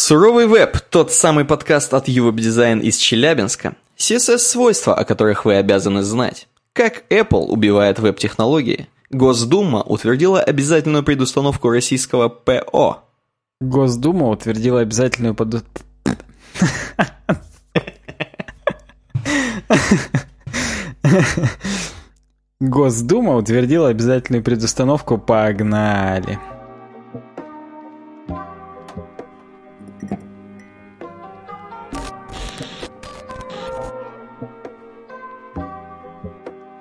Суровый веб – тот самый подкаст от Ювеб Дизайн из Челябинска. CSS-свойства, о которых вы обязаны знать. Как Apple убивает веб-технологии. Госдума утвердила обязательную предустановку российского ПО. Госдума утвердила обязательную под... Госдума утвердила обязательную предустановку «Погнали».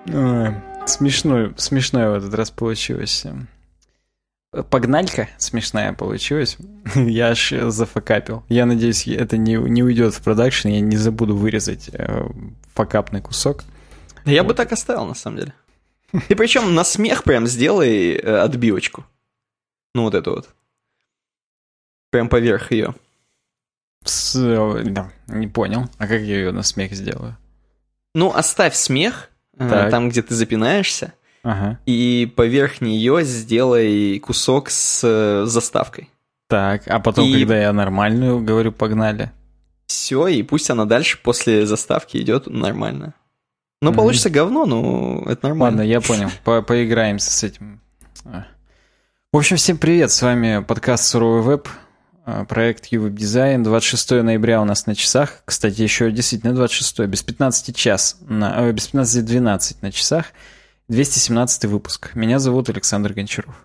Смешной, смешное в этот раз получилось. Погналька смешная получилась. я аж зафакапил. Я надеюсь, это не, не уйдет в продакшн, я не забуду вырезать э, факапный кусок. Я вот. бы так оставил, на самом деле. И причем на смех прям сделай э, отбивочку. Ну, вот эту вот. Прям поверх ее. С, да, не понял. А как я ее на смех сделаю? Ну, оставь смех, Э, так. там, где ты запинаешься, ага. и поверх нее сделай кусок с э, заставкой. Так, а потом, и... когда я нормальную говорю, погнали. Все, и пусть она дальше после заставки идет нормально. Ну, mm-hmm. получится говно, но это нормально. Ладно, я понял. По Поиграемся с этим. В общем, всем привет, с вами подкаст «Суровый веб». А, проект UWeb Design. 26 ноября у нас на часах. Кстати, еще действительно 26, без 15 час, на, э, без 15-12 на часах. 217 выпуск. Меня зовут Александр Гончаров.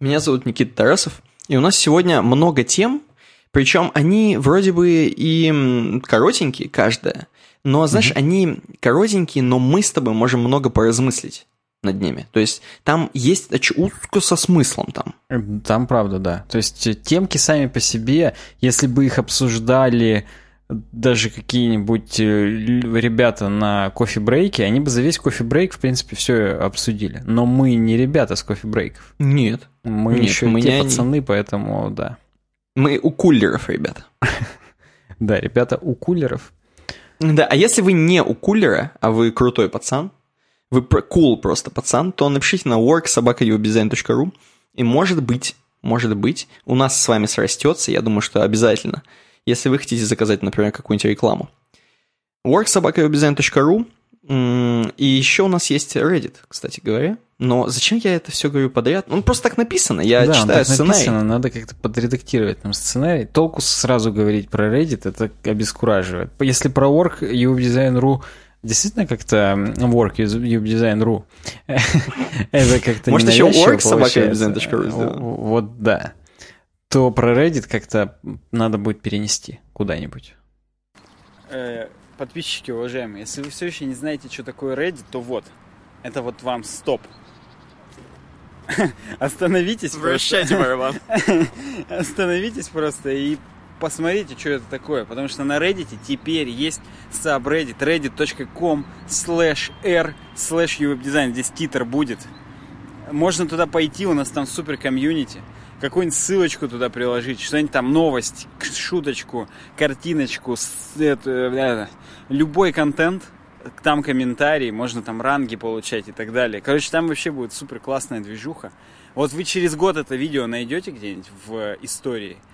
Меня зовут Никита Тарасов. И у нас сегодня много тем, причем они вроде бы и коротенькие, каждая. Но, знаешь, mm-hmm. они коротенькие, но мы с тобой можем много поразмыслить над ними. То есть там есть узко со смыслом там. Там правда, да. То есть темки сами по себе, если бы их обсуждали даже какие-нибудь э, ребята на кофе-брейке, они бы за весь кофе-брейк, в принципе, все обсудили. Но мы не ребята с кофе-брейков. Нет. Мы Нет, еще мы те не пацаны, поэтому да. Мы у кулеров, ребята. да, ребята у кулеров. Да, а если вы не у кулера, а вы крутой пацан, вы cool просто пацан, то напишите на work.sobaka.uwebdesign.ru и может быть, может быть, у нас с вами срастется, я думаю, что обязательно, если вы хотите заказать, например, какую-нибудь рекламу. work.sobaka.uwebdesign.ru и еще у нас есть Reddit, кстати говоря. Но зачем я это все говорю подряд? Ну, просто так написано, я да, читаю так сценарий. написано, надо как-то подредактировать там сценарий. Толку сразу говорить про Reddit, это обескураживает. Если про work, uwebdesign.ru Действительно как-то work design.ru. Это как-то Может, еще work собака Вот да. То про Reddit как-то надо будет перенести куда-нибудь. Э, подписчики уважаемые, если вы все еще не знаете, что такое Reddit, то вот. Это вот вам стоп. Остановитесь Прощайте, просто. Остановитесь просто и посмотрите, что это такое, потому что на Reddit теперь есть subreddit reddit.com slash r slash uwebdesign, здесь титр будет. Можно туда пойти, у нас там супер комьюнити, какую-нибудь ссылочку туда приложить, что-нибудь там, новость, шуточку, картиночку, это, любой контент, там комментарии, можно там ранги получать и так далее. Короче, там вообще будет супер классная движуха. Вот вы через год это видео найдете где-нибудь в истории –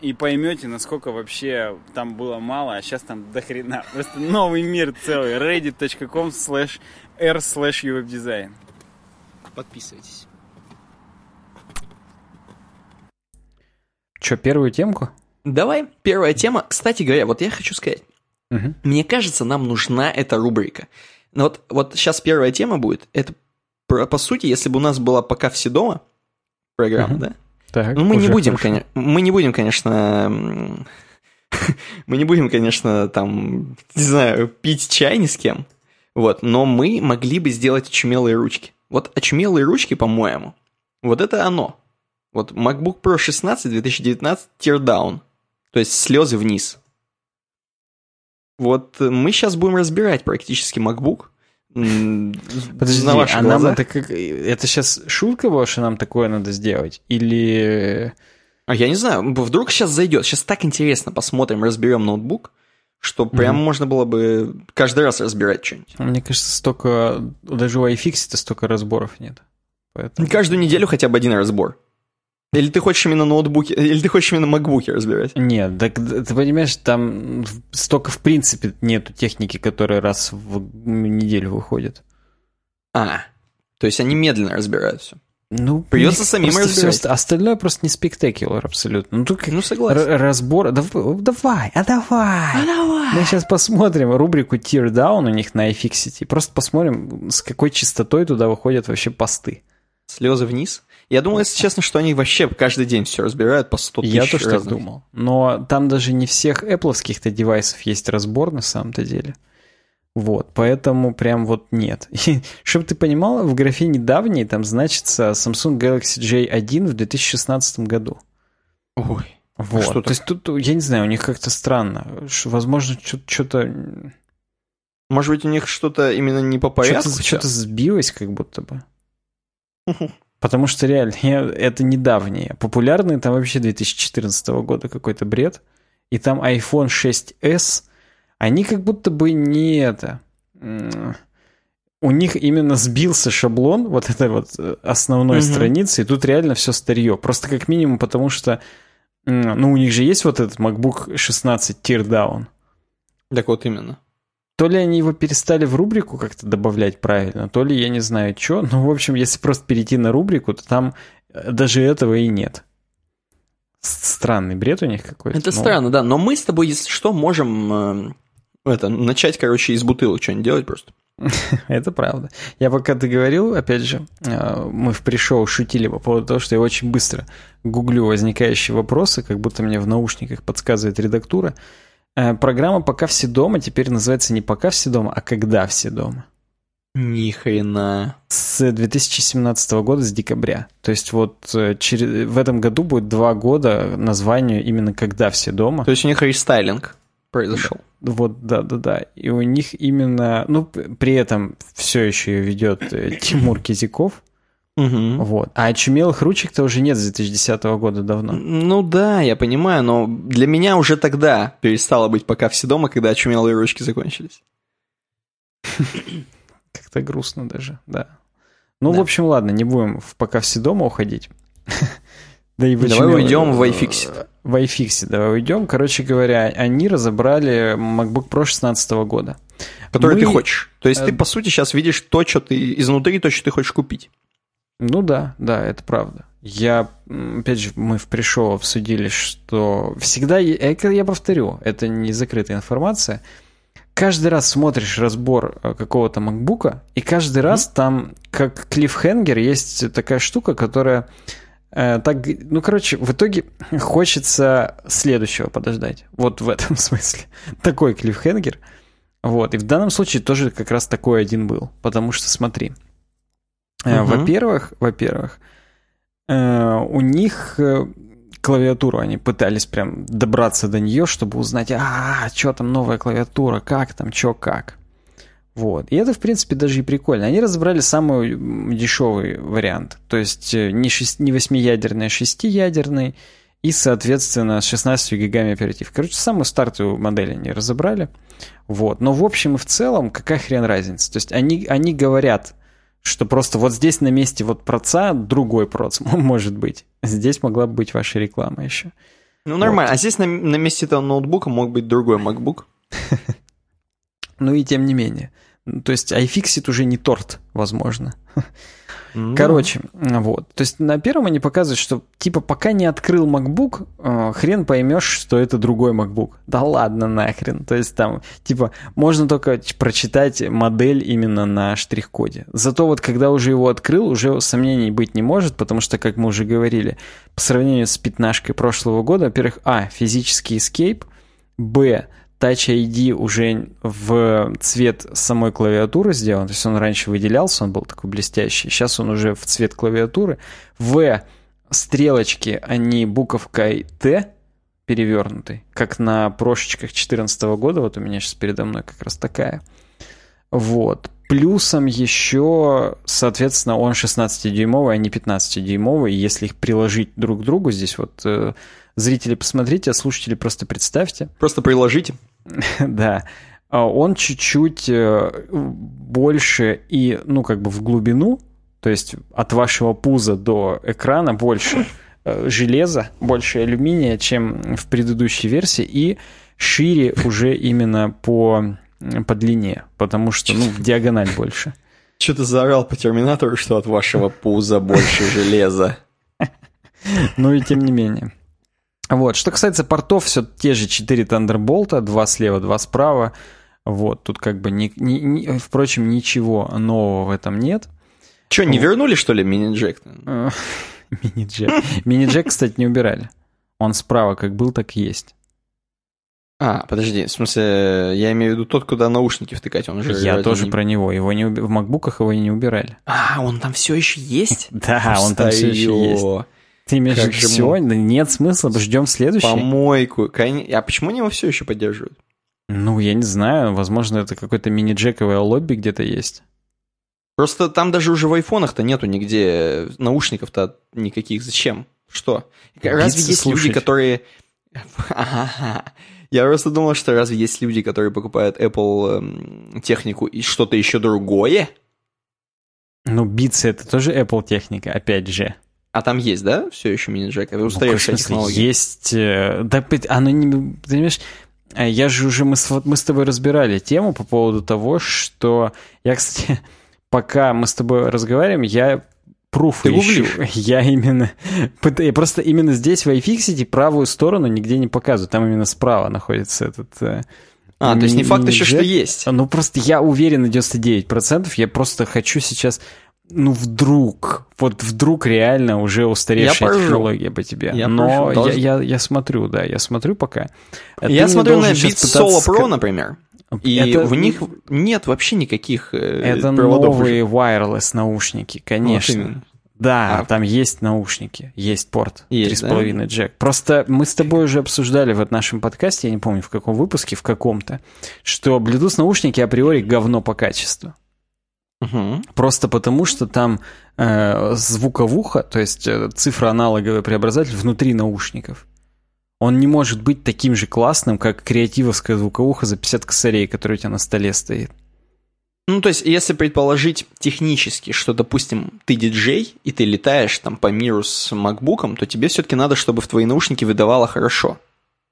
и поймете, насколько вообще там было мало, а сейчас там до хрена. Просто новый мир целый. reddit.com slash r slash uwebdesign. Подписывайтесь. Че, первую темку? Давай, первая тема. Кстати говоря, вот я хочу сказать. Угу. Мне кажется, нам нужна эта рубрика. Вот, вот сейчас первая тема будет. Это, по сути, если бы у нас была пока все дома программа, угу. да? Так, ну, мы не будем, конечно, мы не будем, конечно, мы не будем, конечно, там, не знаю, пить чай ни с кем, вот, но мы могли бы сделать очумелые ручки. Вот очумелые ручки, по-моему, вот это оно. Вот MacBook Pro 16 2019 Teardown, то есть слезы вниз. Вот мы сейчас будем разбирать практически MacBook, Подожди, на а нам это как... Это сейчас шутка ваша нам такое надо сделать? Или... А я не знаю, вдруг сейчас зайдет. Сейчас так интересно посмотрим, разберем ноутбук, что прям mm-hmm. можно было бы каждый раз разбирать что-нибудь. Мне кажется, столько... Даже у iFixit столько разборов нет. Поэтому... Каждую неделю хотя бы один разбор. Или ты хочешь именно ноутбуки, или ты хочешь именно макбуки разбирать? Нет, так ты понимаешь, там столько в принципе нету техники, которая раз в неделю выходит. А, то есть они медленно разбирают все. Ну, придется самим разбирать. Все, остальное просто не спектакуляр абсолютно. Ну, только ну согласен. разбор. Да, давай, а давай. А давай. Мы сейчас посмотрим рубрику Tear Down у них на iFixit. Просто посмотрим, с какой частотой туда выходят вообще посты. Слезы вниз? Я думал, если честно, что они вообще каждый день все разбирают по 100 тысяч Я тоже так думал. Но там даже не всех Apple-то девайсов есть разбор на самом-то деле. Вот, поэтому прям вот нет. чтобы ты понимала, в графе недавней там значится Samsung Galaxy J1 в 2016 году. Ой. Вот. А что То есть тут, я не знаю, у них как-то странно. Возможно, что-то... Может быть, у них что-то именно не по порядку? Что-то, что-то сбилось как будто бы. Потому что реально, это недавнее. Популярный там вообще 2014 года какой-то бред. И там iPhone 6s они как будто бы не это... У них именно сбился шаблон вот этой вот э, основной угу. страницы, и тут реально все старье. Просто как минимум потому, что ну, у них же есть вот этот MacBook 16 Teardown. Так вот именно. То ли они его перестали в рубрику как-то добавлять правильно, то ли я не знаю что. Ну, в общем, если просто перейти на рубрику, то там э, даже этого и нет. Странный бред у них какой-то. Это но... странно, да. Но мы с тобой, если что, можем эм, это, начать, короче, из бутылок что-нибудь делать просто. Это правда. Я пока ты говорил, опять же, э, мы в пришел шутили по поводу того, что я очень быстро гуглю возникающие вопросы, как будто мне в наушниках подсказывает редактура. Э, программа «Пока все дома» теперь называется не «Пока все дома», а «Когда все дома». Ни хрена. С 2017 года, с декабря. То есть вот э, через, в этом году будет два года названию именно «Когда все дома». То есть у них рестайлинг произошел. Вот, да, да, да. И у них именно, ну, при этом все еще ведет э, Тимур Кизяков. Угу. Вот. А очумелых ручек-то уже нет с 2010 года давно. Ну да, я понимаю, но для меня уже тогда перестало быть пока все дома, когда очумелые ручки закончились. Как-то грустно даже, да. Ну, да. в общем, ладно, не будем в пока все дома уходить. Да и Давай уйдем в iFixit. В iFixit давай уйдем. Короче говоря, они разобрали MacBook Pro 16 года. Который Мы... ты хочешь. То есть ты, э, по сути, сейчас видишь то, что ты изнутри, то, что ты хочешь купить. Ну да, да, это правда. Я, опять же, мы в пришел обсудили, что всегда, это я повторю, это не закрытая информация, каждый раз смотришь разбор э, какого-то макбука, и каждый раз там, как клиффхенгер, есть такая штука, которая Э, так, ну, короче, в итоге хочется следующего подождать. Вот в этом смысле. Такой клиффхенгер. Вот. И в данном случае тоже как раз такой один был. Потому что, смотри. Угу. Во-первых, во-первых, э, у них клавиатуру они пытались прям добраться до нее, чтобы узнать, а, что там новая клавиатура, как там, что как. Вот. И это, в принципе, даже и прикольно. Они разобрали самый дешевый вариант. То есть э, не, 6, не 8-ядерный, а 6-ядерный. И, соответственно, с 16 гигами оператив. Короче, самую стартовую модель они разобрали. Вот. Но в общем и в целом, какая хрен разница? То есть они, они говорят, что просто вот здесь на месте вот проца другой проц может быть. Здесь могла бы быть ваша реклама еще. Ну, нормально. Вот. А здесь на, на месте этого ноутбука мог быть другой MacBook. Ну и тем не менее. То есть iFixit уже не торт, возможно. Ну. Короче, вот. То есть на первом они показывают, что типа пока не открыл MacBook, э, хрен поймешь, что это другой MacBook. Да ладно нахрен. То есть там типа можно только прочитать модель именно на штрих-коде. Зато вот когда уже его открыл, уже сомнений быть не может, потому что, как мы уже говорили, по сравнению с пятнашкой прошлого года, во-первых, а, физический escape, б, Touch ID уже в цвет самой клавиатуры сделан, то есть он раньше выделялся, он был такой блестящий, сейчас он уже в цвет клавиатуры. В стрелочки, они буковкой Т перевернутой, как на прошечках 2014 года, вот у меня сейчас передо мной как раз такая. Вот. Плюсом еще, соответственно, он 16-дюймовый, а не 15-дюймовый. Если их приложить друг к другу, здесь вот э, зрители посмотрите, а слушатели просто представьте. Просто приложите. да. А он чуть-чуть э, больше и, ну, как бы в глубину, то есть от вашего пуза до экрана больше э, железа, больше алюминия, чем в предыдущей версии, и шире уже именно по, по длине, потому что, ну, диагональ больше. Что ты заорал по терминатору, что от вашего пуза больше железа? Ну и тем не менее. Вот. Что касается портов, все те же 4 Thunderbolt, два слева, два справа. Вот. Тут как бы, ни, ни, ни, впрочем, ничего нового в этом нет. Что, не вернули, что ли, мини-джек? Мини-джек. Мини-джек, кстати, не убирали. Он справа как был, так и есть. А, подожди, в смысле, я имею в виду тот, куда наушники втыкать, он же... Я тоже не... про него, его не уби... в макбуках его и не убирали. А, он там все еще есть? Да, он там все еще есть. Ты имеешь в виду все? Нет смысла, ждем следующий. Помойку. А почему они его все еще поддерживают? Ну, я не знаю, возможно, это какое-то мини-джековое лобби где-то есть. Просто там даже уже в айфонах-то нету нигде наушников-то никаких. Зачем? Что? Разве есть слушать. люди, которые... Я просто думал, что разве есть люди, которые покупают Apple эм, технику и что-то еще другое? Ну, Beats это тоже Apple техника, опять же. А там есть, да, все еще мини-джек? Это устаревшая ну, технология. Есть, э, да, оно не, понимаешь, э, я же уже, мы с, мы с тобой разбирали тему по поводу того, что... Я, кстати, пока мы с тобой разговариваем, я пруфы Ты ищу. Я именно... Я просто именно здесь в iFixit правую сторону нигде не показываю. Там именно справа находится этот... Э, а, то есть не факт еще, что есть. Ну, просто я уверен на 99%. Я просто хочу сейчас... Ну, вдруг, вот вдруг реально уже устаревшая я технология по тебе. Я Но я, я, я смотрю, да, я смотрю пока. Я Ты смотрю на Beats Solo Pro, например. И это... в них нет вообще никаких э, Это новые wireless наушники, конечно. Вот да, а, там есть наушники, есть порт, три с половиной джек. Просто мы с тобой уже обсуждали в нашем подкасте, я не помню в каком выпуске, в каком-то, что Bluetooth наушники априори говно по качеству. Угу. Просто потому, что там э, звуковуха, то есть э, цифра аналоговый преобразователь внутри наушников он не может быть таким же классным, как креативовская звуковуха за 50 косарей, которая у тебя на столе стоит. Ну, то есть, если предположить технически, что, допустим, ты диджей, и ты летаешь там по миру с макбуком, то тебе все-таки надо, чтобы в твои наушники выдавало хорошо.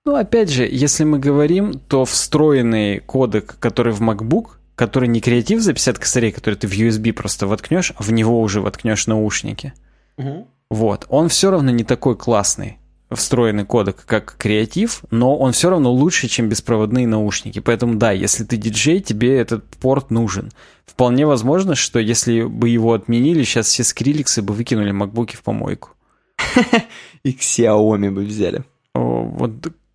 Ну, опять же, если мы говорим, то встроенный кодек, который в MacBook, который не креатив за 50 косарей, который ты в USB просто воткнешь, а в него уже воткнешь наушники. Угу. Вот. Он все равно не такой классный встроенный кодек как креатив, но он все равно лучше, чем беспроводные наушники. Поэтому да, если ты диджей, тебе этот порт нужен. Вполне возможно, что если бы его отменили, сейчас все скриликсы бы выкинули макбуки в помойку. И Xiaomi бы взяли. Вот,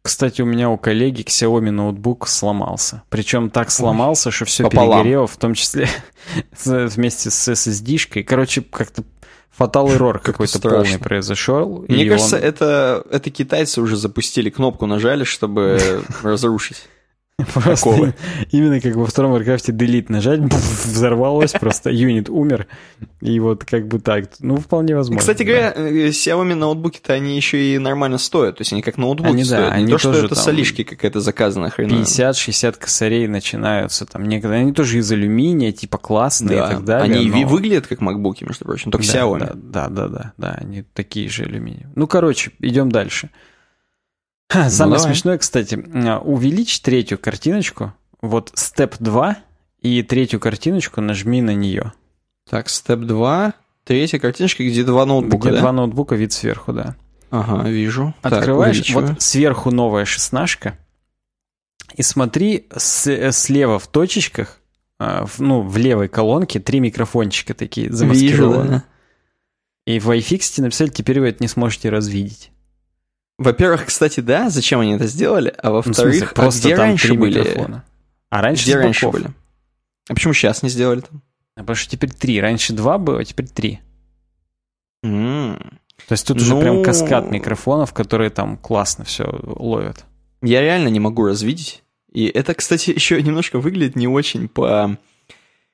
кстати, у меня у коллеги Xiaomi ноутбук сломался. Причем так сломался, что все перегорело, в том числе вместе с SSD-шкой. Короче, как-то Фатал эррор какой-то полный произошел. Мне кажется, он... это, это китайцы уже запустили кнопку, нажали, чтобы разрушить. Просто именно как во втором Warcraft Delete нажать, взорвалось просто, юнит умер, и вот как бы так. Ну, вполне возможно. Кстати говоря, э, Xiaomi ноутбуки-то они еще и нормально стоят, то есть они как ноутбуки они, стоят. Да, они то, что это солишки какая-то заказанная хрена. 50-60 косарей начинаются там некоторые, они тоже из алюминия, типа классные да. и так далее. Они но... выглядят как макбуки, между прочим, только да, Xiaomi. Да, да, да, да, да, они такие же алюминий. Ну, короче, идем дальше. Ха, самое ну, смешное, кстати, а, увеличь третью картиночку, вот степ 2, и третью картиночку нажми на нее. Так, степ 2, третья картиночка, где два ноутбука, Где да? два ноутбука, вид сверху, да. Ага, вижу. Открываешь, так, вот сверху новая шестнашка, и смотри с, слева в точечках, а, ну, в левой колонке три микрофончика такие замаскированы. Вижу, да. И в iFixit написали, теперь вы это не сможете развидеть. Во-первых, кстати, да, зачем они это сделали, а во-вторых, ну, а где там раньше были? Микрофона. А раньше где раньше были? А почему сейчас не сделали там? А потому что теперь три. Раньше два было, а теперь три. Mm. То есть тут ну... уже прям каскад микрофонов, которые там классно все ловят. Я реально не могу развидеть. И это, кстати, еще немножко выглядит не очень по,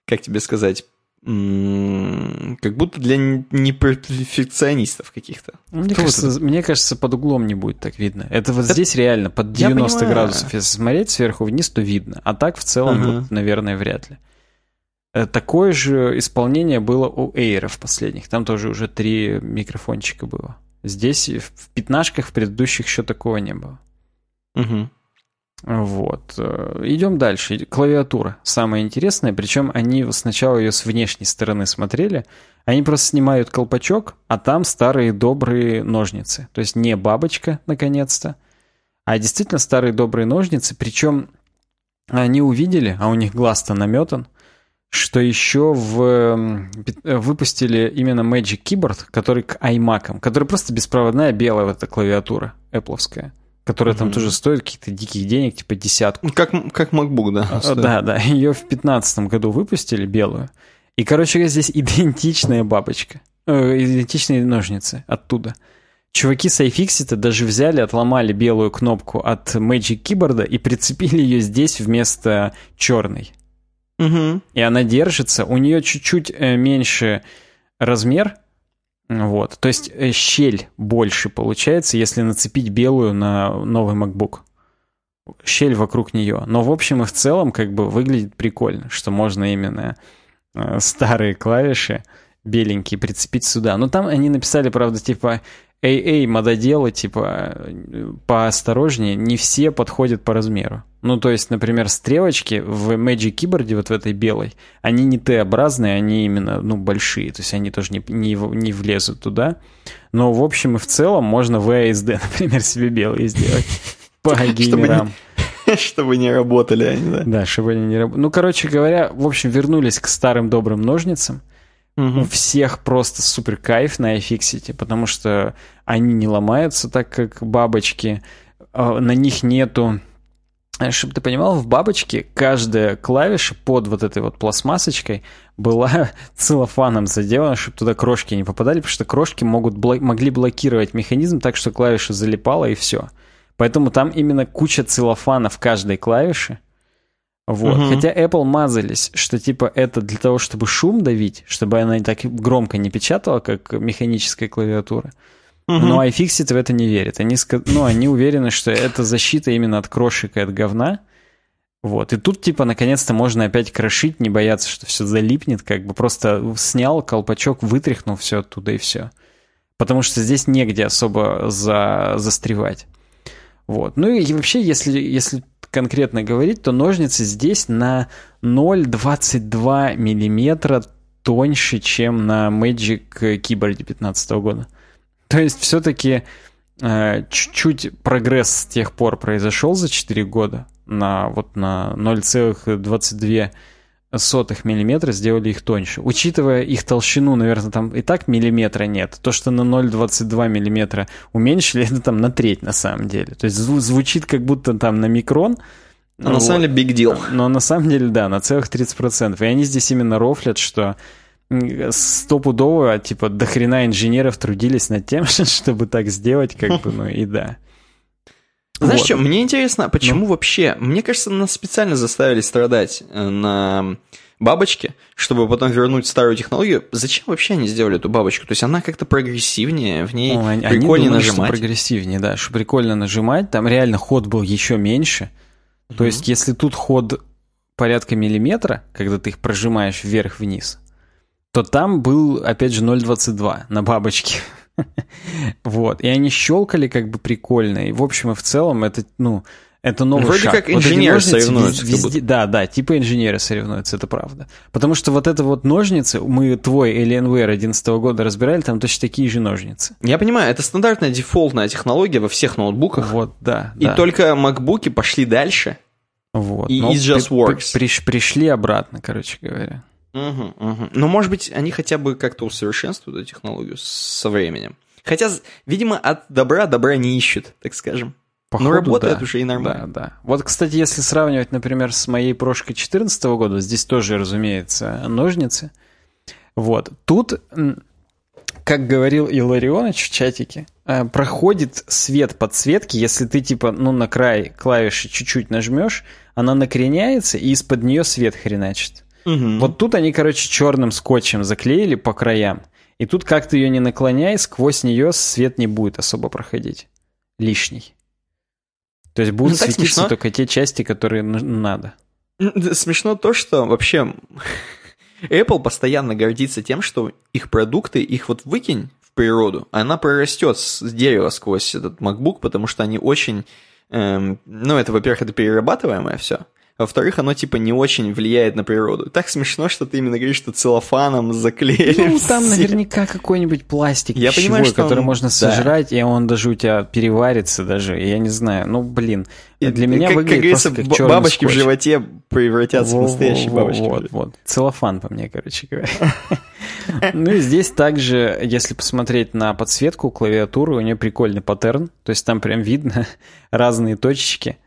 как тебе сказать, как будто для неперфекционистов каких-то. Мне кажется, мне кажется, под углом не будет так видно. Это вот это... здесь реально под 90 градусов. Если смотреть сверху вниз, то видно. А так в целом, ага. вот, наверное, вряд ли. Э, такое же исполнение было у Эйров последних. Там тоже уже три микрофончика было. Здесь в пятнашках в предыдущих еще такого не было. Угу. Вот. Идем дальше. Клавиатура. Самое интересное. Причем они сначала ее с внешней стороны смотрели. Они просто снимают колпачок, а там старые добрые ножницы. То есть не бабочка, наконец-то, а действительно старые добрые ножницы. Причем они увидели, а у них глаз-то наметан, что еще в, выпустили именно Magic Keyboard, который к iMac, который просто беспроводная белая вот эта клавиатура Apple которая mm-hmm. там тоже стоит каких-то диких денег, типа десятку. Как, как MacBook, да. А, да, да. Ее в 2015 году выпустили, белую. И, короче, здесь идентичная бабочка. Э, идентичные ножницы оттуда. Чуваки с iFixit даже взяли, отломали белую кнопку от Magic Keyboard и прицепили ее здесь вместо черной. Угу. И она держится. У нее чуть-чуть э, меньше размер. Вот. То есть э, щель больше получается, если нацепить белую на новый MacBook. Щель вокруг нее. Но в общем и в целом как бы выглядит прикольно, что можно именно э, старые клавиши беленькие прицепить сюда. Но там они написали, правда, типа эй, мододелы, типа, поосторожнее, не все подходят по размеру. Ну, то есть, например, стрелочки в Magic Keyboard, вот в этой белой, они не Т-образные, они именно, ну, большие, то есть они тоже не, не, не влезут туда. Но, в общем и в целом, можно в ASD, например, себе белые сделать по геймерам. Чтобы не работали они, да? Да, чтобы они не работали. Ну, короче говоря, в общем, вернулись к старым добрым ножницам. Угу. У всех просто супер кайф на iFixit, потому что они не ломаются так, как бабочки. А, на них нету... Чтобы ты понимал, в бабочке каждая клавиша под вот этой вот пластмассочкой была целлофаном заделана, чтобы туда крошки не попадали, потому что крошки могут блок... могли блокировать механизм так, что клавиша залипала и все. Поэтому там именно куча целлофана в каждой клавише, вот. Угу. Хотя Apple мазались, что типа это для того, чтобы шум давить, чтобы она так громко не печатала, как механическая клавиатура. Угу. Но iFixit в это не верит. Они, ну, они уверены, что это защита именно от крошек и от говна. Вот. И тут, типа, наконец-то можно опять крошить, не бояться, что все залипнет, как бы просто снял колпачок, вытряхнул все оттуда и все. Потому что здесь негде особо за... застревать. Вот. Ну и вообще, если, если конкретно говорить, то ножницы здесь на 0,22 миллиметра тоньше, чем на Magic Keyboard 2015 года. То есть все-таки э, чуть-чуть прогресс с тех пор произошел за 4 года на вот на 0,22 сотых миллиметра сделали их тоньше. Учитывая их толщину, наверное, там и так миллиметра нет. То, что на 0,22 миллиметра уменьшили, это там на треть на самом деле. То есть зву- звучит как будто там на микрон. Но вот. на самом деле big deal. Но на самом деле, да, на целых 30%. И они здесь именно рофлят, что стопудово, типа, до хрена инженеров трудились над тем, чтобы так сделать, как бы, ну и да. Знаешь вот. что, мне интересно, почему ну. вообще, мне кажется, нас специально заставили страдать э, на бабочке, чтобы потом вернуть старую технологию. Зачем вообще они сделали эту бабочку? То есть она как-то прогрессивнее, в ней ну, они, прикольнее они думали, нажимать. Что прогрессивнее, да, что прикольно нажимать. Там реально ход был еще меньше. Mm-hmm. То есть если тут ход порядка миллиметра, когда ты их прожимаешь вверх-вниз, то там был, опять же, 0,22 на бабочке. Вот. И они щелкали как бы прикольно. И в общем и в целом это, ну, это новый Вроде шаг. как инженеры вот соревнуются. Везде, везде, да, да, типа инженеры соревнуются, это правда. Потому что вот это вот ножницы, мы твой Alienware 11 года разбирали, там точно такие же ножницы. Я понимаю, это стандартная дефолтная технология во всех ноутбуках. Вот, да. И да. только MacBook пошли дальше. Вот. И it just works. При, при, пришли обратно, короче говоря. Угу, угу. Но, может быть, они хотя бы как-то усовершенствуют эту технологию со временем. Хотя, видимо, от добра добра не ищут, так скажем. Походу, Но работает да. уже и нормально. Да, да. Вот, кстати, если сравнивать, например, с моей прошкой 2014 года, здесь тоже, разумеется, ножницы. Вот. Тут, как говорил Илларионович в чатике, э, проходит свет подсветки, если ты, типа, ну, на край клавиши чуть-чуть нажмешь, она накреняется, и из-под нее свет хреначит. Угу. Вот тут они, короче, черным скотчем заклеили по краям. И тут как ты ее не наклоняй, сквозь нее свет не будет особо проходить. Лишний. То есть будут ну, светиться смешно. только те части, которые надо. Смешно то, что вообще Apple постоянно гордится тем, что их продукты, их вот выкинь природу. Она прорастет с дерева сквозь этот MacBook, потому что они очень... Эм, ну, это, во-первых, это перерабатываемое все. Во-вторых, оно типа не очень влияет на природу. Так смешно, что ты именно говоришь, что целлофаном заклеили. Ну, там все. наверняка какой-нибудь пластик я пищевой, понимаю, который он... можно сожрать, да. и он даже у тебя переварится даже. Я не знаю. Ну, блин. И для меня как, выглядит как просто как бабочки скотч. в животе превратятся во, в настоящие во, бабочки. Вот, вот. Целлофан по мне, короче говоря. Ну и здесь также, если посмотреть на подсветку клавиатуры, у нее прикольный паттерн. То есть там прям видно разные точечки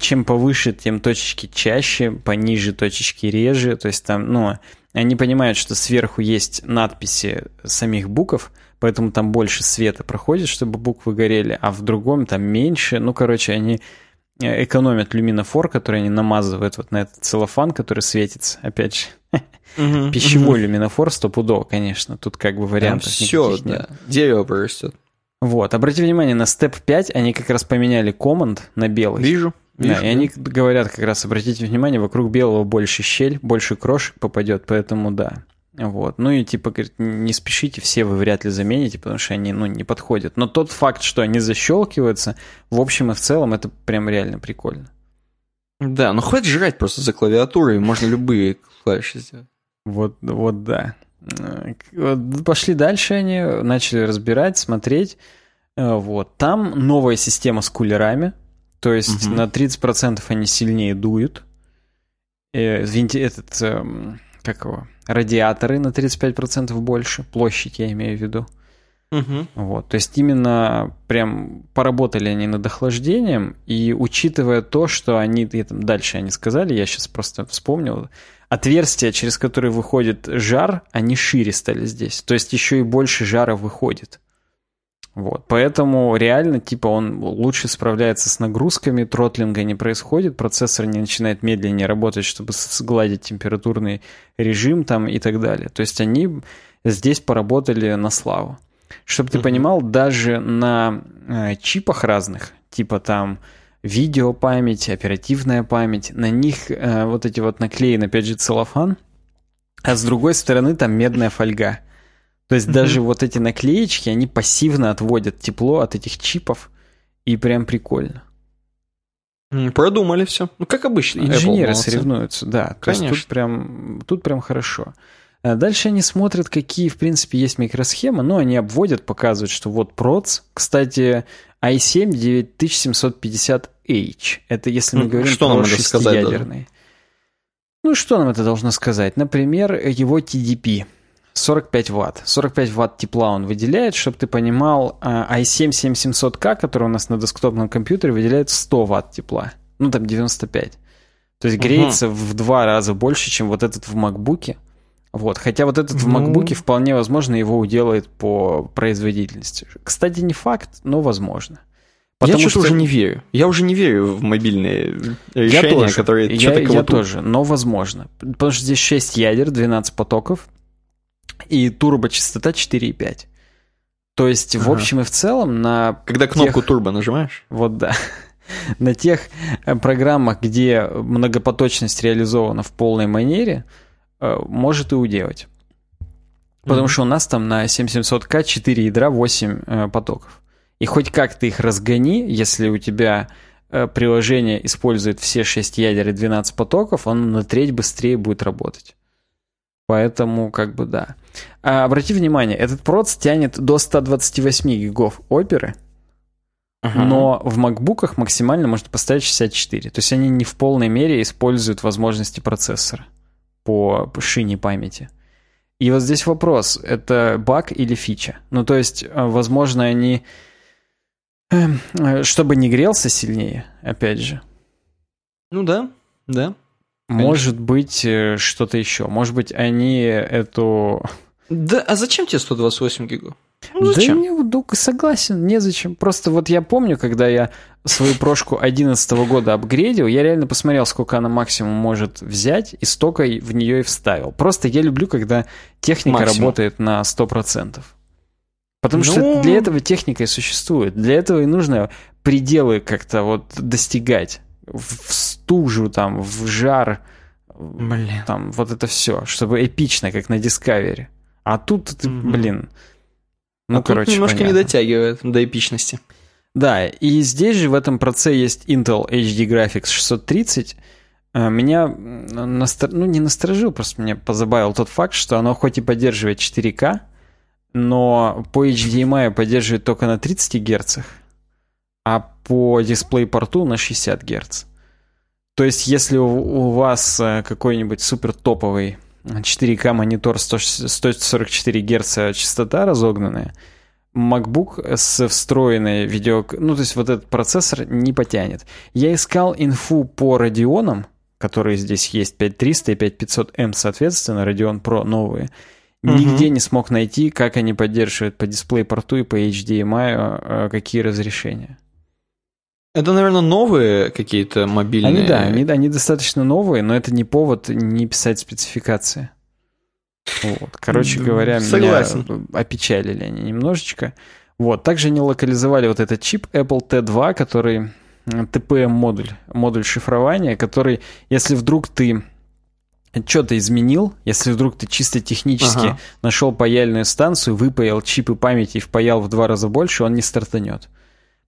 чем повыше, тем точечки чаще, пониже точечки реже. То есть там, ну, они понимают, что сверху есть надписи самих букв, поэтому там больше света проходит, чтобы буквы горели, а в другом там меньше. Ну, короче, они э, экономят люминофор, который они намазывают вот на этот целлофан, который светится, опять же. Пищевой люминофор стопудово, конечно. Тут как бы вариантов все, да. Дерево прорастет. Вот, обрати внимание, на степ 5 они как раз поменяли команд на белый. Вижу. Вижу, да, и они говорят как раз, обратите внимание, вокруг белого больше щель, больше крошек попадет, поэтому да. Вот. Ну и типа, говорит, не спешите, все вы вряд ли замените, потому что они, ну, не подходят. Но тот факт, что они защелкиваются, в общем и в целом, это прям реально прикольно. Да, ну хватит жрать просто за клавиатурой, можно любые клавиши сделать. Вот, вот да. Пошли дальше они, начали разбирать, смотреть. Э, вот. Там новая система с кулерами, то есть угу. на 30% они сильнее дуют. Э, этот, э, как его, радиаторы на 35% больше, площадь я имею в виду. Угу. Вот, то есть именно прям поработали они над охлаждением, и учитывая то, что они, там, дальше они сказали, я сейчас просто вспомнил, отверстия, через которые выходит жар, они шире стали здесь. То есть еще и больше жара выходит. Вот, поэтому реально, типа, он лучше справляется с нагрузками, тротлинга не происходит, процессор не начинает медленнее работать, чтобы сгладить температурный режим там и так далее. То есть они здесь поработали на славу. Чтобы ты понимал, даже на э, чипах разных, типа там видеопамять, оперативная память, на них э, вот эти вот наклеены, опять же, целлофан, а с другой стороны там медная фольга. То есть mm-hmm. даже вот эти наклеечки, они пассивно отводят тепло от этих чипов, и прям прикольно. Продумали все. Ну, как обычно. Инженеры Apple, соревнуются, да. Конечно. тут прям, тут прям хорошо. А дальше они смотрят, какие, в принципе, есть микросхемы, но они обводят, показывают, что вот проц. Кстати, i7 9750H. Это если мы говорим что про сказать Ну, что нам это должно сказать? Например, его TDP – 45 ватт. 45 ватт тепла он выделяет, чтобы ты понимал, i7 7700K, который у нас на десктопном компьютере, выделяет 100 ватт тепла. Ну, там 95. То есть греется угу. в два раза больше, чем вот этот в MacBook. Вот. Хотя вот этот ну... в MacBook вполне возможно его уделает по производительности. Кстати, не факт, но возможно. Потому я что уже не верю. Я уже не верю в мобильные решения, я тоже. которые я, что-то Я тоже, но возможно. Потому что здесь 6 ядер, 12 потоков и турбочастота 4,5. То есть, ага. в общем и в целом, на... Когда кнопку тех... турбо нажимаешь? Вот да. на тех э, программах, где многопоточность реализована в полной манере, э, может и уделать. Потому mm-hmm. что у нас там на 7700К 4 ядра 8 э, потоков. И хоть как ты их разгони, если у тебя приложение использует все 6 ядер и 12 потоков, он на треть быстрее будет работать. Поэтому, как бы, да. А, обрати внимание, этот проц тянет до 128 гигов оперы, ага. но в макбуках максимально можно поставить 64. То есть они не в полной мере используют возможности процессора по, шине памяти. И вот здесь вопрос, это баг или фича? Ну, то есть, э, возможно, они... Эм, э, чтобы не грелся сильнее, опять же. Ну да, да. Может быть, э, что-то еще. Может быть, они эту... Да, а зачем тебе 128 гигов? Ну, зачем? Да не, ну, согласен, незачем. Просто вот я помню, когда я свою прошку 2011 года апгрейдил, я реально посмотрел, сколько она максимум может взять, и столько в нее и вставил. Просто я люблю, когда техника максимум. работает на 100%. Потому ну... что для этого техника и существует. Для этого и нужно пределы как-то вот достигать в стужу, там, в жар. Блин. Там вот это все, чтобы эпично, как на Discovery. А тут, ты, блин, Ну, а короче, немножко понятно. не дотягивает до эпичности. Да, и здесь же в этом проце есть Intel HD Graphics 630. Э, меня, настор... ну не насторожил, просто меня позабавил тот факт, что оно хоть и поддерживает 4К, но по HDMI поддерживает только на 30 Гц, а по DisplayPort на 60 Гц. То есть, если у вас э, какой-нибудь супер топовый 4К монитор 144 Гц частота разогнанная, MacBook с встроенной видео... Ну, то есть вот этот процессор не потянет. Я искал инфу по Radeon, которые здесь есть, 5300 и 5500M, соответственно, Radeon Pro новые. Нигде угу. не смог найти, как они поддерживают по дисплей-порту и по HDMI, а, какие разрешения. Это, наверное, новые какие-то мобильные... Они, да, они, они достаточно новые, но это не повод не писать спецификации. Вот. Короче говоря, Согласен. меня опечалили они немножечко. Вот. Также они локализовали вот этот чип Apple T2, который TPM-модуль, модуль шифрования, который, если вдруг ты что-то изменил, если вдруг ты чисто технически ага. нашел паяльную станцию, выпаял чипы памяти и впаял в два раза больше, он не стартанет.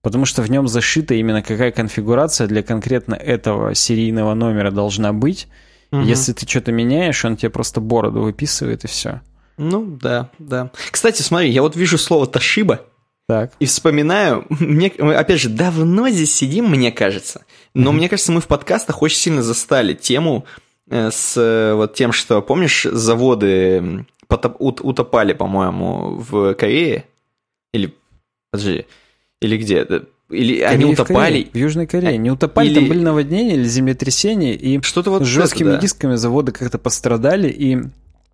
Потому что в нем зашита именно какая конфигурация для конкретно этого серийного номера должна быть, Угу. Если ты что-то меняешь, он тебе просто бороду выписывает и все. Ну, да, да. Кстати, смотри, я вот вижу слово Ташиба. Так. И вспоминаю, мне, мы, опять же, давно здесь сидим, мне кажется. Но mm мне кажется, мы в подкастах очень сильно застали тему э, с э, вот тем, что, помнишь, заводы потоп, утопали, по-моему, в Корее? Или, подожди, или где? Или Корея они утопали? В, в Южной Корее. Не утопали, или... там были наводнения или землетрясения, и Что-то вот с жесткими это, да. дисками заводы как-то пострадали, и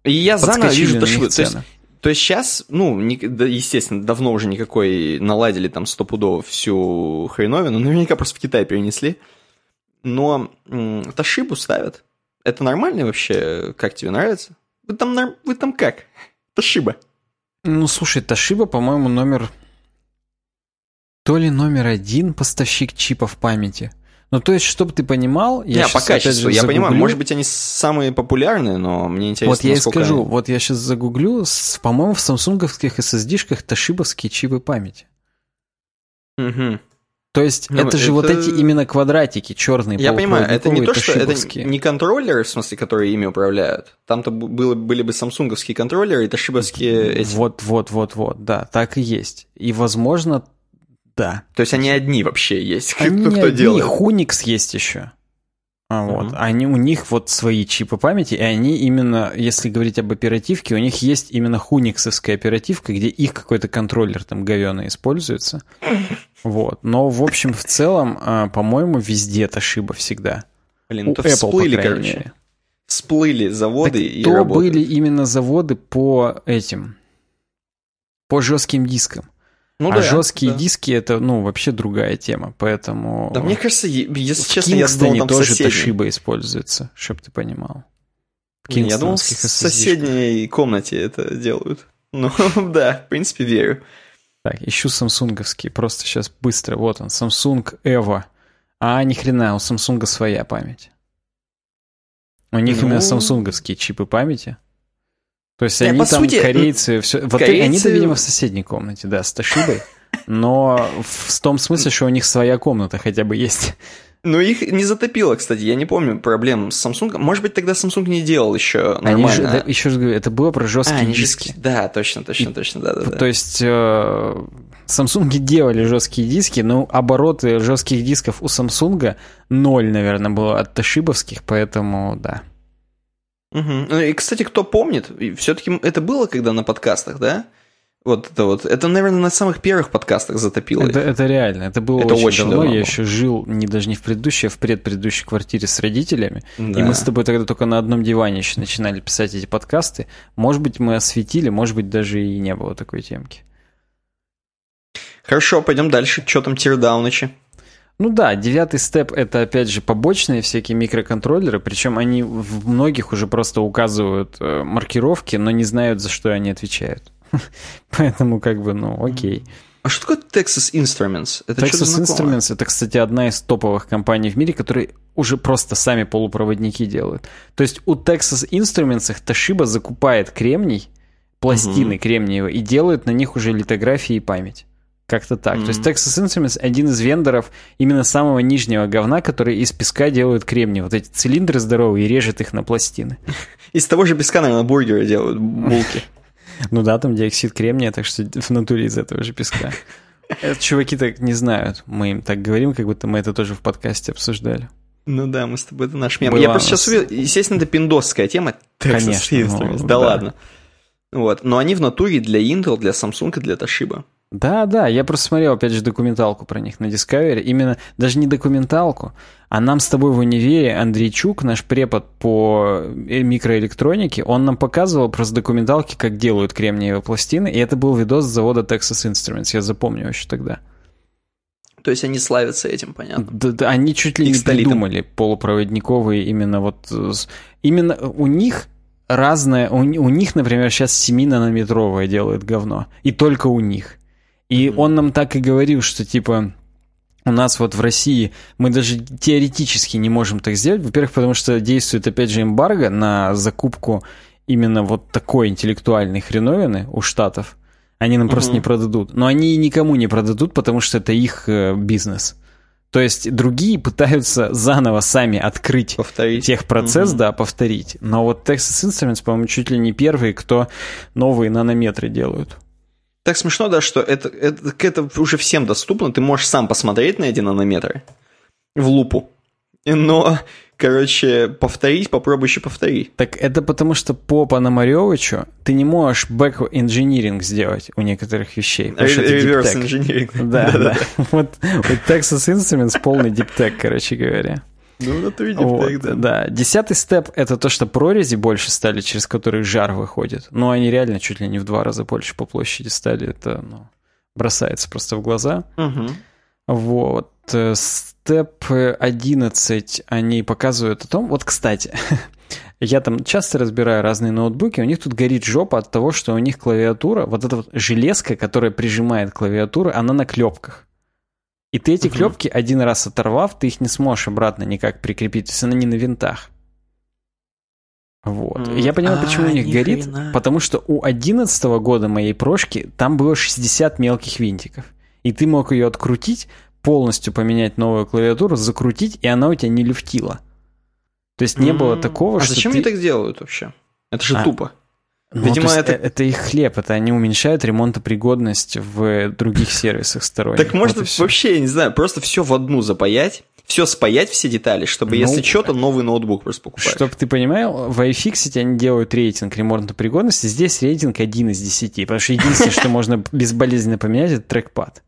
И я заново вижу, то, что, то, есть, то есть сейчас, ну, не, да, естественно, давно уже никакой наладили там стопудово всю хреновину, наверняка просто в Китай перенесли, но м, Ташибу ставят. Это нормально вообще? Как тебе нравится? Вы там, вы там как? Ташиба. Ну, слушай, Ташиба, по-моему, номер то ли номер один поставщик чипов памяти. Ну, то есть, чтобы ты понимал, я Не, по качеству, я понимаю, может быть, они самые популярные, но мне интересно, Вот я и скажу, вот я сейчас загуглю, по-моему, в самсунговских SSD-шках тошибовские чипы памяти. Угу. То есть, ну, это, это же вот эти именно квадратики черные, Я понимаю, это не то, что это не контроллеры, в смысле, которые ими управляют. Там-то было, были бы самсунговские контроллеры и тошибовские эти. Вот, вот, вот, вот, да, так и есть. И, возможно, да. То есть они одни вообще есть, они кто, кто одни, делает? Hunix есть еще. А, вот. Uh-huh. Они, у них вот свои чипы памяти, и они именно, если говорить об оперативке, у них есть именно хуниксовская оперативка, где их какой-то контроллер там говёный используется. Вот. Но, в общем, в целом, а, по-моему, везде Toshiba всегда. Блин, у то Apple, всплыли, короче. Мере. Всплыли заводы так и то работы. были именно заводы по этим, по жестким дискам. Ну, а да, жесткие да. диски это, ну, вообще другая тема, поэтому... Да мне кажется, если в честно, я думал, там тоже соседний. Toshiba используется, чтобы ты понимал. я думал, в соседней комнате это делают. Ну, да, в принципе, верю. Так, ищу самсунговский, просто сейчас быстро. Вот он, Samsung Evo. А, ни хрена, у Samsung своя память. У них ну... именно самсунговские чипы памяти. То есть они там, сути, корейцы, все, вот корейцы... они-то, видимо, в соседней комнате, да, с Тошибой, но в том смысле, что у них своя комната хотя бы есть. Ну, их не затопило, кстати. Я не помню проблем с Samsung. Может быть, тогда Samsung не делал еще нормально. Они же, да, еще раз говорю, это было про жесткие а, диски. Же, да, точно, точно, И, точно, да, да, да. То есть э, Samsung делали жесткие диски, но обороты жестких дисков у Samsung ноль, наверное, было от тошибовских, поэтому да. Угу. И, кстати, кто помнит, все-таки это было когда на подкастах, да? Вот это вот. Это, наверное, на самых первых подкастах затопило. Это, это реально. Это было это очень, очень давно. давно. Я еще жил не даже не в предыдущей, а в предпредыдущей квартире с родителями. Да. И мы с тобой тогда только на одном диване еще начинали писать эти подкасты. Может быть, мы осветили, может быть, даже и не было такой темки. Хорошо, пойдем дальше. Что там тирдаунычи? Ну да, девятый степ это опять же побочные всякие микроконтроллеры, причем они в многих уже просто указывают э, маркировки, но не знают, за что они отвечают. Поэтому как бы, ну, окей. А что такое Texas Instruments? Это Texas Instruments это, кстати, одна из топовых компаний в мире, которые уже просто сами полупроводники делают. То есть у Texas Instruments Toshiba закупает кремний, пластины угу. кремниевые и делают на них уже литографии и память. Как-то так. Mm-hmm. То есть Texas Instruments один из вендоров именно самого нижнего говна, который из песка делают кремний. Вот эти цилиндры здоровые и режет их на пластины. Из того же песка, наверное, бургеры делают, булки. Ну да, там диоксид кремния, так что в натуре из этого же песка. Это чуваки так не знают. Мы им так говорим, как будто мы это тоже в подкасте обсуждали. Ну да, мы с тобой, это наш мем. Я просто сейчас увидел, естественно, это пиндосская тема. Конечно. Ну, да ладно. Вот. Но они в натуре для Intel, для Samsung и для Toshiba. Да, да, я просто смотрел, опять же, документалку про них на Discovery. Именно даже не документалку, а нам с тобой в универе Андрейчук, наш препод по э, микроэлектронике, он нам показывал просто документалки, как делают кремниевые пластины, и это был видос с завода Texas Instruments, я запомню еще тогда. То есть они славятся этим, понятно? Да, да они чуть ли не придумали полупроводниковые именно вот... Именно у них разное... У, у них, например, сейчас 7-нанометровое делают говно. И только у них. И mm-hmm. он нам так и говорил, что типа у нас вот в России мы даже теоретически не можем так сделать. Во-первых, потому что действует опять же эмбарго на закупку именно вот такой интеллектуальной хреновины у Штатов. Они нам mm-hmm. просто не продадут. Но они никому не продадут, потому что это их э, бизнес. То есть другие пытаются заново сами открыть повторить. техпроцесс, mm-hmm. да, повторить. Но вот Texas Instruments, по-моему, чуть ли не первые, кто новые нанометры делают так смешно, да, что это, это, это уже всем доступно. Ты можешь сам посмотреть на эти нанометры в лупу. Но, короче, повторить, попробуй еще повторить. Так это потому, что по Пономаревичу ты не можешь back engineering сделать у некоторых вещей. Reverse engineering. Да, да. Вот Texas Instruments полный deep tech, короче говоря. Ну, это видим вот, да. Да. Десятый step — это то, что прорези больше стали, через которые жар выходит. Но они реально чуть ли не в два раза больше по площади стали. Это, ну, бросается просто в глаза. Угу. Вот. Э, step 11 они показывают о том... Вот, кстати, я там часто разбираю разные ноутбуки, у них тут горит жопа от того, что у них клавиатура, вот эта вот железка, которая прижимает клавиатуру, она на клепках. И ты эти угу. клепки один раз оторвав, ты их не сможешь обратно никак прикрепить, то есть она не на винтах. Вот. Mm. Я понимаю, почему а, у них горит, хрена. потому что у 11 года моей прошки там было 60 мелких винтиков. И ты мог ее открутить, полностью поменять новую клавиатуру, закрутить, и она у тебя не люфтила. То есть не mm. было такого, а что зачем ты... они так делают вообще? Это же а, тупо. Ну, Видимо, это... Э, это их хлеб, это они уменьшают ремонтопригодность в других сервисах сторонних. Так может вот вообще, я не знаю, просто все в одну запаять, все спаять, все детали, чтобы, ну, если что, то новый ноутбук просто покупать. Чтобы ты понимал, в iFixit они делают рейтинг ремонтопригодности, здесь рейтинг 1 из 10, потому что единственное, что можно безболезненно поменять, это трекпад.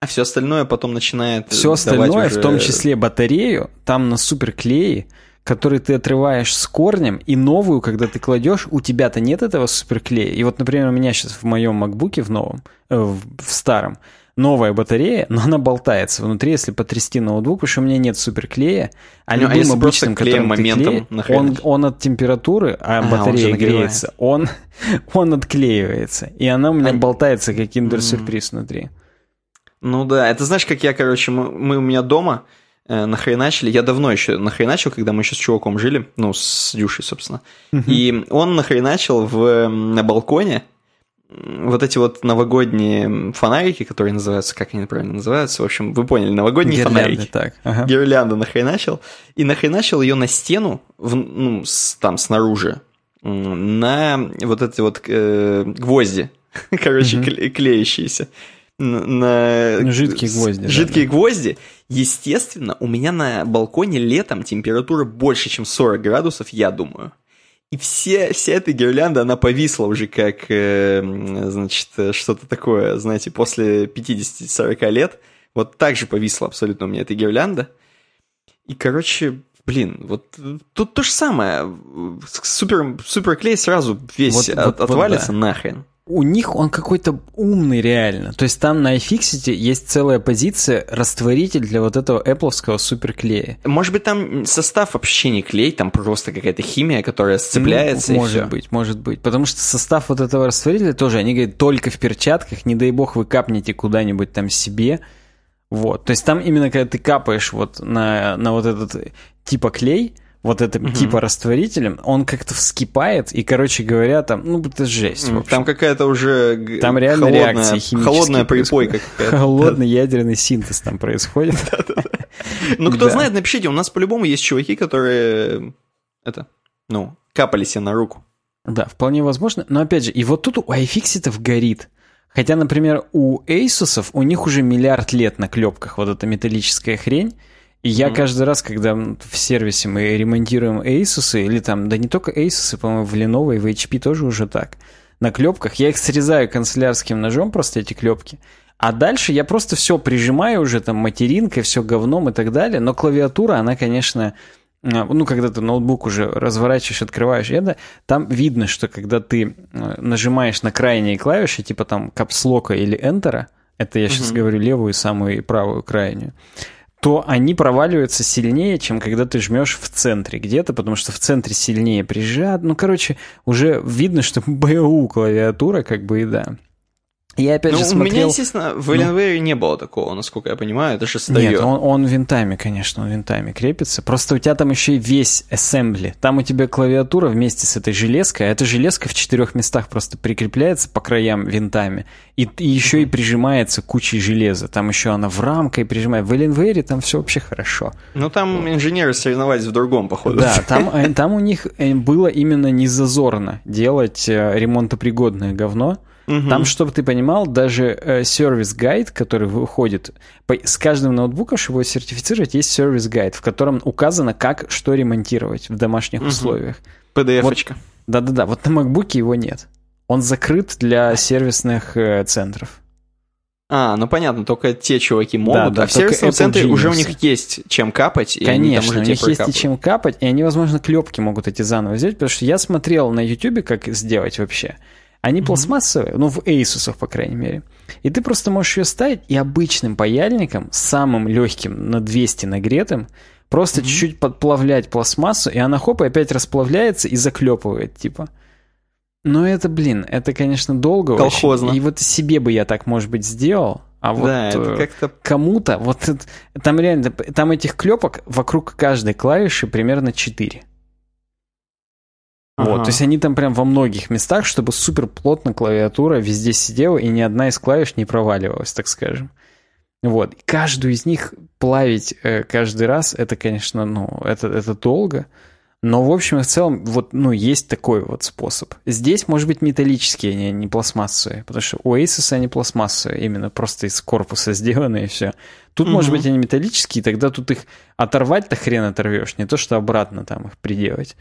А все остальное потом начинает Все остальное, в том числе батарею, там на суперклее, который ты отрываешь с корнем, и новую, когда ты кладешь, у тебя-то нет этого суперклея. И вот, например, у меня сейчас в моем макбуке, в новом, э, в, старом, новая батарея, но она болтается внутри, если потрясти ноутбук, потому что у меня нет суперклея, а ну, любым а обычным, которым моментом клеишь, он, он от температуры, а, а батарея греется, он, он отклеивается, и она у меня а... болтается, как киндер-сюрприз mm. внутри. Ну да, это знаешь, как я, короче, мы, мы у меня дома, нахреначили. Я давно еще нахреначил, когда мы еще с чуваком жили, ну, с Дюшей, собственно. И он нахреначил в, на балконе вот эти вот новогодние фонарики, которые называются, как они правильно называются, в общем, вы поняли, новогодние Гирлянды, фонарики. так. Ага. Гирлянду нахреначил. И нахреначил ее на стену, в, ну, с, там, снаружи, на вот эти вот э, гвозди, короче, mm клеящиеся на... Ну, жидкие гвозди. Жидкие да, гвозди. Естественно, у меня на балконе летом температура больше, чем 40 градусов, я думаю. И все, вся эта гирлянда, она повисла уже как, э, значит, что-то такое, знаете, после 50-40 лет. Вот так же повисла абсолютно у меня эта гирлянда. И, короче, блин, вот тут то же самое. Супер, суперклей сразу весь вот, от, вот, отвалится вот, да. нахрен у них он какой-то умный реально. То есть там на iFixit есть целая позиция растворитель для вот этого Apple суперклея. Может быть, там состав вообще не клей, там просто какая-то химия, которая сцепляется ну, Может все. быть, может быть. Потому что состав вот этого растворителя тоже, они говорят, только в перчатках, не дай бог вы капнете куда-нибудь там себе. Вот. То есть там именно когда ты капаешь вот на, на вот этот типа клей, вот этим угу. типа растворителем, он как-то вскипает, и, короче говоря, там, ну, это жесть. Там какая-то уже там реально холодная, реакция химическая. Холодная припойка какая-то. Холодный ядерный синтез там происходит. Ну, кто знает, напишите, у нас по-любому есть чуваки, которые, это, ну, капали себе на руку. Да, вполне возможно. Но опять же, и вот тут у iFixit горит. Хотя, например, у Asus у них уже миллиард лет на клепках вот эта металлическая хрень. И я mm-hmm. каждый раз, когда в сервисе мы ремонтируем Asus, или там, да не только Asus, по-моему, в Lenovo и в HP тоже уже так, на клепках, я их срезаю канцелярским ножом, просто эти клепки. А дальше я просто все прижимаю уже там материнкой, все говном и так далее. Но клавиатура, она, конечно, а, ну, когда ты ноутбук уже разворачиваешь, открываешь это, там видно, что когда ты э, нажимаешь на крайние клавиши, типа там капслока или Enter, это я сейчас угу. говорю левую, самую и правую крайнюю, то они проваливаются сильнее, чем когда ты жмешь в центре где-то, потому что в центре сильнее прижат. Ну, короче, уже видно, что БУ клавиатура, как бы и да. Я опять ну, же смотрел... У меня, естественно, в Alienware ну... не было такого, насколько я понимаю, это же старье. Нет, он, он винтами, конечно, он винтами крепится. Просто у тебя там еще и весь ассембли. Там у тебя клавиатура вместе с этой железкой, а эта железка в четырех местах просто прикрепляется по краям винтами. И, и еще и прижимается кучей железа. Там еще она в рамкой прижимает. В Alienware там все вообще хорошо. Ну, там инженеры соревновались в другом, походу. Да, там, э, там у них э, было именно незазорно делать э, ремонтопригодное говно. Угу. Там, чтобы ты понимал, даже э, сервис-гайд, который выходит, по, с каждым ноутбуком, чтобы его сертифицировать, есть сервис-гайд, в котором указано, как что ремонтировать в домашних угу. условиях. PDF-очка. Вот, да-да-да, вот на MacBook его нет. Он закрыт для сервисных э, центров. А, ну понятно, только те чуваки могут, да, да, а в сервисном центре Genius. уже у них есть чем капать. И Конечно, у них есть и чем капать, и они, возможно, клепки могут эти заново сделать, потому что я смотрел на YouTube, как сделать вообще. Они mm-hmm. пластмассовые, ну, в Asus, по крайней мере. И ты просто можешь ее ставить и обычным паяльником, самым легким, на 200 нагретым, просто mm-hmm. чуть-чуть подплавлять пластмассу, и она хоп, и опять расплавляется и заклепывает, типа. Но это, блин, это, конечно, долго Колхозно. очень. И вот себе бы я так, может быть, сделал, а вот да, э, кому-то, вот это, там реально, там этих клепок вокруг каждой клавиши примерно 4. Вот, то есть они там прям во многих местах, чтобы супер плотно клавиатура везде сидела, и ни одна из клавиш не проваливалась, так скажем. Вот, и каждую из них плавить э, каждый раз, это, конечно, ну, это, это долго. Но, в общем и в целом, вот, ну, есть такой вот способ. Здесь, может быть, металлические, они не пластмассовые, потому что у Asus они пластмассовые, именно просто из корпуса сделаны и все. Тут, угу. может быть, они металлические, тогда тут их оторвать-то хрен оторвешь, не то, что обратно там их приделать.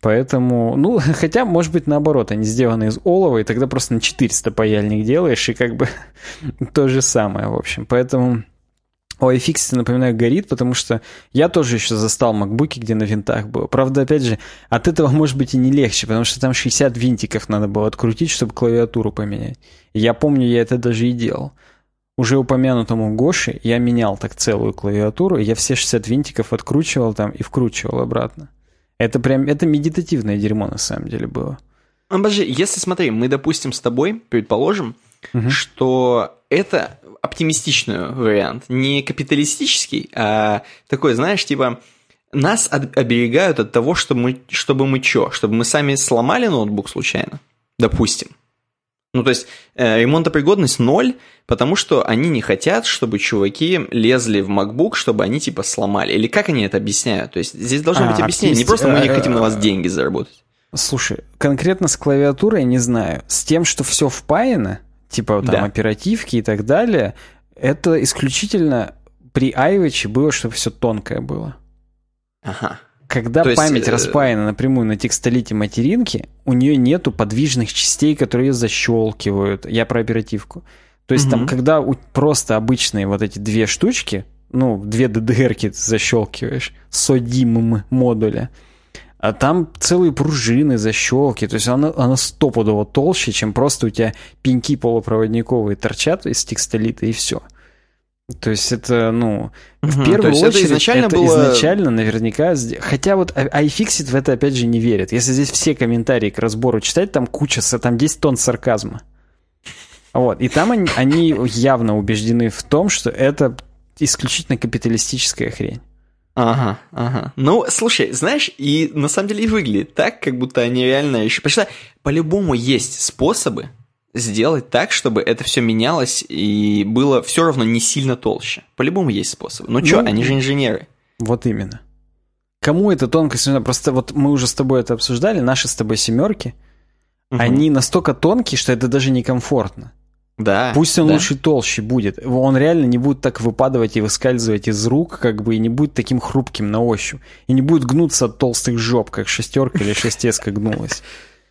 Поэтому, ну, хотя, может быть, наоборот, они сделаны из олова, и тогда просто на 400 паяльник делаешь, и как бы то же самое, в общем. Поэтому у iFixit, напоминаю, горит, потому что я тоже еще застал макбуки, где на винтах было. Правда, опять же, от этого может быть и не легче, потому что там 60 винтиков надо было открутить, чтобы клавиатуру поменять. я помню, я это даже и делал. Уже упомянутому Гоши я менял так целую клавиатуру, я все 60 винтиков откручивал там и вкручивал обратно. Это прям, это медитативное дерьмо на самом деле было. Обожди, если смотри, мы, допустим, с тобой предположим, угу. что это оптимистичный вариант, не капиталистический, а такой, знаешь, типа нас оберегают от того, чтобы мы, чтобы мы что, чтобы мы сами сломали ноутбук случайно, допустим. Ну, то есть э, ремонтопригодность ноль, потому что они не хотят, чтобы чуваки лезли в MacBook, чтобы они типа сломали. Или как они это объясняют? То есть здесь должно а, быть объяснение, не просто мы не хотим на вас деньги заработать. Слушай, конкретно с клавиатурой не знаю. С тем, что все впаяно, типа там да. оперативки и так далее, это исключительно при iWatch было, чтобы все тонкое было. Ага. Когда То память есть, э, распаяна напрямую на текстолите материнки, у нее нету подвижных частей, которые защелкивают. Я про оперативку. То есть угу. там, когда у, просто обычные вот эти две штучки, ну, две DDR-ки защелкиваешь, SODIMM модуля, а там целые пружины, защелки, то есть она, она стопудово толще, чем просто у тебя пеньки полупроводниковые торчат из текстолита и все. То есть это, ну, угу, в первую очередь, это изначально, это было... изначально наверняка... Хотя вот iFixit в это опять же не верит. Если здесь все комментарии к разбору читать, там куча, там 10 тонн сарказма. Вот, и там они, они явно убеждены в том, что это исключительно капиталистическая хрень. Ага, ага. Ну, слушай, знаешь, и на самом деле и выглядит так, как будто они реально еще... Потому что по-любому есть способы сделать так, чтобы это все менялось и было все равно не сильно толще. По-любому есть способы. Ну, ну что, они же инженеры. Вот именно. Кому эта тонкость нужна? Просто вот мы уже с тобой это обсуждали, наши с тобой семерки, угу. они настолько тонкие, что это даже некомфортно. Да. Пусть он да. лучше толще будет. Он реально не будет так выпадывать и выскальзывать из рук, как бы, и не будет таким хрупким на ощупь. И не будет гнуться от толстых жоп, как шестерка или шестеска гнулась.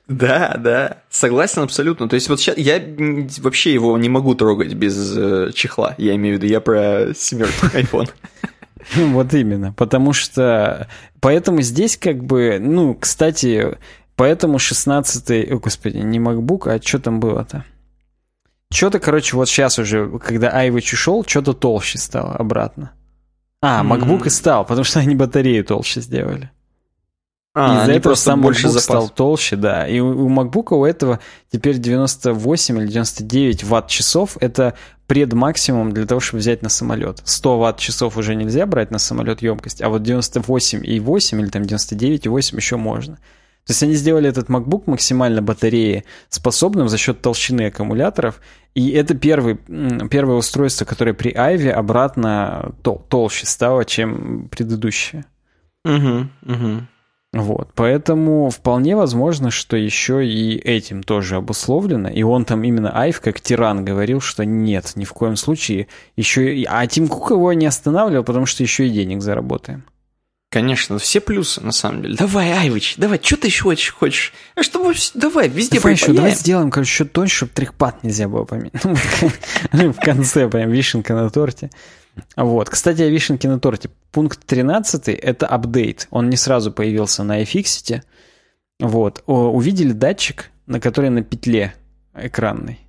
Да, да, согласен абсолютно. То есть вот сейчас я вообще его не могу трогать без э, чехла. Я имею в виду, я про семерку iPhone. Вот именно, потому что... Поэтому здесь как бы, ну, кстати, поэтому 16-й, о, господи, не MacBook, а что там было-то? Что-то, короче, вот сейчас уже, когда iWatch ушел, что-то толще стало обратно. А, MacBook mm-hmm. и стал, потому что они батарею толще сделали. А, Из-за этого сам больше MacBook стал толще, да. И у, у MacBook у этого теперь 98 или 99 ватт-часов. Это предмаксимум для того, чтобы взять на самолет. 100 ватт-часов уже нельзя брать на самолет емкость, а вот 98,8 или там 99,8 еще можно. То есть они сделали этот MacBook максимально батареи способным за счет толщины аккумуляторов, и это первый, первое устройство, которое при Ivy обратно тол толще стало, чем предыдущее. Угу, угу. Вот, поэтому вполне возможно, что еще и этим тоже обусловлено. И он там именно Айв, как тиран, говорил, что нет, ни в коем случае. Еще и... А Тим Кук его не останавливал, потому что еще и денег заработаем. Конечно, все плюсы, на самом деле. Давай, Айвич, давай, что ты еще хочешь? хочешь? А чтобы, давай, везде давай еще, давай сделаем, короче, еще тоньше, чтобы трехпад нельзя было поменять. Ну, в конце прям вишенка на торте. Вот. Кстати, о вишенке на торте. Пункт 13 — это апдейт. Он не сразу появился на iFixit. Вот. Увидели датчик, на который на петле экранной.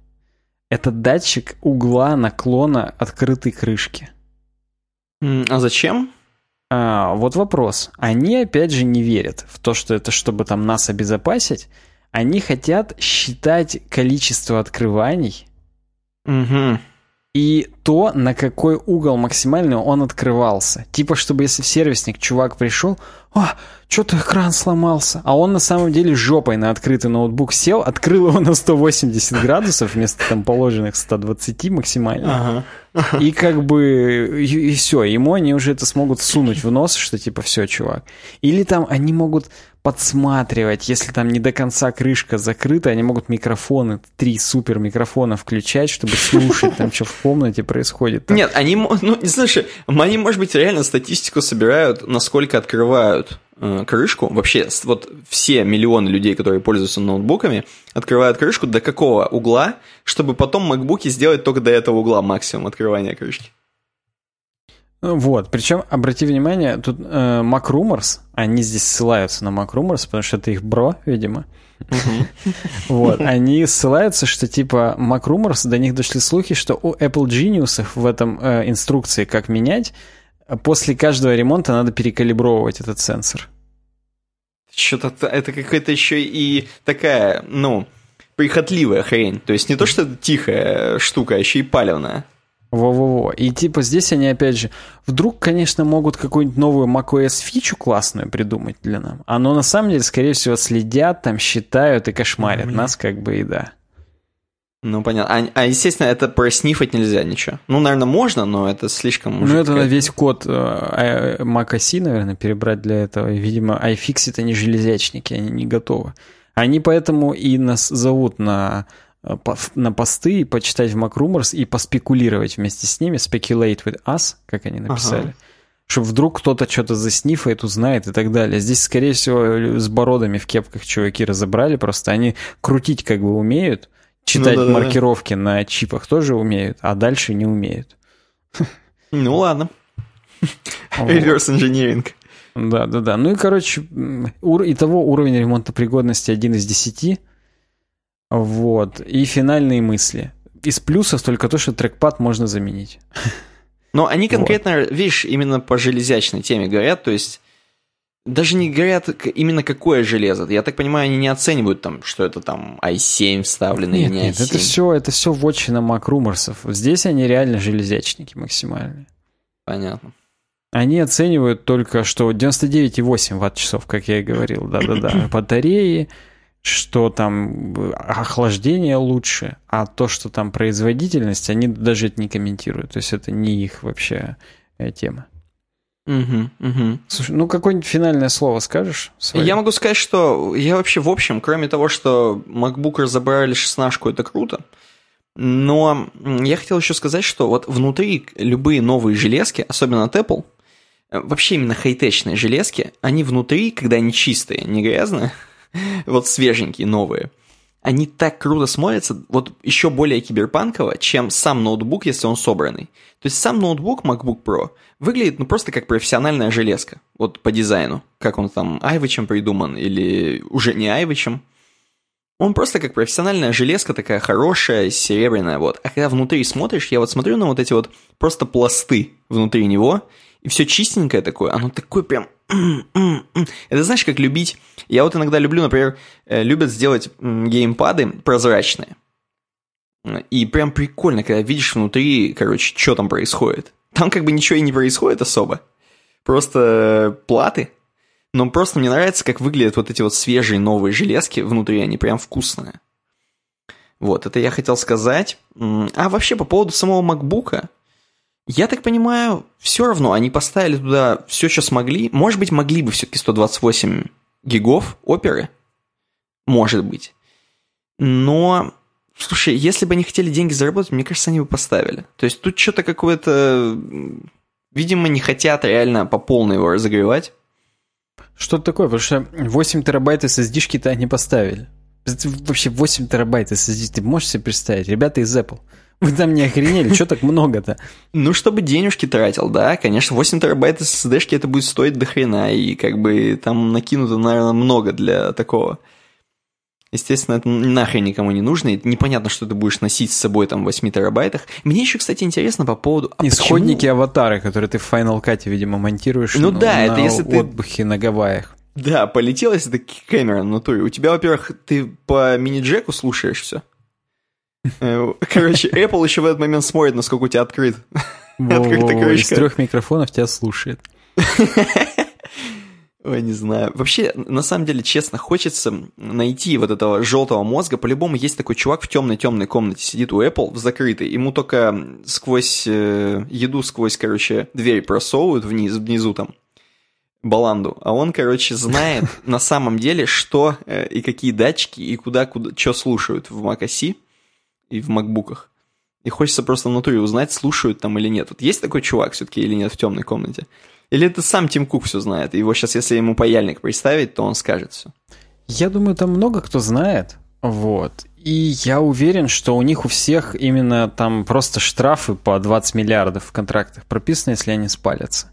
Это датчик угла наклона открытой крышки. А зачем? А, вот вопрос. Они опять же не верят в то, что это чтобы там нас обезопасить. Они хотят считать количество открываний. Угу и то, на какой угол максимальный он открывался. Типа, чтобы если в сервисник чувак пришел, а, что-то экран сломался, а он на самом деле жопой на открытый ноутбук сел, открыл его на 180 градусов вместо там положенных 120 максимально. Ага. И как бы, и, и все, ему они уже это смогут сунуть в нос, что типа все, чувак. Или там они могут подсматривать, если там не до конца крышка закрыта, они могут микрофоны, три супер микрофона включать, чтобы слушать там, что в комнате происходит. Там. Нет, они, ну, знаешь, они, может быть, реально статистику собирают, насколько открывают э, крышку. Вообще, вот все миллионы людей, которые пользуются ноутбуками, открывают крышку до какого угла, чтобы потом макбуки сделать только до этого угла максимум открывания крышки. Вот, причем, обрати внимание, тут э, MacRumors, они здесь ссылаются на MacRumors, потому что это их бро, видимо. Вот, они ссылаются, что типа MacRumors, до них дошли слухи, что у Apple Genius в этом э, инструкции, как менять, после каждого ремонта надо перекалибровывать этот сенсор. Что-то это какая-то еще и такая, ну, прихотливая хрень. То есть не то, что это тихая штука, а еще и палевная. Во-во-во. И типа здесь они опять же, вдруг, конечно, могут какую-нибудь новую macOS фичу классную придумать для нас. А но на самом деле, скорее всего, следят, там считают и кошмарят mm-hmm. нас, как бы и да. Ну, понятно. А, а, естественно, это проснифать нельзя ничего. Ну, наверное, можно, но это слишком... Ну, это весь код э, а, Mac OS, наверное, перебрать для этого. И, видимо, iFixit они железячники, они не готовы. Они поэтому и нас зовут на на посты, почитать в MacRumors и поспекулировать вместе с ними, speculate with us, как они написали. Ага. Чтобы вдруг кто-то что-то заснифает, узнает и так далее. Здесь, скорее всего, с бородами в кепках чуваки разобрали, просто они крутить как бы умеют, читать ну, да, маркировки да. на чипах тоже умеют, а дальше не умеют. Ну ладно. Reverse engineering. Да, да, да. Ну и, короче, итого уровень ремонта пригодности один из десяти. Вот. И финальные мысли. Из плюсов только то, что трекпад можно заменить. Но они конкретно, вот. видишь, именно по железячной теме говорят, то есть даже не говорят именно какое железо. Я так понимаю, они не оценивают там, что это там i7 вставленный нет, не Нет, это все, это все вотчина макруморсов. Здесь они реально железячники максимальные. Понятно. Они оценивают только, что 99,8 ватт-часов, как я и говорил, да-да-да, батареи, что там охлаждение лучше, а то, что там производительность, они даже это не комментируют. То есть это не их вообще э, тема. Угу, угу. Слушай, ну какое-нибудь финальное слово скажешь? Свое? Я могу сказать, что я вообще в общем, кроме того, что MacBook разобрали 16 это круто, но я хотел еще сказать, что вот внутри любые новые железки, особенно от Apple, э, вообще именно хай-течные железки, они внутри, когда они чистые, не грязные, вот свеженькие, новые, они так круто смотрятся, вот еще более киберпанково, чем сам ноутбук, если он собранный. То есть сам ноутбук MacBook Pro выглядит ну просто как профессиональная железка, вот по дизайну, как он там Айвичем придуман или уже не Айвичем. Он просто как профессиональная железка такая хорошая, серебряная, вот. А когда внутри смотришь, я вот смотрю на вот эти вот просто пласты внутри него, и все чистенькое такое, оно такое прям... Это знаешь, как любить... Я вот иногда люблю, например, э, любят сделать геймпады прозрачные. И прям прикольно, когда видишь внутри, короче, что там происходит. Там как бы ничего и не происходит особо. Просто платы. Но просто мне нравится, как выглядят вот эти вот свежие новые железки внутри, они прям вкусные. Вот, это я хотел сказать. А вообще по поводу самого макбука, я так понимаю, все равно они поставили туда все, что смогли. Может быть, могли бы все-таки 128 гигов оперы. Может быть. Но, слушай, если бы они хотели деньги заработать, мне кажется, они бы поставили. То есть тут что-то какое-то... Видимо, не хотят реально по полной его разогревать. Что такое? Потому что 8 терабайт SSD-шки-то они поставили. Вообще 8 терабайт SSD, ты можешь себе представить? Ребята из Apple. Вы там не охренели, что так много-то? Ну, чтобы денежки тратил, да, конечно, 8 терабайт SSD-шки это будет стоить до хрена, и как бы там накинуто, наверное, много для такого. Естественно, это нахрен никому не нужно, и непонятно, что ты будешь носить с собой там в 8 терабайтах. Мне еще, кстати, интересно по поводу... А Исходники почему... аватары, которые ты в Final Cut, видимо, монтируешь ну, на, да, на это если ты... отдыхе на Гавайях. Да, полетел, если ты камера на натуре. У тебя, во-первых, ты по мини-джеку слушаешь все. Э, короче, Apple еще в этот момент смотрит, насколько у тебя открыт. Открыта крышка. Из трех микрофонов тебя слушает. Ой, не знаю. Вообще, на самом деле, честно, хочется найти вот этого желтого мозга. По-любому есть такой чувак в темной-темной комнате, сидит у Apple в закрытой. Ему только сквозь э, еду, сквозь, короче, дверь просовывают вниз, внизу там баланду. А он, короче, знает на самом деле, что э, и какие датчики, и куда, куда, что слушают в macOS и в макбуках. И хочется просто внутри узнать, слушают там или нет. Вот есть такой чувак все-таки или нет в темной комнате? Или это сам Тим Кук все знает? И его сейчас, если ему паяльник представить, то он скажет все. Я думаю, там много кто знает. Вот. И я уверен, что у них у всех именно там просто штрафы по 20 миллиардов в контрактах прописаны, если они спалятся.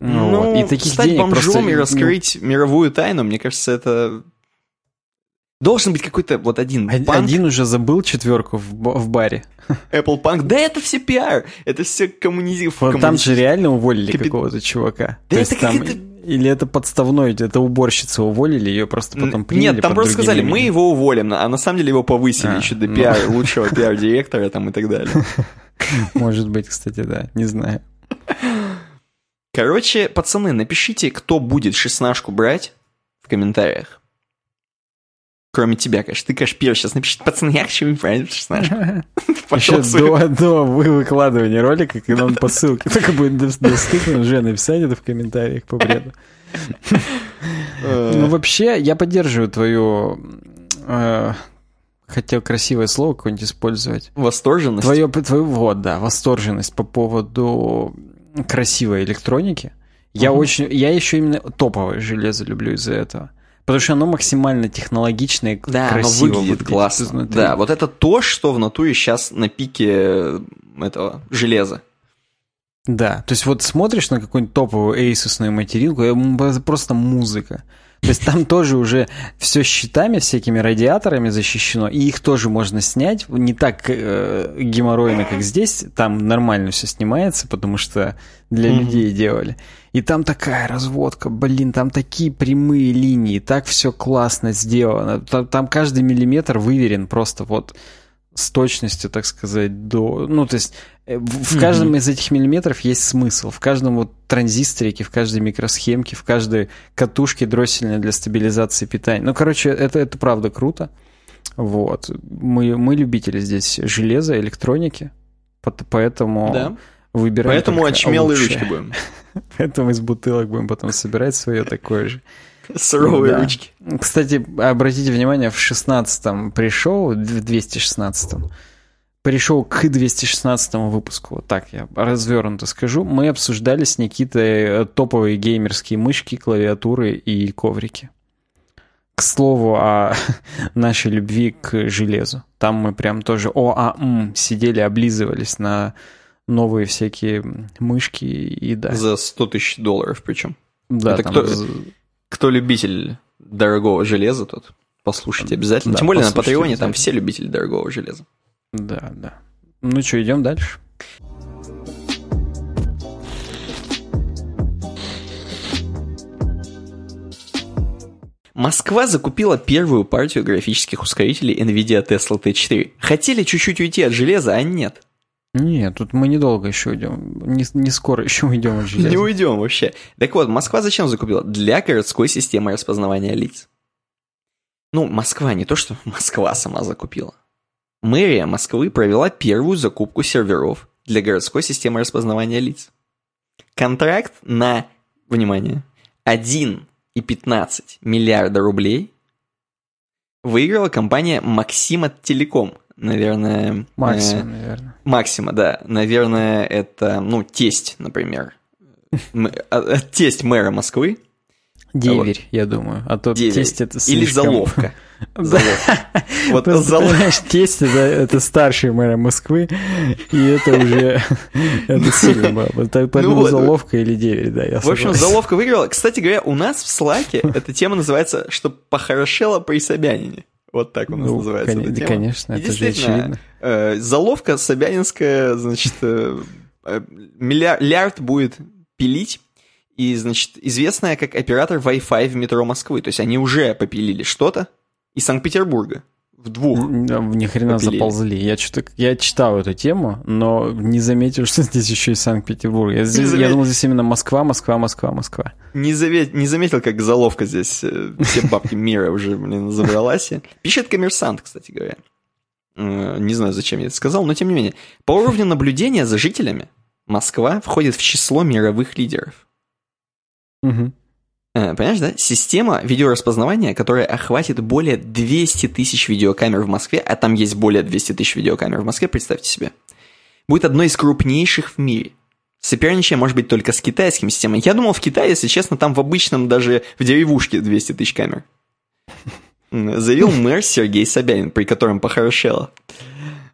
Ну, вот. и таких стать денег бомжом просто... и раскрыть мировую тайну, мне кажется, это Должен быть какой-то вот один Один, панк. уже забыл четверку в, в баре. Apple Punk. Да это все пиар. Это все коммунизм. Вот там же реально уволили Капит... какого-то чувака. Да То это там... это... Или это подставной, это уборщица уволили, ее просто потом приняли Нет, там просто сказали, именем. мы его уволим, а на самом деле его повысили а, еще до ну... пиар, лучшего пиар-директора там и так далее. Может быть, кстати, да, не знаю. Короче, пацаны, напишите, кто будет шестнашку брать в комментариях. Кроме тебя, конечно. Ты, конечно, первый сейчас напишет, пацаны, я хочу брать шестнашку. Еще до, до выкладывания ролика, когда он по ссылке только будет доступен, уже написать это в комментариях по бреду. Ну, вообще, я поддерживаю твою э, хотел красивое слово какое-нибудь использовать. Восторженность? Твое, твою, вот, да, восторженность по поводу красивой электроники. Я угу. очень, я еще именно топовое железо люблю из-за этого. Потому что оно максимально технологичное и да, красиво оно выглядит, классно. Изнутри. Да, вот это то, что в натуре сейчас на пике этого железа. Да, то есть вот смотришь на какую-нибудь топовую эйсусную материнку, это просто музыка. То есть там тоже уже все щитами, всякими радиаторами защищено, и их тоже можно снять. Не так э, геморройно, как здесь. Там нормально все снимается, потому что для mm-hmm. людей делали. И там такая разводка, блин, там такие прямые линии, так все классно сделано. Там, там каждый миллиметр выверен просто вот с точностью, так сказать, до... Ну, то есть э, в, каждом mm-hmm. из этих миллиметров есть смысл. В каждом вот транзисторике, в каждой микросхемке, в каждой катушке дроссельной для стабилизации питания. Ну, короче, это, это правда круто. Вот. Мы, мы любители здесь железа, электроники, поэтому да. выбираем Поэтому очмелые ручки будем. Поэтому из бутылок будем потом собирать свое такое же. Суровые да. ручки. Кстати, обратите внимание, в 16-м пришел, в 216-м, пришел к 216 выпуску, вот так я развернуто скажу, мы обсуждали с Никитой э, топовые геймерские мышки, клавиатуры и коврики. К слову о нашей любви к железу. Там мы прям тоже о а м, сидели, облизывались на новые всякие мышки и да. За 100 тысяч долларов причем. Да, Это там кто, кто любитель дорогого железа, тот послушайте обязательно. Да, Тем более на Патреоне там все любители дорогого железа. Да, да. Ну что, идем дальше? Москва закупила первую партию графических ускорителей NVIDIA Tesla T4. Хотели чуть-чуть уйти от железа, а нет. Нет, тут мы недолго еще идем. Не, не скоро еще уйдем. Не уйдем вообще. Так вот, Москва зачем закупила? Для городской системы распознавания лиц. Ну, Москва не то, что Москва сама закупила. Мэрия Москвы провела первую закупку серверов для городской системы распознавания лиц. Контракт на, внимание, 1,15 миллиарда рублей выиграла компания Максима Телеком – наверное... Максима, э, наверное. Максима, да. Наверное, это, ну, тесть, например. А, э, тесть мэра Москвы. Деверь, вот. я думаю. А то Деверь. тесть это слишком... Или заловка. Вот заловка. тесть это, это старший мэр Москвы, и это уже это сильно было. Поэтому ну, заловка или деверь, да, я В общем, заловка выиграла. Кстати говоря, у нас в Слаке эта тема называется «Что похорошело при Собянине». Вот так у нас ну, называется кон- эта тема. Конечно, И это же очевидно. Э, заловка Собянинская, значит, э, э, миллиард будет пилить, и, значит, известная как оператор Wi-Fi в метро Москвы. То есть они уже попилили что-то из Санкт-Петербурга. В двух. Ни хрена попилили. заползли. Я, что-то, я читал эту тему, но не заметил, что здесь еще и Санкт-Петербург. Я, здесь, замет... я думал, здесь именно Москва, Москва, Москва, Москва. Не, завет... не заметил, как заловка здесь э, все бабки мира уже, блин, забралась. Пишет коммерсант, кстати говоря. Э, не знаю, зачем я это сказал, но тем не менее. По уровню наблюдения за жителями Москва входит в число мировых лидеров. Угу. Понимаешь, да? Система видеораспознавания, которая охватит более 200 тысяч видеокамер в Москве, а там есть более 200 тысяч видеокамер в Москве, представьте себе, будет одной из крупнейших в мире. Соперничая может быть только с китайскими системами. Я думал, в Китае, если честно, там в обычном даже в деревушке 200 тысяч камер. Заявил мэр Сергей Собянин, при котором похорошело.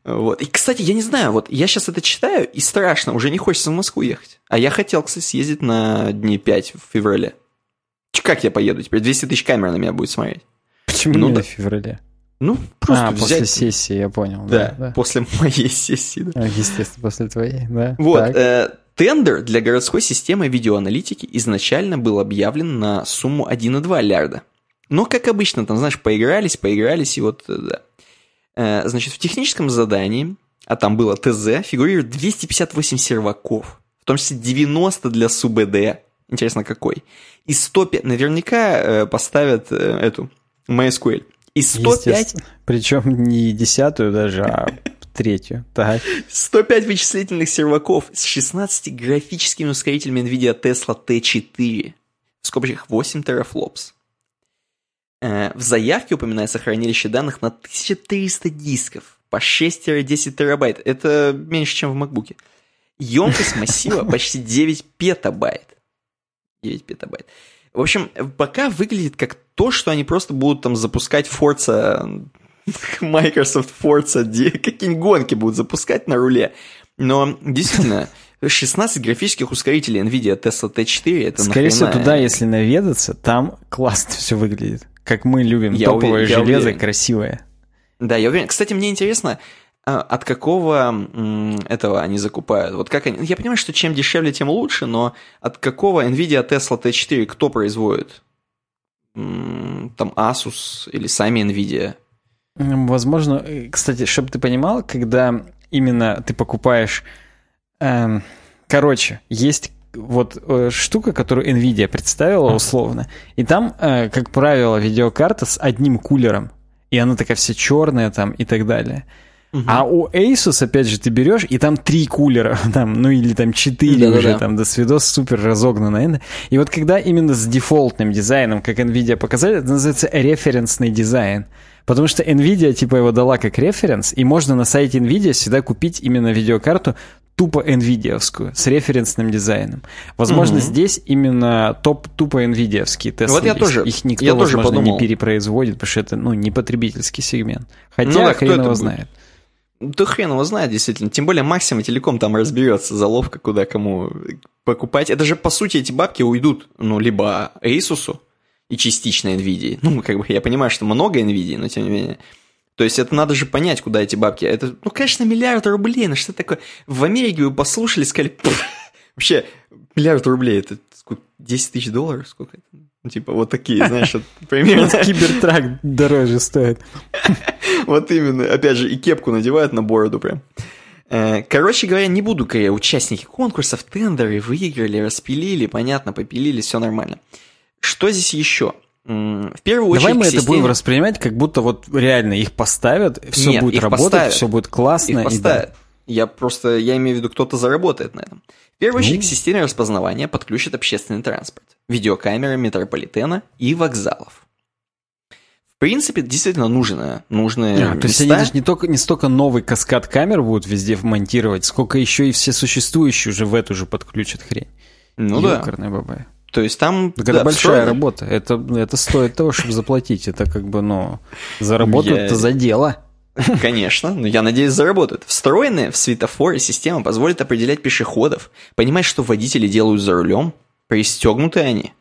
Вот. И, кстати, я не знаю, вот я сейчас это читаю, и страшно, уже не хочется в Москву ехать. А я хотел, кстати, съездить на дни 5 в феврале. Как я поеду теперь? 200 тысяч камер на меня будет смотреть. Почему ну, не да. в феврале? Ну, просто а, взять... после сессии, я понял. Да, да, да. после моей сессии. Да. А, естественно, после твоей, да. Вот, э, тендер для городской системы видеоаналитики изначально был объявлен на сумму 1,2 лярда. Но, как обычно, там, знаешь, поигрались, поигрались, и вот, э, да. Э, значит, в техническом задании, а там было ТЗ, фигурирует 258 серваков, в том числе 90 для СУБД. Интересно, какой? И 105, наверняка э, поставят э, эту MySQL. И 105... Причем не десятую даже, а третью. Так. 105 вычислительных серваков с 16 графическими ускорителями NVIDIA Tesla T4. В скобочках 8 терафлопс. Э, в заявке упоминается хранилище данных на 1300 дисков по 6-10 терабайт. Это меньше, чем в MacBook. Емкость массива почти 9 петабайт. 9 петабайт. В общем, пока выглядит как то, что они просто будут там запускать Forza, Microsoft Forza, какие-нибудь гонки будут запускать на руле. Но действительно, 16 графических ускорителей NVIDIA Tesla T4 это Скорее всего, туда, если наведаться, там классно все выглядит. Как мы любим, я топовое уверен, железо, красивое. Да, я уверен. Кстати, мне интересно, от какого этого они закупают? Вот как они... Я понимаю, что чем дешевле, тем лучше, но от какого NVIDIA Tesla T4 кто производит? Там Asus или сами NVIDIA? Возможно, э, кстати, чтобы ты понимал, когда именно ты покупаешь... Эм, короче, есть вот э, штука, которую Nvidia представила условно, и там, э, как правило, видеокарта с одним кулером, и она такая вся черная там и так далее. Угу. А у Asus, опять же, ты берешь, и там три кулера, там, ну или там четыре да, уже, да, там, до свидос супер разогнано. И вот когда именно с дефолтным дизайном, как NVIDIA показали, это называется референсный дизайн. Потому что NVIDIA, типа, его дала как референс, и можно на сайте NVIDIA всегда купить именно видеокарту тупо NVIDIA-вскую, с референсным дизайном. Возможно, угу. здесь именно топ тупо NVIDIA-вские Теслы. Вот я тоже, Их никто, я возможно, тоже подумал. не перепроизводит, потому что это, ну, не потребительский сегмент. Хотя, ну, да, хрен его знает. Да хрен его знает, действительно. Тем более Максима Телеком там разберется заловка, куда кому покупать. Это же, по сути, эти бабки уйдут, ну, либо Asus и частично NVIDIA. Ну, как бы я понимаю, что много NVIDIA, но тем не менее. То есть это надо же понять, куда эти бабки. Это, ну, конечно, миллиард рублей, но что такое? В Америке вы послушали, сказали, вообще, миллиард рублей, это сколько, 10 тысяч долларов? Сколько это? Ну, типа, вот такие, знаешь, примерно. Кибертрак дороже стоит. Вот именно. Опять же, и кепку надевают на бороду прям. Э, короче говоря, не буду, какие участники конкурсов, тендеры выиграли, распилили, понятно, попилили, все нормально. Что здесь еще? В первую очередь... Давай мы системе... это будем воспринимать, как будто вот реально их поставят, все Нет, будет работать, поставят. все будет классно. Их поставят. Да. Я просто, я имею в виду, кто-то заработает на этом. В первую очередь, ну... к системе распознавания подключат общественный транспорт, видеокамеры метрополитена и вокзалов. В принципе, действительно нужно, нужные а, То есть они даже не, только, не столько новый каскад камер будут везде вмонтировать, сколько еще и все существующие уже в эту же подключат хрень. Ну Ёкарная да. бабая. То есть там... Так да, это большая встроено... работа. Это, это стоит того, чтобы заплатить. Это как бы, ну, заработают-то я... за дело. Конечно, но я надеюсь, заработают. Встроенная в светофоре система позволит определять пешеходов, понимать, что водители делают за рулем, пристегнуты они.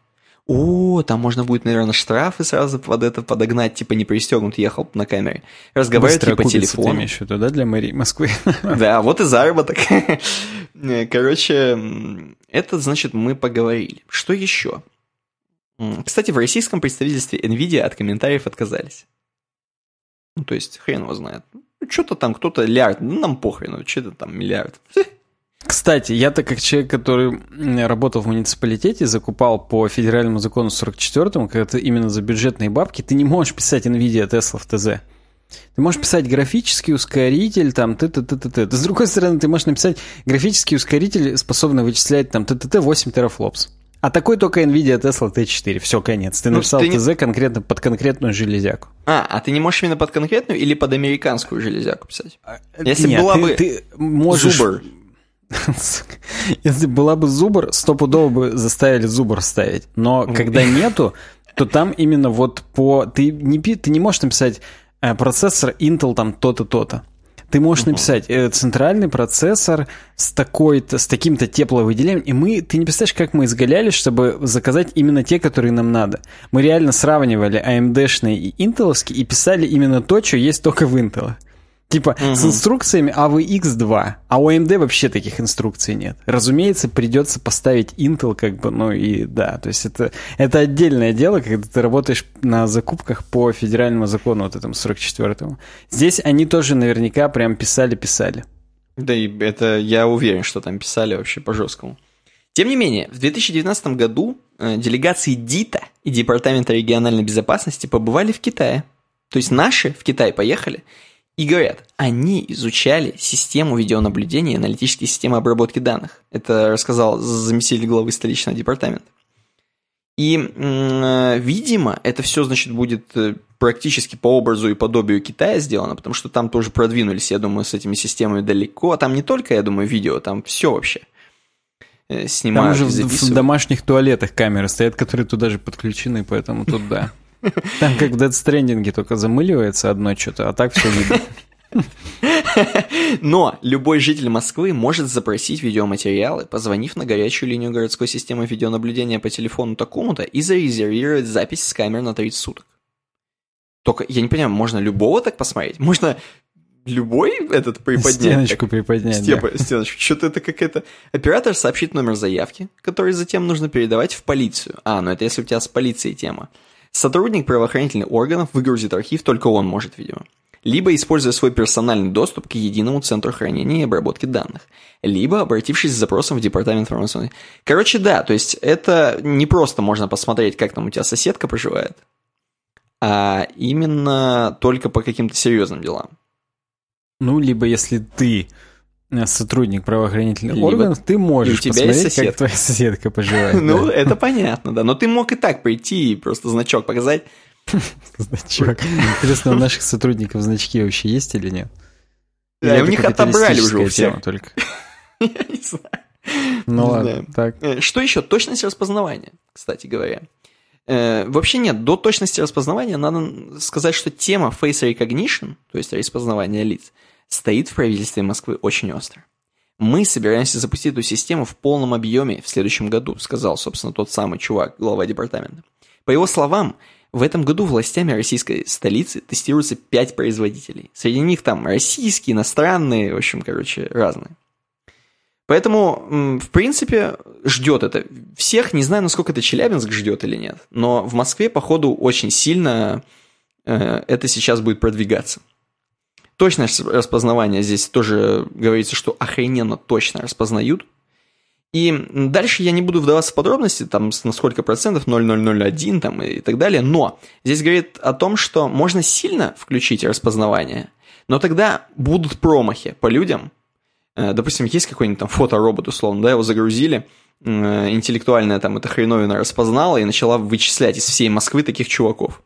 О, там можно будет, наверное, штрафы сразу под это подогнать, типа не пристегнут, ехал на камере. Разговаривать по телефону. Ты имеешь в виду, да, для мэрии Москвы? Да, вот и заработок. Короче, это значит мы поговорили. Что еще? Кстати, в российском представительстве NVIDIA от комментариев отказались. Ну, то есть, хрен его знает. Ну, что-то там кто-то лярд, ну, нам похрен, ну, что-то там миллиард. Кстати, я-то как человек, который работал в муниципалитете, закупал по федеральному закону 44-му, когда ты именно за бюджетные бабки, ты не можешь писать NVIDIA Tesla в ТЗ. Ты можешь писать графический ускоритель, там, т т т т т С другой стороны, ты можешь написать графический ускоритель, способный вычислять, там, т т т 8 терафлопс. А такой только NVIDIA Tesla T4. Все, конец. Ты ну, написал ты ТЗ не... конкретно под конкретную железяку. А, а ты не можешь именно под конкретную или под американскую железяку писать? А, Если Нет, была ты, бы ты можешь... Зубр. Если была бы Зубр, стопудово бы заставили Зубр ставить. Но когда нету, то там именно вот по... Ты не, ты не можешь написать э, процессор Intel там то-то, то-то. Ты можешь написать э, центральный процессор с такой-то, с таким-то тепловыделением, и мы, ты не представляешь, как мы изгалялись, чтобы заказать именно те, которые нам надо. Мы реально сравнивали AMD-шные и Intel и писали именно то, что есть только в Intel. Типа угу. с инструкциями AVX2, а у AMD вообще таких инструкций нет. Разумеется, придется поставить Intel, как бы, ну и да, то есть это, это отдельное дело, когда ты работаешь на закупках по федеральному закону, вот этому 44-му. Здесь они тоже наверняка прям писали-писали. Да и это я уверен, что там писали вообще по-жесткому. Тем не менее, в 2019 году э, делегации ДИТа и Департамента региональной безопасности побывали в Китае. То есть наши в Китай поехали – и говорят, они изучали систему видеонаблюдения и аналитические системы обработки данных. Это рассказал заместитель главы столичного департамента. И, видимо, это все, значит, будет э, практически по образу и подобию Китая сделано, потому что там тоже продвинулись, я думаю, с этими системами далеко. А там не только, я думаю, видео, там все вообще э, снимают Там уже в домашних туалетах камеры стоят, которые туда же подключены, поэтому тут да. Там как в Dead Stranding только замыливается одно что-то, а так все видно. Но любой житель Москвы может запросить видеоматериалы, позвонив на горячую линию городской системы видеонаблюдения по телефону такому-то и зарезервировать запись с камер на 30 суток. Только, я не понимаю, можно любого так посмотреть? Можно любой этот приподнять? Стеночку приподнять, Степа, да. Стеночку. Что-то это какая-то... Оператор сообщит номер заявки, который затем нужно передавать в полицию. А, ну это если у тебя с полицией тема. Сотрудник правоохранительных органов выгрузит архив, только он может, видимо. либо используя свой персональный доступ к единому центру хранения и обработки данных, либо обратившись с запросом в департамент информационной. Короче, да, то есть это не просто можно посмотреть, как там у тебя соседка проживает, а именно только по каким-то серьезным делам. Ну, либо если ты сотрудник правоохранительных либо органов, ты можешь у тебя посмотреть, есть как твоя соседка поживает. Ну, это понятно, да. Но ты мог и так прийти и просто значок показать. Значок. Интересно, у наших сотрудников значки вообще есть или нет? Да, у них отобрали уже у всех. только. Я не знаю. Ну ладно, так. Э, что еще? Точность распознавания, кстати говоря. Э, вообще нет, до точности распознавания надо сказать, что тема face recognition, то есть распознавание лиц, стоит в правительстве Москвы очень остро. Мы собираемся запустить эту систему в полном объеме в следующем году, сказал, собственно, тот самый чувак, глава департамента. По его словам, в этом году властями российской столицы тестируются пять производителей. Среди них там российские, иностранные, в общем, короче, разные. Поэтому, в принципе, ждет это всех. Не знаю, насколько это Челябинск ждет или нет. Но в Москве, походу, очень сильно э, это сейчас будет продвигаться. Точность распознавания здесь тоже говорится, что охрененно точно распознают. И дальше я не буду вдаваться в подробности, там, на сколько процентов, 0,001 там, и так далее, но здесь говорит о том, что можно сильно включить распознавание, но тогда будут промахи по людям, Э, допустим, есть какой-нибудь там фоторобот, условно, да, его загрузили, э, интеллектуальная там эта хреновина распознала и начала вычислять из всей Москвы таких чуваков.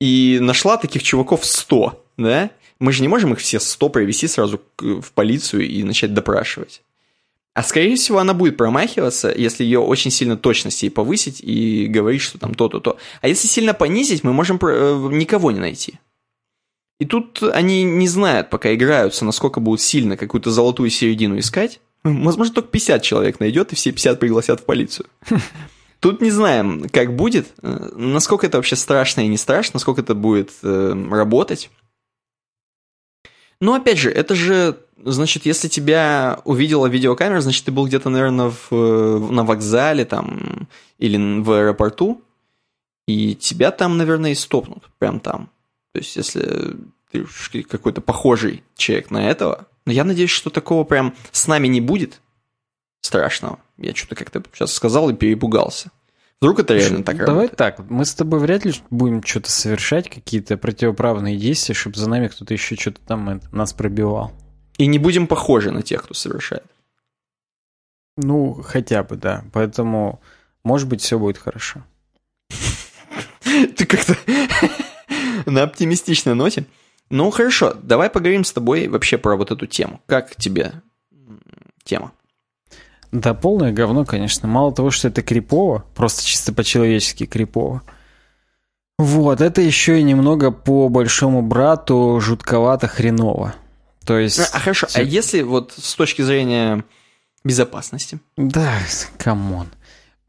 И нашла таких чуваков 100, да? Мы же не можем их все 100 привести сразу в полицию и начать допрашивать. А скорее всего она будет промахиваться, если ее очень сильно точность ей повысить и говорить, что там то-то, то. А если сильно понизить, мы можем э, никого не найти. И тут они не знают, пока играются, насколько будут сильно какую-то золотую середину искать. Возможно, только 50 человек найдет, и все 50 пригласят в полицию. Тут не знаем, как будет, э, насколько это вообще страшно и не страшно, насколько это будет э, работать. Но опять же, это же, значит, если тебя увидела видеокамера, значит, ты был где-то, наверное, в, на вокзале там или в аэропорту, и тебя там, наверное, и стопнут, прям там. То есть, если ты какой-то похожий человек на этого, но я надеюсь, что такого прям с нами не будет страшного. Я что-то как-то сейчас сказал и перепугался. Вдруг это реально так Давай работает? так, мы с тобой вряд ли будем что-то совершать, какие-то противоправные действия, чтобы за нами кто-то еще что-то там это, нас пробивал. И не будем похожи на тех, кто совершает. Ну, хотя бы, да. Поэтому, может быть, все будет хорошо. Ты как-то на оптимистичной ноте. Ну, хорошо, давай поговорим с тобой вообще про вот эту тему. Как тебе тема? Да, полное говно, конечно. Мало того, что это крипово, просто чисто по-человечески крипово. Вот, это еще и немного по большому брату жутковато хреново. То есть... А, а хорошо, а если вот с точки зрения безопасности? Да, come on.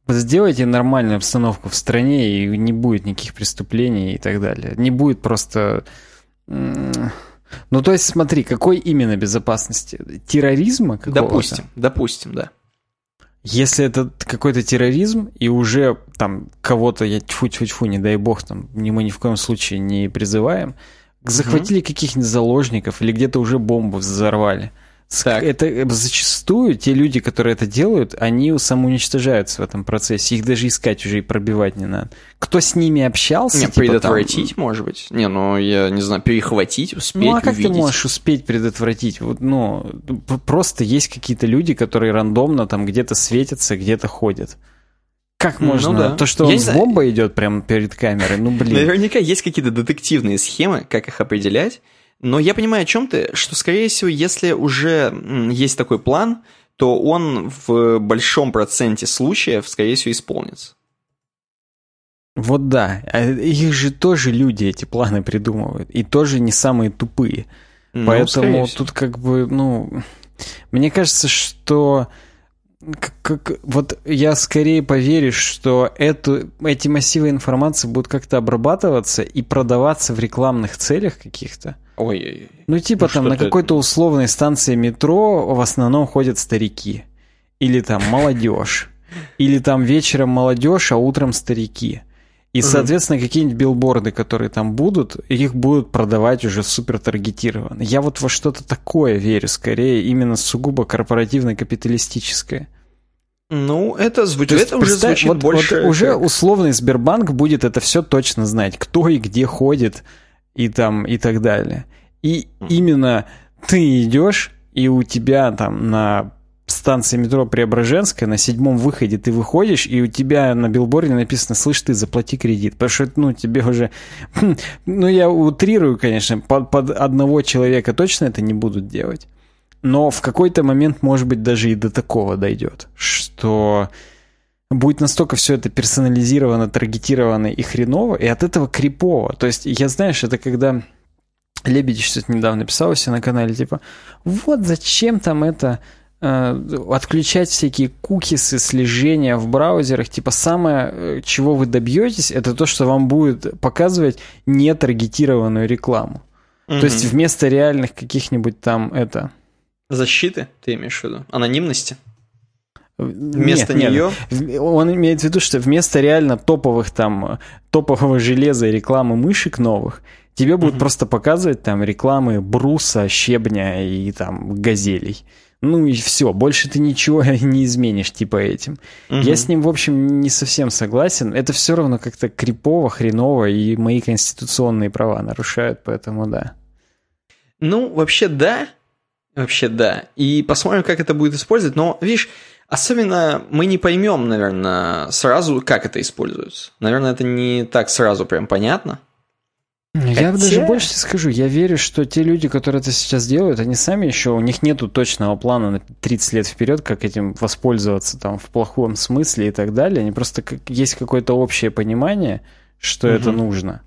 Сделайте нормальную обстановку в стране, и не будет никаких преступлений и так далее. Не будет просто... Ну, то есть, смотри, какой именно безопасности? Терроризма какого-то? Допустим, допустим, да. Если это какой-то терроризм, и уже там кого-то, я тьфу-тьфу-тьфу, не дай бог, там, мы ни в коем случае не призываем, захватили угу. каких-нибудь заложников или где-то уже бомбу взорвали – так. Это э, зачастую те люди, которые это делают, они самоуничтожаются в этом процессе. Их даже искать уже и пробивать не надо. Кто с ними общался? Не, типа, предотвратить, там... может быть. Не, ну, я не знаю, перехватить, успеть, Ну, а как увидеть? ты можешь успеть предотвратить? Вот, ну, просто есть какие-то люди, которые рандомно там где-то светятся, где-то ходят. Как ну можно? Ну, да. То, что я он с бомбой идет прямо перед камерой, ну, блин. Наверняка есть какие-то детективные схемы, как их определять. Но я понимаю, о чем ты, что, скорее всего, если уже есть такой план, то он в большом проценте случаев, скорее всего, исполнится. Вот да, а их же тоже люди эти планы придумывают, и тоже не самые тупые. Ну, Поэтому тут как бы, ну, мне кажется, что как, как, вот я скорее поверю, что эту, эти массивы информации будут как-то обрабатываться и продаваться в рекламных целях каких-то. Ой, ну типа ну, там на какой-то условной станции метро в основном ходят старики. Или там молодежь. Или там вечером молодежь, а утром старики. И, соответственно, какие-нибудь билборды, которые там будут, их будут продавать уже супер таргетированно. Я вот во что-то такое верю, скорее именно сугубо корпоративно-капиталистическое. Ну, это, звучит, это уже звучит вот, больше... Вот уже условный Сбербанк будет это все точно знать, кто и где ходит, и там, и так далее. И именно ты идешь, и у тебя там на станции метро Преображенская, на седьмом выходе ты выходишь, и у тебя на билборде написано, слышь, ты заплати кредит. Потому что, ну, тебе уже... Ну, я утрирую, конечно, под, под одного человека точно это не будут делать. Но в какой-то момент, может быть, даже и до такого дойдет, что будет настолько все это персонализировано, таргетировано и хреново, и от этого крипово. То есть, я, знаешь, это когда... Лебедич что-то недавно писал у себя на канале, типа, вот зачем там это Э, отключать всякие кукисы, слежения в браузерах. Типа самое, э, чего вы добьетесь, это то, что вам будет показывать нетаргетированную рекламу. Угу. То есть вместо реальных каких-нибудь там это... Защиты, ты имеешь в виду? Анонимности? Вместо нет, нее? Нет. Он имеет в виду, что вместо реально топовых там, топового железа и рекламы мышек новых, тебе будут угу. просто показывать там рекламы бруса, щебня и там газелей. Ну и все, больше ты ничего не изменишь типа этим. Угу. Я с ним, в общем, не совсем согласен. Это все равно как-то крипово, хреново, и мои конституционные права нарушают, поэтому да. Ну, вообще да, вообще да. И посмотрим, как это будет использовать. Но, видишь, особенно мы не поймем, наверное, сразу, как это используется. Наверное, это не так сразу прям понятно. Я Хотя... даже больше скажу, я верю, что те люди, которые это сейчас делают, они сами еще, у них нету точного плана на 30 лет вперед, как этим воспользоваться там в плохом смысле и так далее. Они просто как, есть какое-то общее понимание, что угу. это нужно.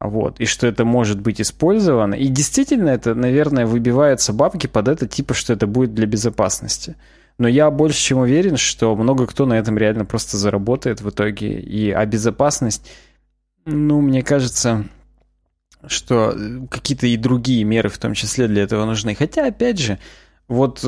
Вот, и что это может быть использовано. И действительно, это, наверное, выбиваются бабки под это, типа, что это будет для безопасности. Но я больше чем уверен, что много кто на этом реально просто заработает в итоге. И, а безопасность, ну, мне кажется, что э, какие-то и другие меры в том числе для этого нужны. Хотя, опять же, вот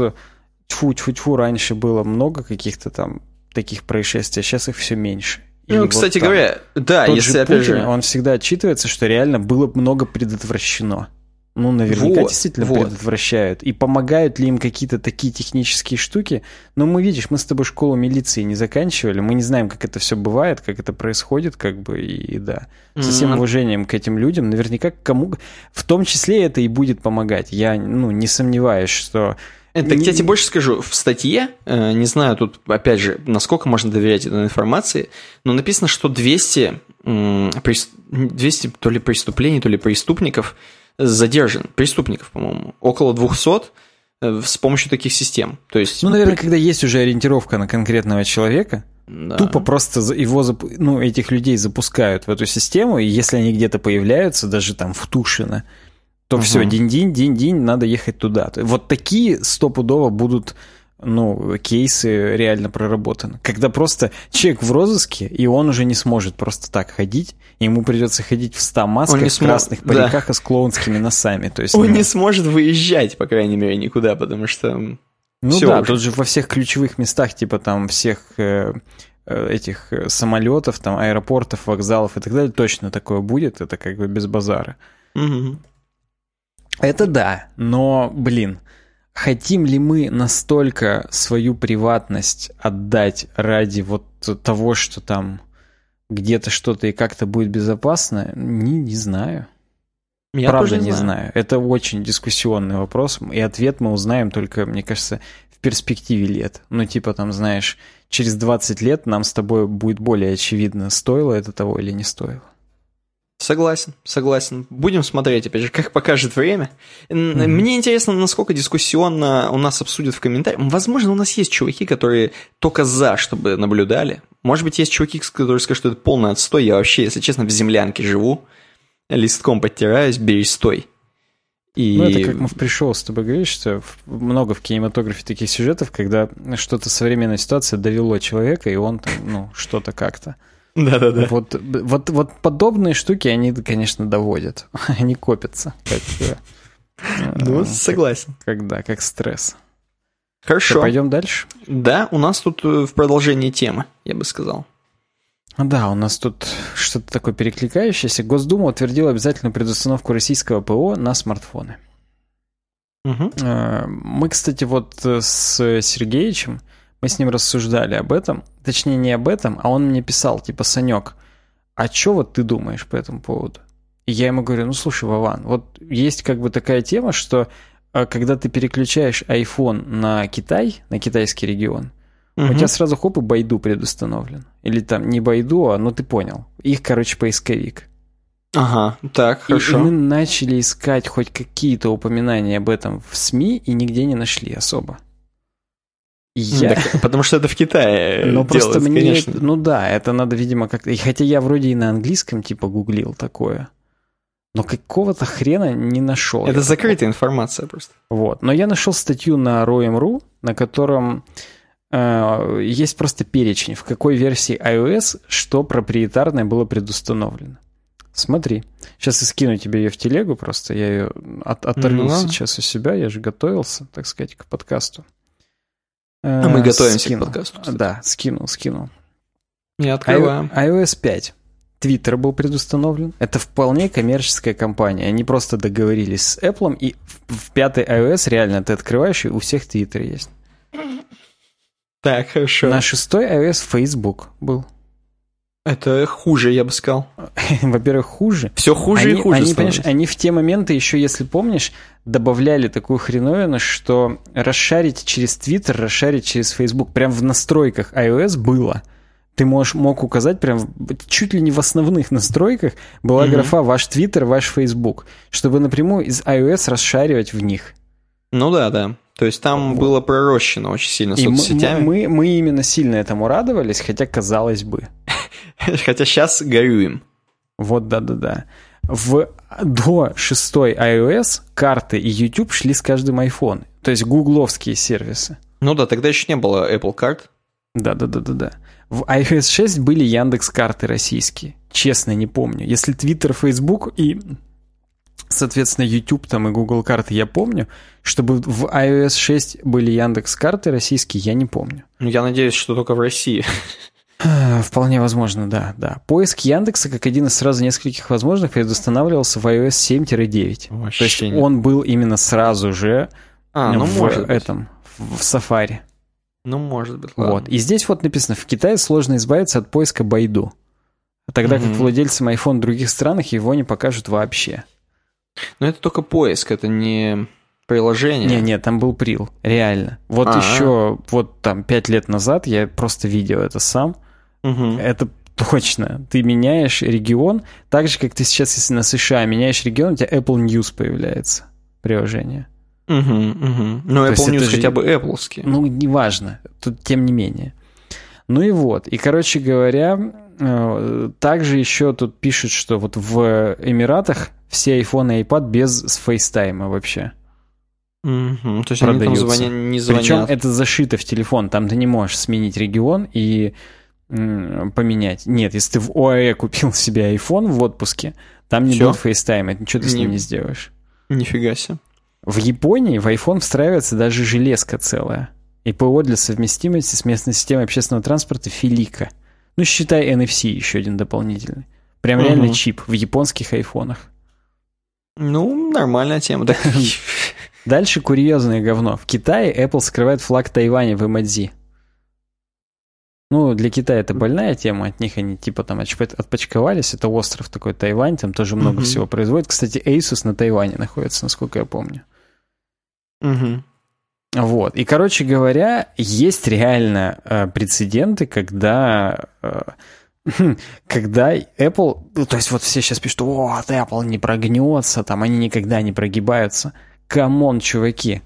тьфу-тьфу-тьфу, раньше было много каких-то там таких происшествий, а сейчас их все меньше. И ну, кстати вот, говоря, да, если же опять Путин, же... Он всегда отчитывается, что реально было много предотвращено. Ну, наверняка вот, действительно вот. предотвращают. И помогают ли им какие-то такие технические штуки? Но мы, видишь, мы с тобой школу милиции не заканчивали, мы не знаем, как это все бывает, как это происходит, как бы, и, и да. Со всем уважением к этим людям, наверняка кому... В том числе это и будет помогать. Я, ну, не сомневаюсь, что... Так я тебе больше скажу, в статье, э, не знаю тут, опять же, насколько можно доверять этой информации, но написано, что 200, 200 то ли преступлений, то ли преступников задержан, преступников, по-моему, около 200 э, с помощью таких систем. То есть, ну, наверное, когда есть уже ориентировка на конкретного человека, да. тупо просто его, ну, этих людей запускают в эту систему, и если они где-то появляются, даже там в Тушино, то угу. все, день-день, день-день, надо ехать туда. Вот такие стопудово будут ну, кейсы реально проработаны. Когда просто человек в розыске, и он уже не сможет просто так ходить, ему придется ходить в 100 масках, в красных париках да. и с клоунскими носами. То есть, он ну... не сможет выезжать, по крайней мере, никуда, потому что... Ну Все да, уже. тут же во всех ключевых местах, типа там всех э, э этих э, самолетов, там аэропортов, вокзалов и так далее, точно такое будет, это как бы без базара. Угу. Это да, но, блин, хотим ли мы настолько свою приватность отдать ради вот того, что там где-то что-то и как-то будет безопасно, не, не знаю. Я Правда не знаю. знаю. Это очень дискуссионный вопрос, и ответ мы узнаем только, мне кажется, в перспективе лет. Ну, типа там, знаешь, через 20 лет нам с тобой будет более очевидно, стоило это того или не стоило. Согласен, согласен. Будем смотреть, опять же, как покажет время. Mm-hmm. Мне интересно, насколько дискуссионно у нас обсудят в комментариях. Возможно, у нас есть чуваки, которые только за, чтобы наблюдали. Может быть, есть чуваки, которые скажут, что это полный отстой. Я вообще, если честно, в землянке живу, листком подтираюсь, берись стой. И... Ну, это как мы в пришел с тобой говоришь, что много в кинематографе таких сюжетов, когда что-то современная ситуация довело человека, и он там, ну, что-то как-то. Да-да-да. Вот, вот, вот подобные штуки, они, конечно, доводят. Они копятся. Как, э, ну, согласен. Как, да, как стресс. Хорошо. Пойдем дальше? Да, у нас тут э, в продолжении темы, я бы сказал. Да, у нас тут что-то такое перекликающееся. Госдума утвердила обязательную предустановку российского ПО на смартфоны. Угу. Мы, кстати, вот с Сергеичем, мы с ним рассуждали об этом. Точнее, не об этом, а он мне писал, типа, Санек, а что вот ты думаешь по этому поводу? И я ему говорю, ну слушай, Вован, вот есть как бы такая тема, что э, когда ты переключаешь iPhone на Китай, на китайский регион, угу. у тебя сразу хоп и Байду предустановлен. Или там не Байду, а ну ты понял. Их, короче, поисковик. Ага, так, хорошо. И, и мы начали искать хоть какие-то упоминания об этом в СМИ и нигде не нашли особо. Я... Так, потому что это в Китае Ну, просто мне... Конечно. Ну да, это надо, видимо, как-то... Хотя я вроде и на английском типа гуглил такое. Но какого-то хрена не нашел. Это закрытая такого. информация просто. Вот. Но я нашел статью на Roem.ru, на котором э, есть просто перечень, в какой версии iOS что проприетарное было предустановлено. Смотри. Сейчас я скину тебе ее в телегу просто. Я ее от, оторву ну, сейчас у себя. Я же готовился, так сказать, к подкасту. А мы готовимся скинул. к подкасту. Кстати. Да, скинул, скинул. Не открываем. iOS 5. Twitter был предустановлен. Это вполне коммерческая компания. Они просто договорились с Apple, и в пятой iOS реально ты открываешь, и у всех Twitter есть. Так, хорошо. На шестой iOS Facebook был. Это хуже, я бы сказал. Во-первых, хуже. Все хуже они, и хуже они, понимаешь, они в те моменты еще, если помнишь, добавляли такую хреновину, что расшарить через Twitter, расшарить через Facebook, прям в настройках iOS было. Ты можешь, мог указать прям чуть ли не в основных настройках была mm-hmm. графа «Ваш Twitter, ваш Facebook», чтобы напрямую из iOS расшаривать в них. Ну да, да. То есть там вот. было пророщено очень сильно и соцсетями. Мы, мы, мы именно сильно этому радовались, хотя казалось бы. Хотя сейчас горюем. Вот, да-да-да. В, до шестой iOS карты и YouTube шли с каждым iPhone. То есть гугловские сервисы. Ну да, тогда еще не было Apple карт. Да-да-да-да-да. В iOS 6 были Яндекс карты российские. Честно, не помню. Если Twitter, Facebook и, соответственно, YouTube там и Google карты я помню, чтобы в iOS 6 были Яндекс карты российские, я не помню. Ну, я надеюсь, что только в России. Вполне возможно, да, да. Поиск Яндекса, как один из сразу нескольких возможных, предустанавливался в iOS 7-9. То есть нет. он был именно сразу же а, ну, в может этом, быть. в Safari. Ну, может быть, ладно. Вот. И здесь вот написано, в Китае сложно избавиться от поиска Байду. Тогда mm-hmm. как владельцам iPhone в других странах его не покажут вообще. Но это только поиск, это не приложение. Не, не, там был прил, реально. Вот А-а-а. еще, вот там пять лет назад я просто видел это сам. Угу. Это точно. Ты меняешь регион, так же, как ты сейчас, если на США меняешь регион, у тебя Apple News появляется, приложение. Угу, угу. Ну, Apple News же... хотя бы Apple. Ну, неважно, тут тем не менее. Ну и вот. И, короче говоря, э, также еще тут пишут, что вот в Эмиратах все iPhone и iPad без FaceTime вообще. Угу, то есть продаются. они там звонят, не звонят. Причем это зашито в телефон, там ты не можешь сменить регион и поменять. Нет, если ты в ОАЭ купил себе iPhone в отпуске, там не будет FaceTime, ничего ты с ним не сделаешь. Нифига себе. В Японии в iPhone встраивается даже железка целая. И ПО для совместимости с местной системой общественного транспорта Филика. Ну, считай NFC еще один дополнительный. Прям угу. реально чип в японских айфонах. Ну, нормальная тема. Дальше курьезное говно. В Китае Apple скрывает флаг Тайваня в эмодзи. Ну, для Китая это больная тема, от них они типа там отпочковались, это остров такой Тайвань, там тоже много uh-huh. всего производит. Кстати, Asus на Тайване находится, насколько я помню. Угу. Вот. И, короче говоря, есть реально э, прецеденты, когда, э, когда Apple, ну, то есть вот все сейчас пишут, вот, Apple не прогнется, там они никогда не прогибаются. Come on, чуваки,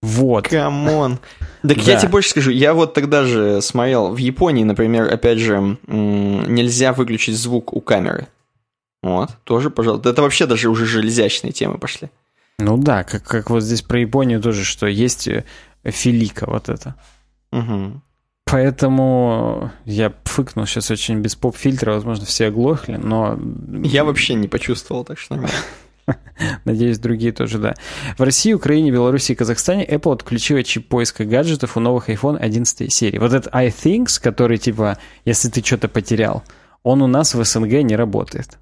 вот. Come on. Так я тебе больше скажу, я вот тогда же смотрел, в Японии, например, опять же, нельзя выключить звук у камеры. Вот, тоже, пожалуйста. Это вообще даже уже железячные темы пошли. Ну да, как, как вот здесь про Японию тоже, что есть э, филика вот это. Угу. Поэтому я фыкнул сейчас очень без поп-фильтра, возможно, все оглохли, но... Я вообще не почувствовал, так что нормально. Надеюсь, другие тоже, да. В России, Украине, Беларуси и Казахстане Apple отключила чип поиска гаджетов у новых iPhone 11 серии. Вот этот iThings, который, типа, если ты что-то потерял, он у нас в СНГ не работает.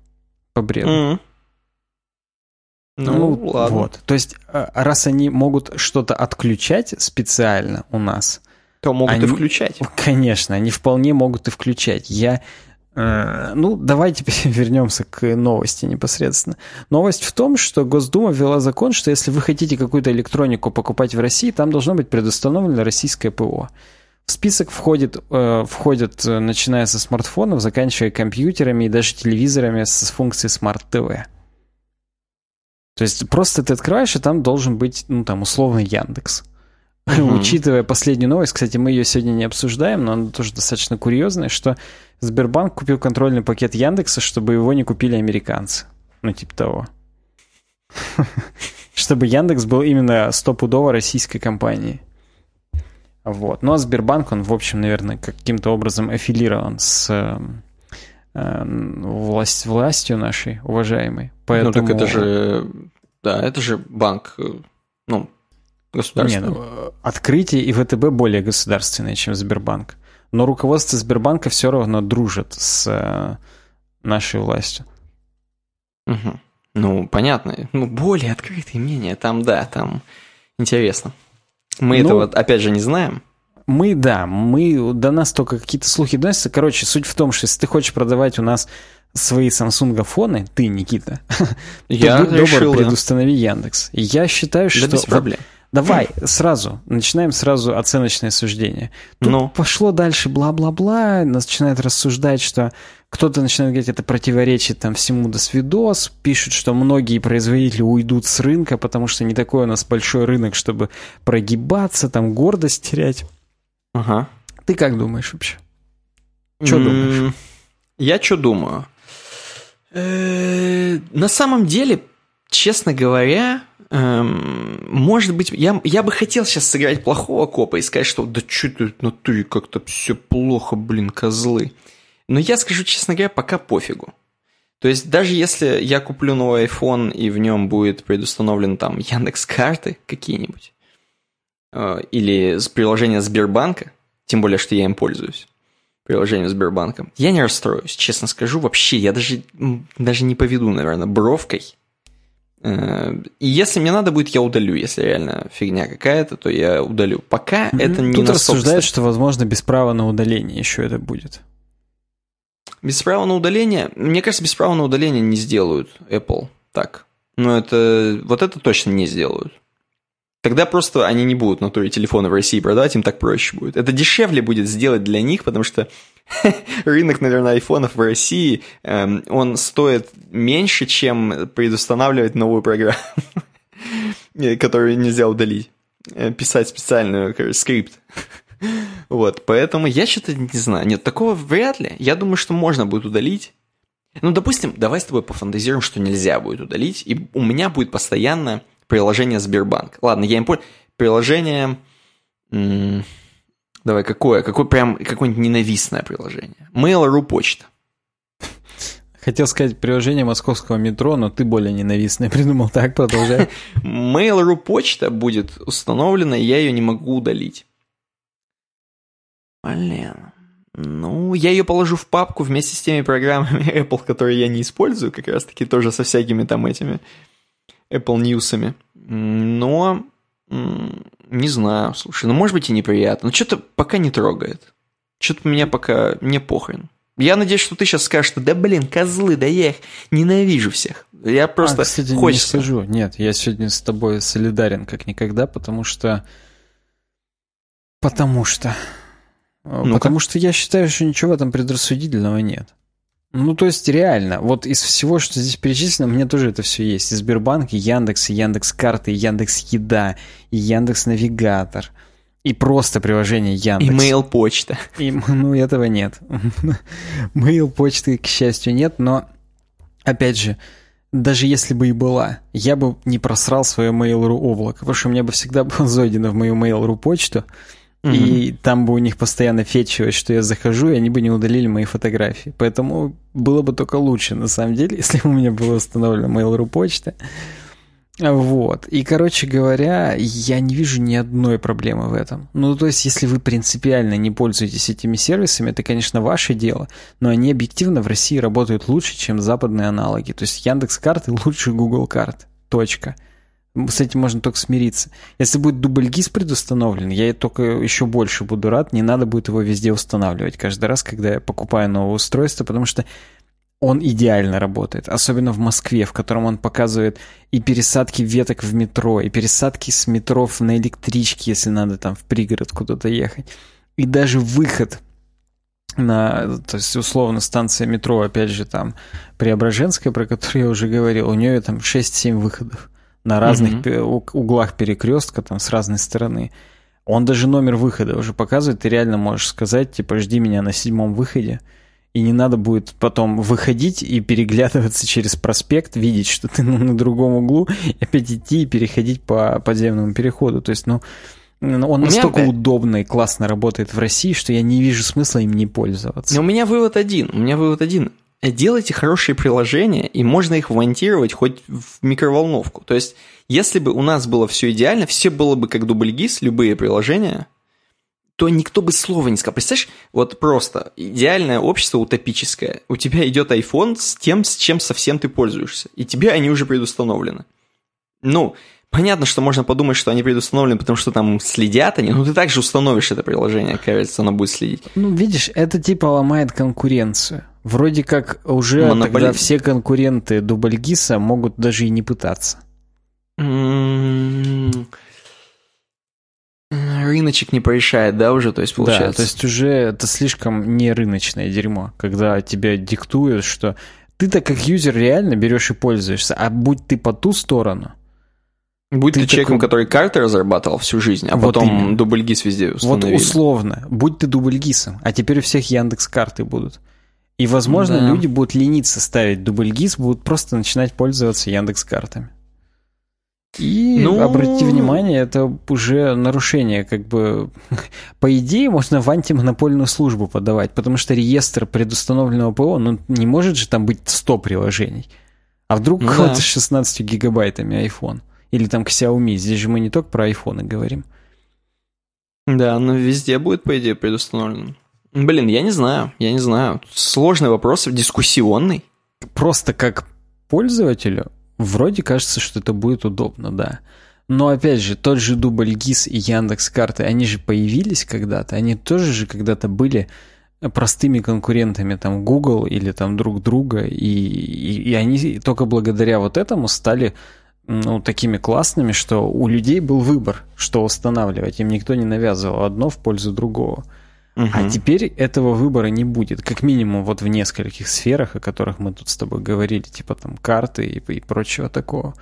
По бреду. Mm-hmm. Ну, ну, ладно. Вот. То есть, а, раз они могут что-то отключать специально у нас, то могут они, и включать. Конечно, они вполне могут и включать. Я Э, ну, давайте вернемся к новости непосредственно. Новость в том, что Госдума ввела закон, что если вы хотите какую-то электронику покупать в России, там должно быть предустановлено российское ПО. В список входит, э, входят, э, начиная со смартфонов, заканчивая компьютерами и даже телевизорами с функцией Smart TV. То есть просто ты открываешь, и там должен быть, ну, там, условно, Яндекс. Uh-huh. Учитывая последнюю новость, кстати, мы ее сегодня не обсуждаем, но она тоже достаточно курьезная, что Сбербанк купил контрольный пакет Яндекса, чтобы его не купили американцы. Ну, типа того. Чтобы Яндекс был именно стопудово российской компанией. Вот. Ну, а Сбербанк, он, в общем, наверное, каким-то образом аффилирован с э, э власть, властью нашей, уважаемой. Поэтому... Ну, так это же... Да, это же банк, э, ну, государственный. Нет, ну, открытие и ВТБ более государственное, чем Сбербанк но руководство Сбербанка все равно дружит с э, нашей властью. Угу. Ну, понятно. Ну, более открытые мнения, там, да, там интересно. Мы ну, этого, опять же, не знаем. Мы, да, мы, до нас только какие-то слухи доносятся. Короче, суть в том, что если ты хочешь продавать у нас свои Samsung фоны, ты, Никита, я то решил, добр, предустанови Яндекс. Я считаю, что... Да без проблем. Давай, сразу, начинаем сразу оценочное суждение. Тут ну. пошло дальше бла-бла-бла, начинает рассуждать, что кто-то начинает говорить, это противоречит там всему до свидос, пишут, что многие производители уйдут с рынка, потому что не такой у нас большой рынок, чтобы прогибаться, там гордость терять. Ага. Ты как думаешь вообще? Что думаешь? Я что думаю? Э, на самом деле, честно говоря, Эм, может быть, я, я бы хотел сейчас сыграть плохого копа и сказать, что да что ты на ты как-то все плохо, блин, козлы. Но я скажу, честно говоря, пока пофигу. То есть даже если я куплю новый iPhone и в нем будет предустановлен там Яндекс карты какие-нибудь, э, или приложение Сбербанка, тем более, что я им пользуюсь, приложение Сбербанка, я не расстроюсь, честно скажу, вообще, я даже, даже не поведу, наверное, бровкой и если мне надо будет, я удалю. Если реально фигня какая-то, то я удалю. Пока mm-hmm. это не Тут рассуждают, что, возможно, без права на удаление еще это будет. Без права на удаление? Мне кажется, без права на удаление не сделают Apple так. Но это... Вот это точно не сделают. Тогда просто они не будут на натуре телефоны в России продавать, им так проще будет. Это дешевле будет сделать для них, потому что рынок, наверное, айфонов в России, эм, он стоит меньше, чем предустанавливать новую программу, которую нельзя удалить. Э, писать специальную скрипт. Вот, поэтому я что-то не знаю. Нет, такого вряд ли. Я думаю, что можно будет удалить. Ну, допустим, давай с тобой пофантазируем, что нельзя будет удалить, и у меня будет постоянно приложение Сбербанк. Ладно, я им понял. Приложение... Давай, какое? Какое прям какое-нибудь ненавистное приложение? Mail.ru почта. Хотел сказать приложение московского метро, но ты более ненавистное придумал. Так, продолжай. Mail.ru почта будет установлена, и я ее не могу удалить. Блин. Ну, я ее положу в папку вместе с теми программами Apple, которые я не использую, как раз таки тоже со всякими там этими Apple News'ами. Но, не знаю, слушай, ну может быть и неприятно. Но что-то пока не трогает. Что-то меня пока не похрен. Я надеюсь, что ты сейчас скажешь, что да блин, козлы, да я их ненавижу всех. Я а, просто а, кстати, хочется. не скажу. Нет, я сегодня с тобой солидарен как никогда, потому что... Потому что... ну Потому что я считаю, что ничего этом предрассудительного нет. Ну, то есть, реально, вот из всего, что здесь перечислено, мне тоже это все есть. И Сбербанк, и Яндекс, и Яндекс карты, и Яндекс еда, и Яндекс навигатор, и просто приложение Яндекс. И mail почта. И, ну, этого нет. mail почты, к счастью, нет, но, опять же, даже если бы и была, я бы не просрал свое Mail.ru облако, потому что у меня бы всегда было зайдено в мою Mail.ru почту, И там бы у них постоянно фетчилось, что я захожу, и они бы не удалили мои фотографии. Поэтому было бы только лучше, на самом деле, если у меня было установлено Mail.ru почта. Вот. И, короче говоря, я не вижу ни одной проблемы в этом. Ну, то есть, если вы принципиально не пользуетесь этими сервисами, это, конечно, ваше дело, но они объективно в России работают лучше, чем западные аналоги. То есть, Яндекс карты лучше Google карт. Точка. С этим можно только смириться. Если будет дубль ГИС предустановлен, я только еще больше буду рад. Не надо будет его везде устанавливать каждый раз, когда я покупаю новое устройство, потому что он идеально работает. Особенно в Москве, в котором он показывает и пересадки веток в метро, и пересадки с метро на электричке, если надо там в пригород куда-то ехать. И даже выход на, то есть, условно, станция метро, опять же, там, Преображенская, про которую я уже говорил, у нее там 6-7 выходов на разных mm-hmm. углах перекрестка, там, с разной стороны. Он даже номер выхода уже показывает, ты реально можешь сказать, типа, жди меня на седьмом выходе, и не надо будет потом выходить и переглядываться через проспект, видеть, что ты ну, на другом углу, и опять идти и переходить по подземному переходу. То есть, ну, он настолько меня... удобно и классно работает в России, что я не вижу смысла им не пользоваться. Но у меня вывод один. У меня вывод один. Делайте хорошие приложения, и можно их вмонтировать хоть в микроволновку. То есть, если бы у нас было все идеально, все было бы как дубльгиз, любые приложения, то никто бы слова не сказал. Представляешь, вот просто идеальное общество утопическое. У тебя идет iPhone с тем, с чем совсем ты пользуешься. И тебе они уже предустановлены. Ну, Понятно, что можно подумать, что они предустановлены, потому что там следят они, но ты также установишь это приложение, кажется, оно будет следить. Ну, видишь, это типа ломает конкуренцию. Вроде как уже Монополи... тогда все конкуренты Дубльгиса могут даже и не пытаться. М-м-м. Рыночек не порешает, да, уже, то есть получается? Да, то есть уже это слишком не рыночное дерьмо, когда тебе диктуют, что ты-то как юзер реально берешь и пользуешься, а будь ты по ту сторону, Будь ты, ты человеком, такой... который карты разрабатывал всю жизнь, а вот потом именно. дубльгиз везде установили. Вот условно, будь ты дубльгизом, а теперь у всех Яндекс карты будут. И, возможно, да. люди будут лениться ставить дубльгиз, будут просто начинать пользоваться Яндекс картами. И ну... обратите внимание, это уже нарушение, как бы, по идее, можно в антимонопольную службу подавать, потому что реестр предустановленного ПО, ну, не может же там быть 100 приложений. А вдруг да. кого-то с 16 гигабайтами iPhone? Или там к Xiaomi. Здесь же мы не только про айфоны говорим. Да, но везде будет, по идее, предустановлено. Блин, я не знаю, я не знаю. Сложный вопрос, дискуссионный. Просто как пользователю вроде кажется, что это будет удобно, да. Но опять же, тот же дубль ГИС и Яндекс карты, они же появились когда-то, они тоже же когда-то были простыми конкурентами там Google или там друг друга, и, и, и они только благодаря вот этому стали ну, такими классными, что у людей был выбор, что устанавливать. Им никто не навязывал одно в пользу другого. Угу. А теперь этого выбора не будет. Как минимум вот в нескольких сферах, о которых мы тут с тобой говорили, типа там карты и, и прочего такого.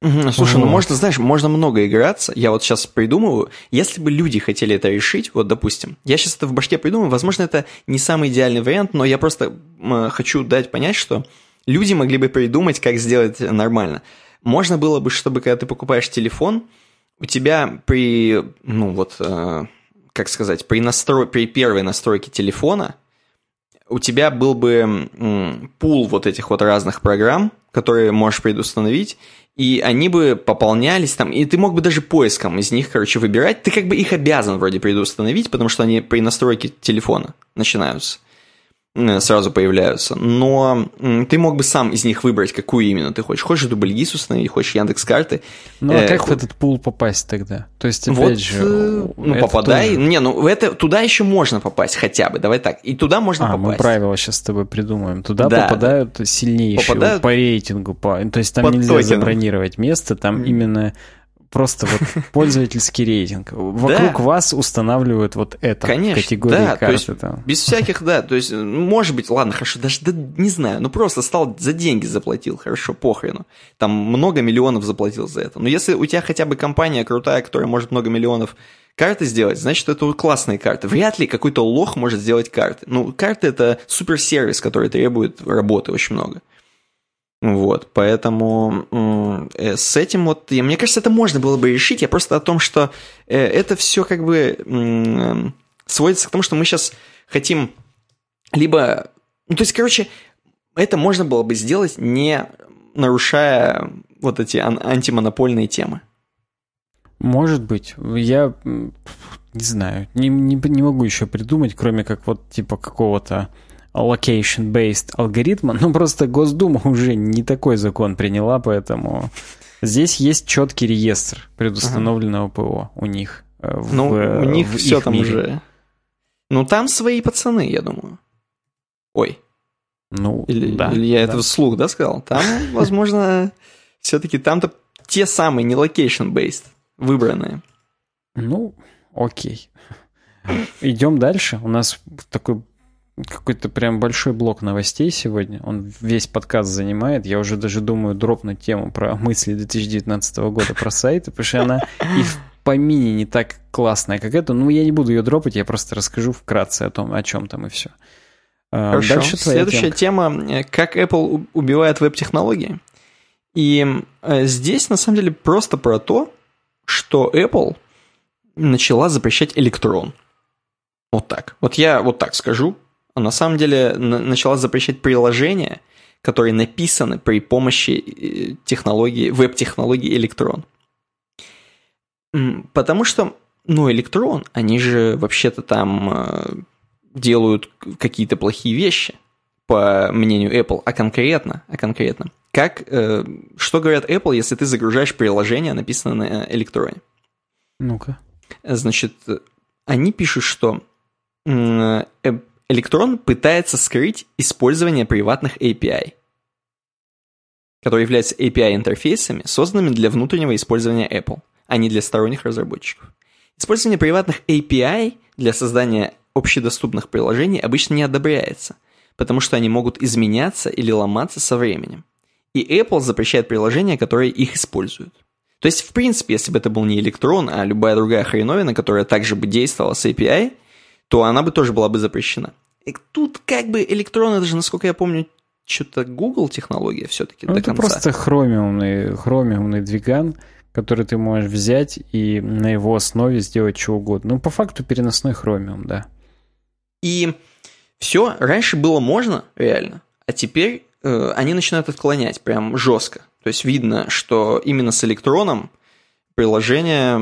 Угу. Слушай, вот. ну можно, знаешь, можно много играться. Я вот сейчас придумываю, если бы люди хотели это решить, вот допустим, я сейчас это в башке придумаю, возможно, это не самый идеальный вариант, но я просто хочу дать понять, что люди могли бы придумать, как сделать нормально. Можно было бы, чтобы когда ты покупаешь телефон, у тебя при, ну вот, э, как сказать, при, настрой, при первой настройке телефона у тебя был бы м, пул вот этих вот разных программ, которые можешь предустановить, и они бы пополнялись там, и ты мог бы даже поиском из них, короче, выбирать. Ты как бы их обязан вроде предустановить, потому что они при настройке телефона начинаются. Э, сразу появляются. Но ты мог бы сам из них выбрать, какую именно ты хочешь. Хочешь дубльгиз установить, хочешь Яндекс карты. Ну а э, как в этот пул попасть тогда? То есть, опять вот, же... Э, ну, попадай... Тоже... Не, ну это, туда еще можно попасть хотя бы, давай так. И туда можно а, попасть. мы правила сейчас с тобой придумаем. Туда да, попадают да. сильнейшие попадают... по рейтингу. По... То есть там нельзя токену. забронировать место, там mm. именно просто вот пользовательский рейтинг. Вокруг вас устанавливают вот это Конечно, категории да, карты. То есть, там. Без всяких, да, то есть, может быть, ладно, хорошо, даже да, не знаю, ну просто стал за деньги заплатил, хорошо, похрену. Там много миллионов заплатил за это. Но если у тебя хотя бы компания крутая, которая может много миллионов карты сделать, значит, это классные карты. Вряд ли какой-то лох может сделать карты. Ну, карты — это суперсервис, который требует работы очень много. Вот, поэтому э, с этим вот, мне кажется, это можно было бы решить. Я просто о том, что э, это все как бы сводится к тому, что мы сейчас хотим либо... Ну, то есть, короче, это можно было бы сделать, не нарушая вот эти ан- антимонопольные темы. Может быть. Я не знаю, не, не, не могу еще придумать, кроме как вот типа какого-то location-based алгоритма. Ну, просто Госдума уже не такой закон приняла, поэтому здесь есть четкий реестр предустановленного ага. ПО у них. Э, в, ну, у них все там мире. уже. Ну, там свои пацаны, я думаю. Ой. Ну, или, да, или я да. это вслух, да, сказал? Там, возможно, все-таки там-то те самые, не location-based, выбранные. Ну, окей. Идем дальше. У нас такой какой-то прям большой блок новостей сегодня. Он весь подкаст занимает. Я уже даже думаю дропнуть тему про мысли 2019 года про сайты, потому что она и в помине не так классная, как это. Ну, я не буду ее дропать, я просто расскажу вкратце о том, о чем там и все. А, Хорошо. Дальше Следующая тема. тема – как Apple убивает веб-технологии. И э, здесь, на самом деле, просто про то, что Apple начала запрещать электрон. Вот так. Вот я вот так скажу, на самом деле начала запрещать приложения, которые написаны при помощи э, технологии, веб-технологии электрон. Потому что, ну, электрон, они же вообще-то там э, делают какие-то плохие вещи, по мнению Apple, а конкретно, а конкретно, как, э, что говорят Apple, если ты загружаешь приложение, написанное на электроне? Ну-ка. Значит, они пишут, что Электрон пытается скрыть использование приватных API, которые являются API-интерфейсами, созданными для внутреннего использования Apple, а не для сторонних разработчиков. Использование приватных API для создания общедоступных приложений обычно не одобряется, потому что они могут изменяться или ломаться со временем. И Apple запрещает приложения, которые их используют. То есть, в принципе, если бы это был не электрон, а любая другая хреновина, которая также бы действовала с API – то она бы тоже была бы запрещена. И тут как бы электрон, это же, насколько я помню, что-то Google технология все-таки ну, до это конца. просто хромиумный, хромиумный двиган, который ты можешь взять и на его основе сделать что угодно. Ну, по факту переносной хромиум, да. И все, раньше было можно, реально, а теперь э, они начинают отклонять прям жестко. То есть видно, что именно с электроном приложения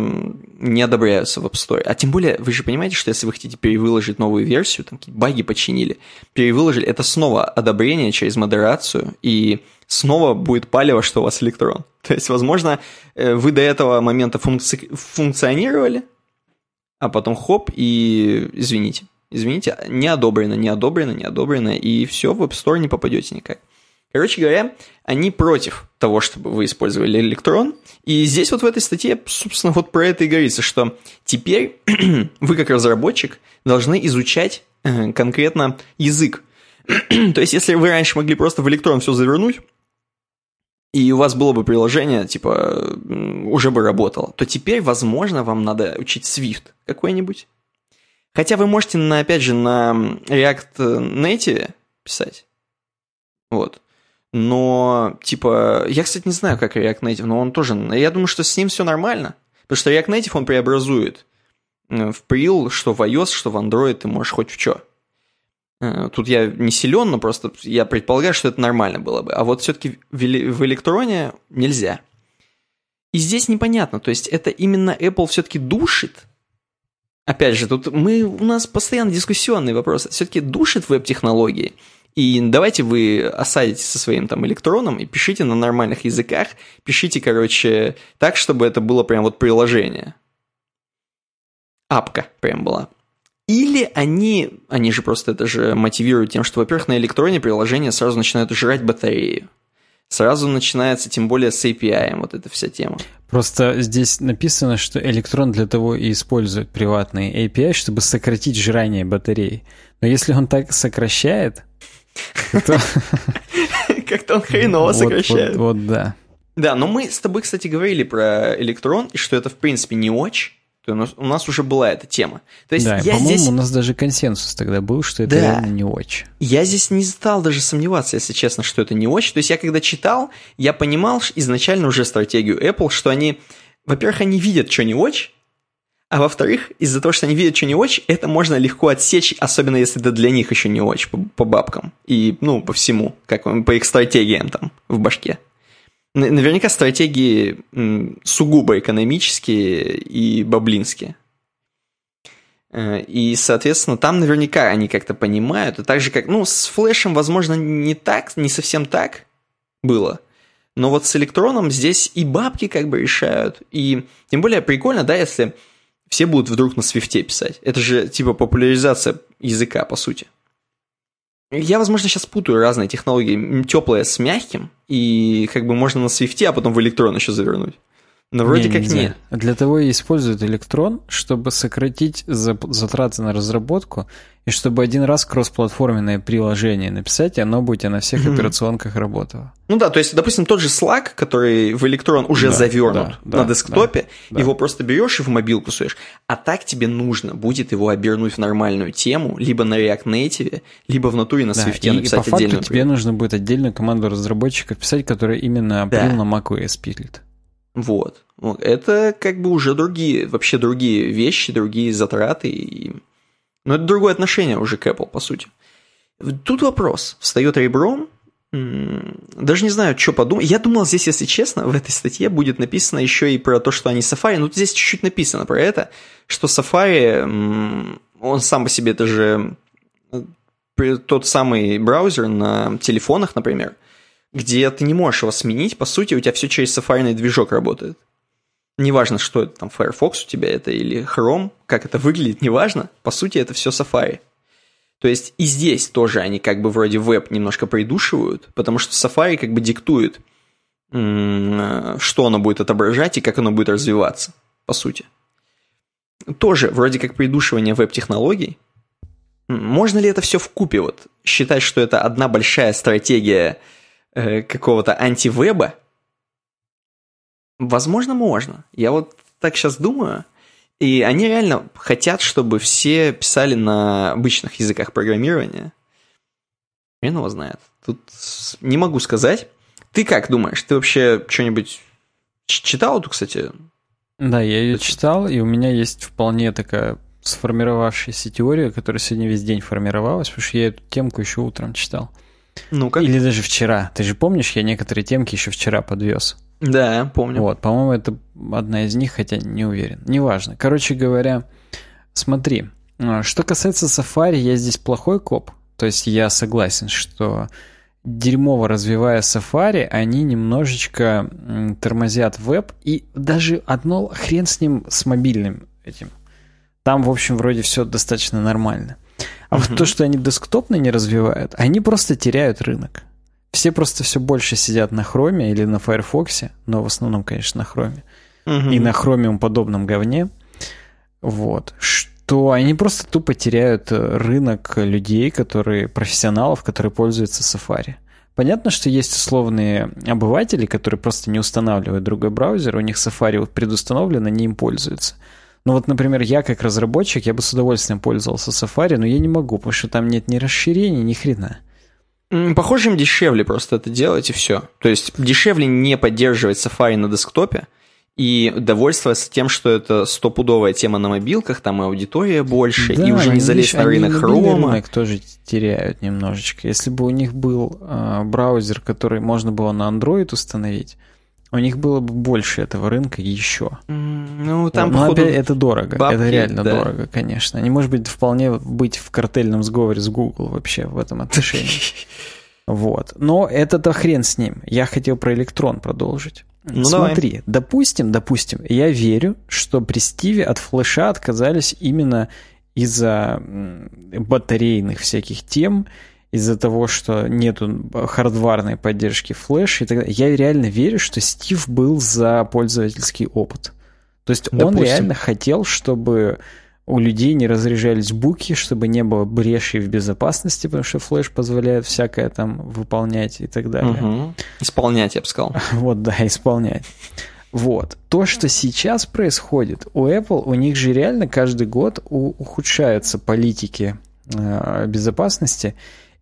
не одобряются в App Store. А тем более, вы же понимаете, что если вы хотите перевыложить новую версию, там какие баги починили, перевыложили, это снова одобрение через модерацию, и снова будет палево, что у вас электрон. То есть, возможно, э, вы до этого момента функци... функционировали, а потом хоп, и извините. Извините, не одобрено, не одобрено, не одобрено, и все, в App Store не попадете никак. Короче говоря, они против того, чтобы вы использовали электрон. И здесь вот в этой статье, собственно, вот про это и говорится, что теперь вы как разработчик должны изучать э, конкретно язык. То есть, если вы раньше могли просто в электрон все завернуть, и у вас было бы приложение, типа, уже бы работало, то теперь, возможно, вам надо учить Swift какой-нибудь. Хотя вы можете, на, опять же, на React Native писать. Вот. Но, типа, я, кстати, не знаю, как React Native, но он тоже... Я думаю, что с ним все нормально. Потому что React Native он преобразует э, в Pril, что в iOS, что в Android, ты можешь хоть в что. Э, тут я не силен, но просто я предполагаю, что это нормально было бы. А вот все-таки в электроне нельзя. И здесь непонятно, то есть это именно Apple все-таки душит Опять же, тут мы, у нас постоянно дискуссионный вопрос. Все-таки душит веб-технологии и давайте вы осадите со своим там электроном и пишите на нормальных языках, пишите, короче, так, чтобы это было прям вот приложение. Апка прям была. Или они, они же просто это же мотивируют тем, что, во-первых, на электроне приложение сразу начинают жрать батарею. Сразу начинается, тем более с API, вот эта вся тема. Просто здесь написано, что электрон для того и использует приватные API, чтобы сократить жрание батареи. Но если он так сокращает, Как-то он хреново сокращает. Вот да. Да, но мы с тобой, кстати, говорили про электрон, и что это, в принципе, не очень. У нас уже была эта тема. То есть да, я по-моему, здесь... у нас даже консенсус тогда был, что это Да. реально не очень. Я здесь не стал даже сомневаться, если честно, что это не очень. То есть я когда читал, я понимал изначально уже стратегию Apple, что они, во-первых, они видят, что не очень, а во-вторых, из-за того, что они видят, что не очень, это можно легко отсечь, особенно если это для них еще не очень по, по бабкам и, ну, по всему, как по их стратегиям там в башке. Наверняка стратегии сугубо экономические и баблинские. Э, И, соответственно, там наверняка они как-то понимают. И так же, как, ну, с флешем, возможно, не так, не совсем так было. Но вот с электроном здесь и бабки как бы решают. И тем более прикольно, да, если все будут вдруг на свифте писать. Это же типа популяризация языка, по сути. Я, возможно, сейчас путаю разные технологии. Теплое с мягким, и как бы можно на свифте, а потом в электрон еще завернуть. Но вроде Не, как нельзя. нет. Для того и используют электрон, чтобы сократить затраты на разработку и чтобы один раз кроссплатформенное приложение написать, и оно тебя на всех Мгм. операционках работало. Ну да, то есть, допустим, тот же Slack, который в электрон уже Да, завернут да, да, на десктопе, да. его просто берешь и в мобилку суешь. А так тебе нужно будет его обернуть в нормальную тему, либо на React Native, либо в натуре на Да, Swift и, и написать по факту тебе нужно будет отдельную команду разработчиков писать, которая именно Да. На macOS пилит. Вот. Это как бы уже другие, вообще другие вещи, другие затраты. И... Но это другое отношение уже к Apple, по сути. Тут вопрос. Встает ребром. Даже не знаю, что подумать. Я думал, здесь, если честно, в этой статье будет написано еще и про то, что они Safari. Ну, здесь чуть-чуть написано про это, что Safari, он сам по себе, это же э, тот самый браузер на телефонах, например, где ты не можешь его сменить, по сути, у тебя все через сафарный движок работает. Неважно, что это там, Firefox у тебя это или Chrome, как это выглядит, неважно. По сути, это все Safari. То есть и здесь тоже они как бы вроде веб немножко придушивают, потому что Safari как бы диктует, что оно будет отображать и как оно будет развиваться, по сути. Тоже вроде как придушивание веб-технологий. Можно ли это все в купе вот считать, что это одна большая стратегия э, какого-то антивеба? Возможно, можно. Я вот так сейчас думаю. И они реально хотят, чтобы все писали на обычных языках программирования. Хрен его знает. Тут не могу сказать. Ты как думаешь? Ты вообще что-нибудь читал эту, кстати? Да, я ее читал, и у меня есть вполне такая сформировавшаяся теория, которая сегодня весь день формировалась, потому что я эту темку еще утром читал. Ну-ка. Или даже вчера. Ты же помнишь, я некоторые темки еще вчера подвез. Да, помню. Вот, по-моему, это одна из них, хотя не уверен. Неважно. Короче говоря, смотри, а, что касается Safari, я здесь плохой коп. То есть я согласен, что дерьмово развивая Safari, они немножечко тормозят веб, и даже одно хрен с ним, с мобильным этим. Там, в общем, вроде все достаточно нормально. А вот Мгм. то, что они десктопно не развивают, они просто теряют рынок. Все просто все больше сидят на хроме или на Firefox, но в основном, конечно, на хроме. Мгм. И на хромиум подобном говне. Вот. Что они просто тупо теряют э, рынок людей, которые, профессионалов, которые пользуются Safari. Понятно, что есть условные обыватели, которые просто не устанавливают другой браузер, у них Safari вот предустановлено, они им пользуются. Ну вот, например, я как разработчик, я бы с удовольствием пользовался Safari, но я не могу, потому что там нет ни расширений, ни хрена. Похоже, им дешевле просто это делать, и все. То есть дешевле не поддерживать Safari на десктопе и довольствоваться тем, что это стопудовая тема на мобилках, там и аудитория больше, и Да, уже не залезть на рынок хрома. рынок тоже теряют немножечко. Если бы у них был э, браузер, который можно было на Android установить, у них было бы больше этого рынка еще. Ну, там, Но походу, это дорого. бабки, это реально да. дорого, конечно. Они, может быть, вполне быть в картельном сговоре с Google вообще в этом отношении. Вот. Но это-то хрен с ним. Я хотел про электрон продолжить. Ну, давай. Смотри, допустим, допустим, я верю, что при Стиве от флеша отказались именно из-за батарейных всяких тем, из-за того, что нету хардварной поддержки флеш и так далее. Я реально верю, что Стив был за пользовательский опыт. То есть он Допустим. реально хотел, чтобы у людей не разряжались буки, чтобы не было брешей в безопасности, потому что флеш позволяет всякое там выполнять и так далее. Мгм. Исполнять, я бы сказал. Вот, да, исполнять. Вот. То, что сейчас происходит, у Apple, у них же реально каждый год ухудшаются политики э, безопасности,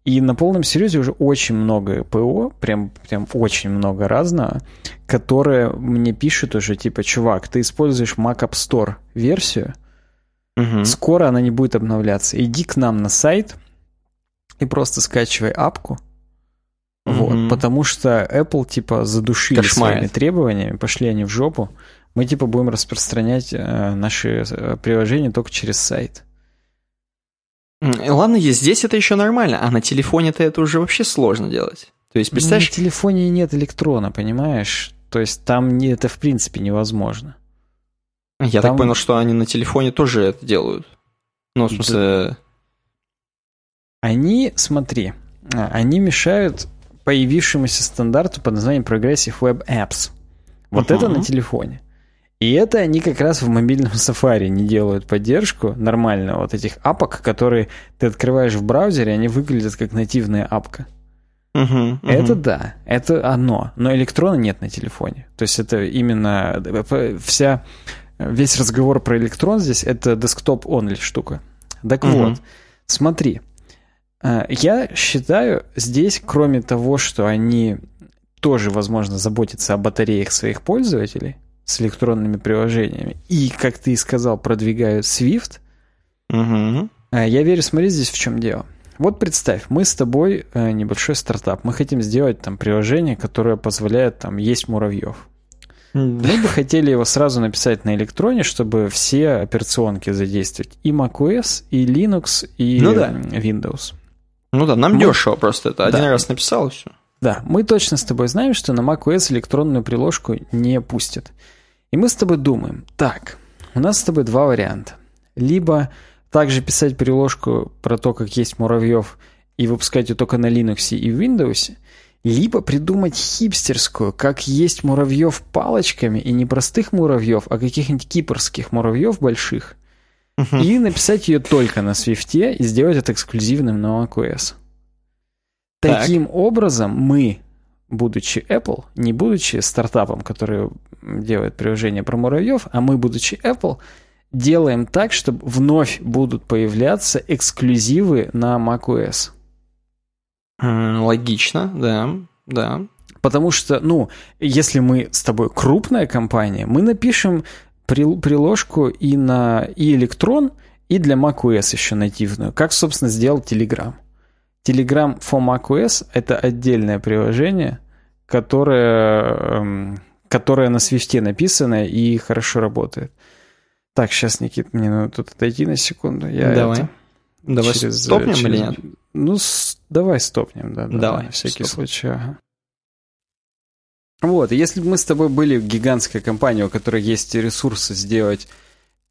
и на полном серьезе уже очень много ПО, прям, прям очень много разного, которые мне пишут уже, типа, чувак, ты используешь Mac App Store версию, угу. скоро она не будет обновляться. Иди к нам на сайт и просто скачивай апку, вот, потому что Apple, типа, задушили Кошмарит. своими требованиями, пошли они в жопу, мы, типа, будем распространять э, наши э, приложения только через сайт. Ладно, здесь это еще нормально, а на телефоне-то это уже вообще сложно делать. То есть, представляешь... На телефоне нет электрона, понимаешь? То есть там не, это в принципе невозможно. Я там... так понял, что они на телефоне тоже это делают. Ну, в смысле... Да. Они, смотри, а, они мешают появившемуся стандарту под названием Progressive Web Apps. Вот uh-huh. это на телефоне. И это они как раз в мобильном Safari не делают поддержку нормально вот этих апок, которые ты открываешь в браузере, они выглядят как нативная апка. Uh-huh, uh-huh. Это да, это одно, но электрона нет на телефоне. То есть это именно вся весь разговор про электрон здесь это десктоп only штука. Так uh-huh. вот, смотри, э, я считаю здесь, кроме того, что они тоже, возможно, заботятся о батареях своих пользователей, с электронными приложениями. И, как ты и сказал, продвигают Swift. Угу. Я верю, смотри, здесь в чем дело. Вот представь, мы с тобой э, небольшой стартап. Мы хотим сделать там приложение, которое позволяет там есть муравьев. Мы бы хотели его сразу написать на электроне, чтобы все операционки задействовать. И macOS, и Linux, и ну, да. Windows. Ну да, нам мы... дешево просто это. Один да. раз написал и все. Да, мы точно с тобой знаем, что на macOS электронную приложку не пустят. И мы с тобой думаем, так, у нас с тобой два варианта. Либо также писать приложку про то, как есть муравьев, и выпускать ее только на Linux и Windows, либо придумать хипстерскую, как есть муравьев палочками, и не простых муравьев, а каких-нибудь кипрских муравьев больших, uh-huh. и написать ее только на Swift и сделать это эксклюзивным на macOS. Так. Таким образом, мы, будучи Apple, не будучи стартапом, который делает приложение про муравьев, а мы, будучи Apple, делаем так, чтобы вновь будут появляться эксклюзивы на macOS. Логично, да, да. Потому что, ну, если мы с тобой крупная компания, мы напишем приложку и на и электрон, и для macOS еще нативную, как, собственно, сделал Telegram. Telegram for macOS — это отдельное приложение, которое, эм, которое на свифте написано и хорошо работает. Так, сейчас, Никит, мне надо тут отойти на секунду. Я давай. Это давай через, стопнем через... или нет? Ну, с... давай стопнем, да. да давай, на всякий стоп. случай. Ага. Вот, если бы мы с тобой были гигантская компания, у которой есть ресурсы сделать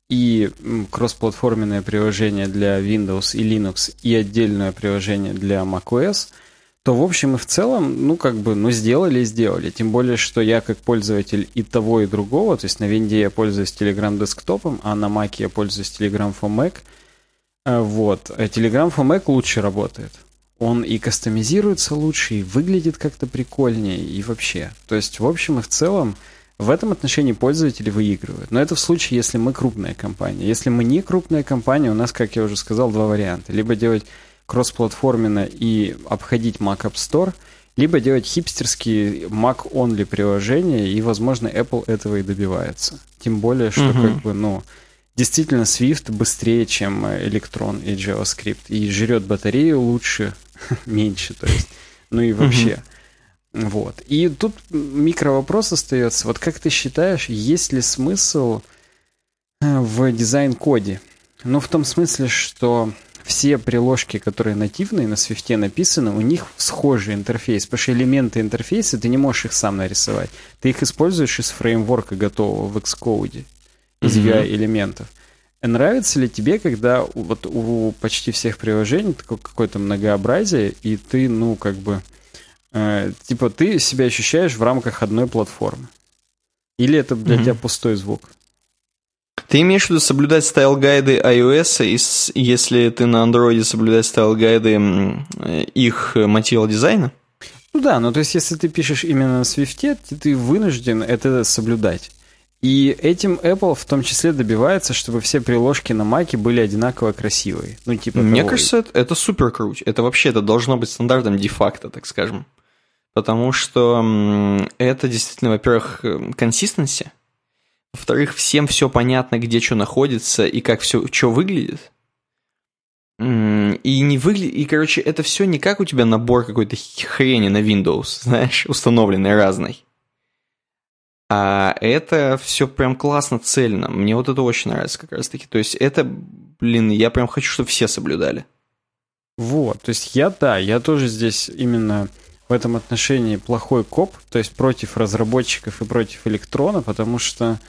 и кроссплатформенное приложение для Windows и Linux, и отдельное приложение для macOS, то в общем и в целом, ну как бы, ну сделали и сделали. Тем более, что я как пользователь и того, и другого, то есть на Винде я пользуюсь Telegram десктопом, а на Mac я пользуюсь Telegram for Mac. Э, вот. А Telegram for Mac лучше работает. Он и кастомизируется лучше, и выглядит как-то прикольнее, и вообще. То есть, в общем и в целом, в этом отношении пользователи выигрывают. Но это в случае, если мы крупная компания. Если мы не крупная компания, у нас, как я уже сказал, два варианта. Либо делать кроссплатформенно и обходить Mac App Store, либо делать хипстерские Mac-only приложения, и, возможно, Apple этого и добивается. Тем более, что угу. как бы, ну, действительно Swift быстрее, чем Electron и JavaScript, и жрет батарею лучше, меньше, то есть, ну и вообще. Угу. Вот. И тут микровопрос остается. Вот как ты считаешь, есть ли смысл э, в дизайн-коде? Ну, в том смысле, что все приложки, которые нативные на Swift написаны, у них схожий интерфейс, потому что элементы интерфейса ты не можешь их сам нарисовать. Ты их используешь из фреймворка готового в Xcode, из mm-hmm. UI-элементов. Нравится ли тебе, когда вот у почти всех приложений такое какое-то многообразие, и ты, ну, как бы Э, типа ты себя ощущаешь в рамках одной платформы? Или это для mm-hmm. тебя пустой звук? Ты имеешь в виду соблюдать style guide ы iOS, и если ты на Android соблюдать style guide ы их мотива дизайна? Ну да, ну то есть если ты пишешь именно на Swift, ты вынужден это соблюдать. И этим Apple в том числе добивается, чтобы все приложки на Маке были одинаково красивые. Ну, типа Мне того. кажется, это, это супер круть. Это вообще это должно быть стандартом де-факто, так скажем. Потому что это действительно, во-первых, консистенция. Во-вторых, всем все понятно, где что находится и как все, что выглядит. И не выглядит. И, короче, это все не как у тебя набор какой-то хрени на Windows, знаешь, установленный разный. А это все прям классно, цельно. Мне вот это очень нравится как раз таки. То есть это, блин, я прям хочу, чтобы все соблюдали. Вот, то есть я, да, я тоже здесь именно в этом отношении плохой коп, то есть против разработчиков и против электрона, потому что,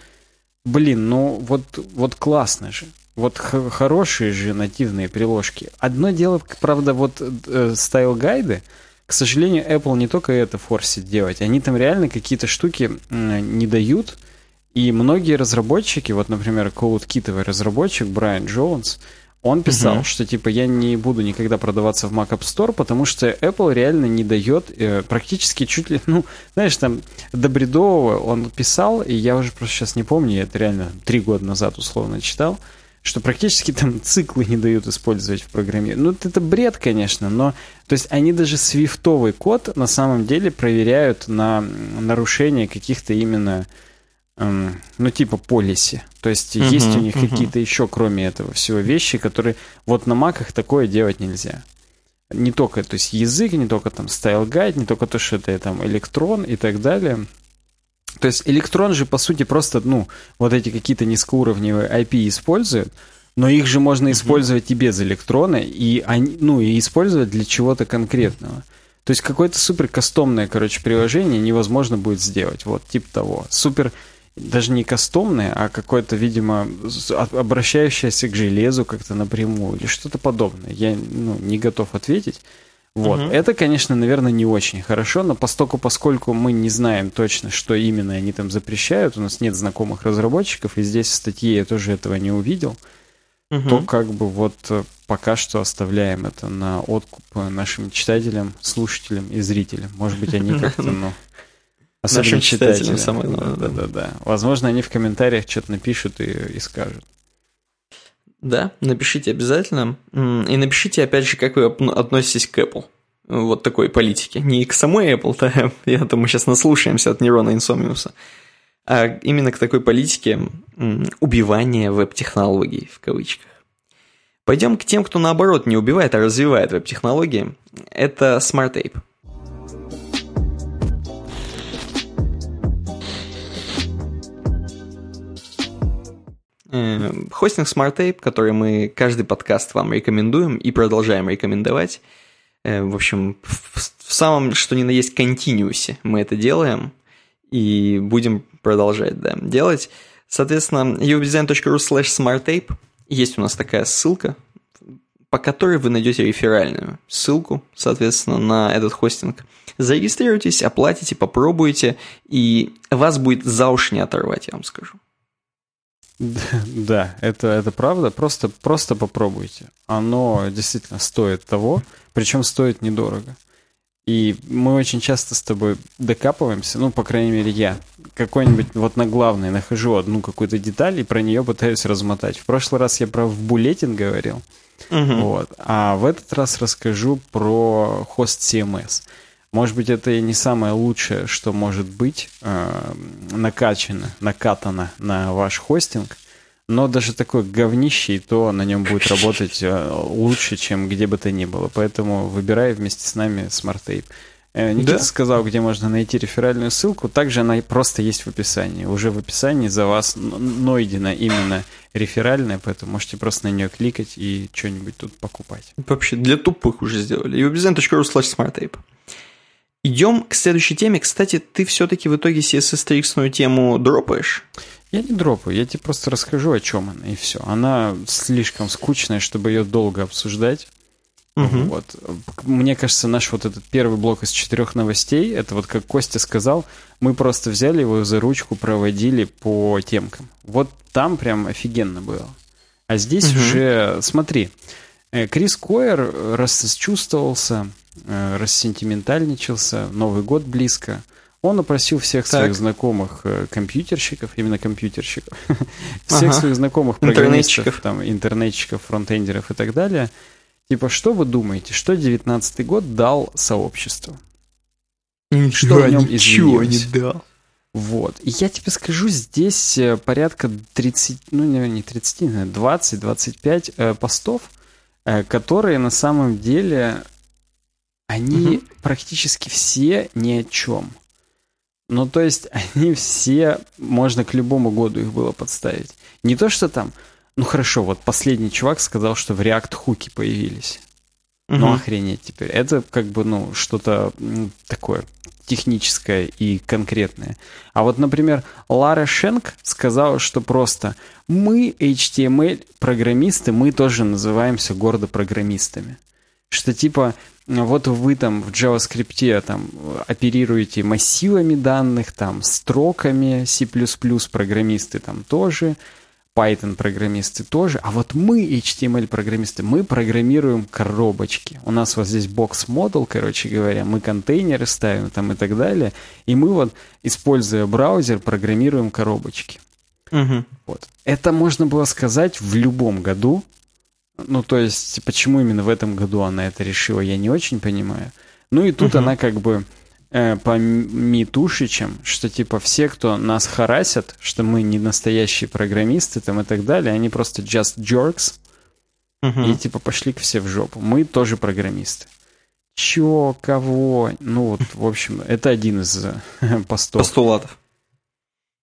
блин, ну вот, вот классно же. Вот хорошие же нативные приложки. Одно дело, правда, вот э, style guide ы, к сожалению, Apple не только это форсит делать, они там реально какие-то штуки не дают, и многие разработчики, вот, например, CodeKit разработчик Брайан Джонс, он писал, uh-huh. что типа я не буду никогда продаваться в Mac App Store, потому что Apple реально не дает э, практически чуть ли, ну, знаешь, там до бредового он писал, и я уже просто сейчас не помню, это реально три года назад условно читал, что практически там циклы не дают использовать в программе. Ну, это бред, конечно, но то есть они даже свифтовый код на самом деле проверяют на нарушение каких-то именно ну, типа полиси. То есть uh-huh, есть у них uh-huh. какие-то еще, кроме этого всего, вещи, которые вот на маках такое делать нельзя. Не только, то есть язык, не только там style guide, не только то, что это там электрон и так далее. То есть электрон же, по сути, просто, ну, вот эти какие-то низкоуровневые IP используют, но их же можно использовать и без электрона, и они, ну, и использовать для чего-то конкретного. То есть какое-то супер кастомное, короче, приложение невозможно будет сделать. Вот, типа того. Супер, даже не кастомное, а какое-то, видимо, обращающееся к железу как-то напрямую или что-то подобное. Я ну, не готов ответить. Вот. Угу. Это, конечно, наверное, не очень хорошо, но постоку, поскольку мы не знаем точно, что именно они там запрещают, у нас нет знакомых разработчиков, и здесь в статье я тоже этого не увидел, угу. то как бы вот э, пока что оставляем это на откуп нашим читателям, слушателям и зрителям. Может быть, они как-то, ну... Особенно Нашим читателям, самое главное. Да, да, да. Возможно, они в комментариях что-то напишут и, и скажут. Да, напишите обязательно. И напишите, опять же, как вы относитесь к Apple. Вот такой политике. Не к самой Apple, да, я думаю, сейчас наслушаемся от Нерона Инсомиуса, а именно к такой политике убивания веб-технологий, в кавычках. Пойдем к тем, кто наоборот не убивает, а развивает веб-технологии. Это Smart Ape. Э, хостинг SmartTape, который мы каждый подкаст вам рекомендуем и продолжаем рекомендовать. Э, в общем, в самом, что ни на есть, континуусе мы это делаем и будем продолжать да, делать. Соответственно, uwebdesign.ru slash smarttape есть у нас такая ссылка, по которой вы найдете реферальную ссылку, соответственно, на этот хостинг. Зарегистрируйтесь, оплатите, попробуйте, и вас будет за уши не оторвать, я вам скажу. Да, это, это правда. Просто, просто попробуйте. Оно действительно стоит того, причем стоит недорого. И мы очень часто с тобой докапываемся, ну, по крайней мере, я. Какой-нибудь вот на главной нахожу одну какую-то деталь и про нее пытаюсь размотать. В прошлый раз я про вбулетин говорил, угу. вот, а в этот раз расскажу про хост CMS. Может быть, это и не самое лучшее, что может быть э, накачано, накатано на ваш хостинг, но даже такой говнище, и то на нем будет работать э, лучше, чем где бы то ни было. Поэтому выбирай вместе с нами SmartTape. Э, Никита да? сказал, где можно найти реферальную ссылку. Также она просто есть в описании. Уже в описании за вас найдена именно реферальная, поэтому можете просто на нее кликать и что-нибудь тут покупать. Вообще для тупых уже сделали. Webdesign.ru slash smarttape. Идем к следующей теме. Кстати, ты все-таки в итоге CSS-триксную тему дропаешь? Я не дропаю, я тебе просто расскажу, о чем она, и все. Она слишком скучная, чтобы ее долго обсуждать. Угу. Вот. Мне кажется, наш вот этот первый блок из четырех новостей, это вот как Костя сказал, мы просто взяли его за ручку, проводили по темкам. Вот там прям офигенно было. А здесь угу. уже, смотри, э, Крис Койер расчувствовался, э, рассентиментальничался, Новый год близко. Он опросил всех так. своих знакомых э, компьютерщиков, именно компьютерщиков, всех ага. своих знакомых программистов, там, интернетчиков, фронтендеров и так далее. Типа, что вы думаете, что 19 год дал сообществу? Ничего, что в нем ничего не дал. Вот. И я тебе скажу, здесь э, порядка 30, ну, не 30, 20-25 э, постов, э, которые на самом деле, они угу. практически все ни о чем. Ну, то есть, они все, можно к любому году их было подставить. Не то, что там, ну хорошо, вот последний чувак сказал, что в React хуки появились. Угу. Ну, охренеть теперь. Это как бы, ну, что-то такое техническое и конкретное. А вот, например, Лара Шенк сказала, что просто мы, HTML-программисты, мы тоже называемся гордо программистами. Что типа вот вы там в JavaScript там оперируете массивами данных, там строками, C++ программисты там тоже, Python программисты тоже, а вот мы, HTML программисты, мы программируем коробочки. У нас вот здесь бокс модул, короче говоря, мы контейнеры ставим там и так далее, и мы вот, используя браузер, программируем коробочки. Угу. Вот. Это можно было сказать в любом году, ну, то есть, почему именно в этом году она это решила, я не очень понимаю. Ну и тут угу. она как бы э, по Митушичам, что типа все, кто нас харасят, что мы не настоящие программисты там и так далее, они просто just jerks, угу. и типа пошли к все в жопу. Мы тоже программисты. Чё, кого? Ну вот, в общем, это один из э, постов. Постулатов.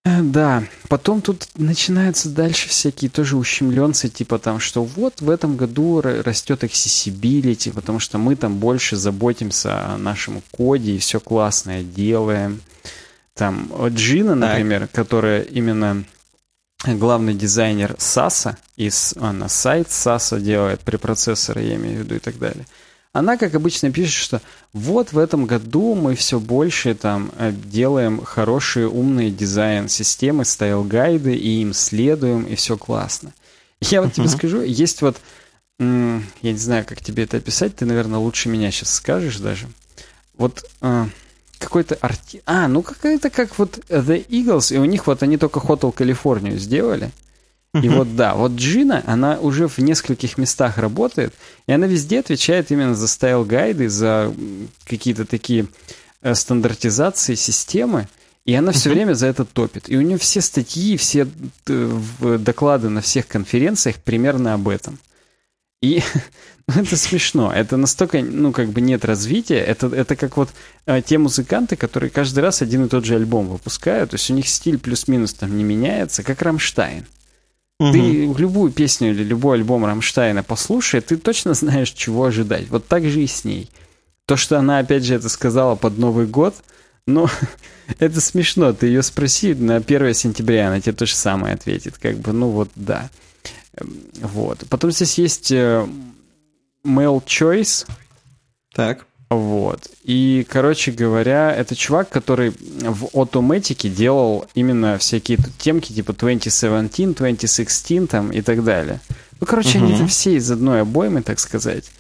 Э, да, потом тут начинаются дальше всякие тоже ущемленцы, типа там, что вот в этом году растет accessibility, потому что мы там больше заботимся о нашем коде и все классное делаем. Там Джина, например, так. которая именно главный дизайнер САСа, из, она сайт САСа делает, препроцессоры, я имею в виду, и так далее – она, как обычно, пишет, что вот в этом году мы все больше там э, делаем хорошие умные дизайн-системы, style guide ы, и им следуем, и все классно. Я вот тебе скажу, есть вот, я не знаю, как тебе это описать, ты, наверное, лучше меня сейчас скажешь даже. Вот э, какой-то арти... А, ну какая-то как вот The Eagles, и у них вот они только Hotel Калифорнию сделали. И вот да, вот Джина, она уже в нескольких местах работает, и она везде отвечает именно за style guide ы, за какие-то такие э, стандартизации системы, и она все время за это топит. И у нее все статьи, все э, доклады на всех конференциях примерно об этом. И ну, это смешно. Это настолько, ну, как бы нет развития. Это, это как вот э, те музыканты, которые каждый раз один и тот же альбом выпускают. То есть у них стиль плюс-минус там не меняется, как Рамштайн. Угу. Ты любую песню или любой альбом Рамштайна послушай, ты точно знаешь, чего ожидать. Вот так же и с ней. То, что она, опять же, это сказала под Новый год, ну, это смешно. Ты ее спроси на 1 сентября, она тебе то же самое ответит. Как бы, ну вот, да. Эм, вот. Потом здесь есть э, Mail Choice. Так. Вот. И, короче говоря, это чувак, который в Automatic делал именно всякие темки типа 2017, 2016 там и так далее. Ну, короче, uh-huh. они там все из одной обоймы, так сказать.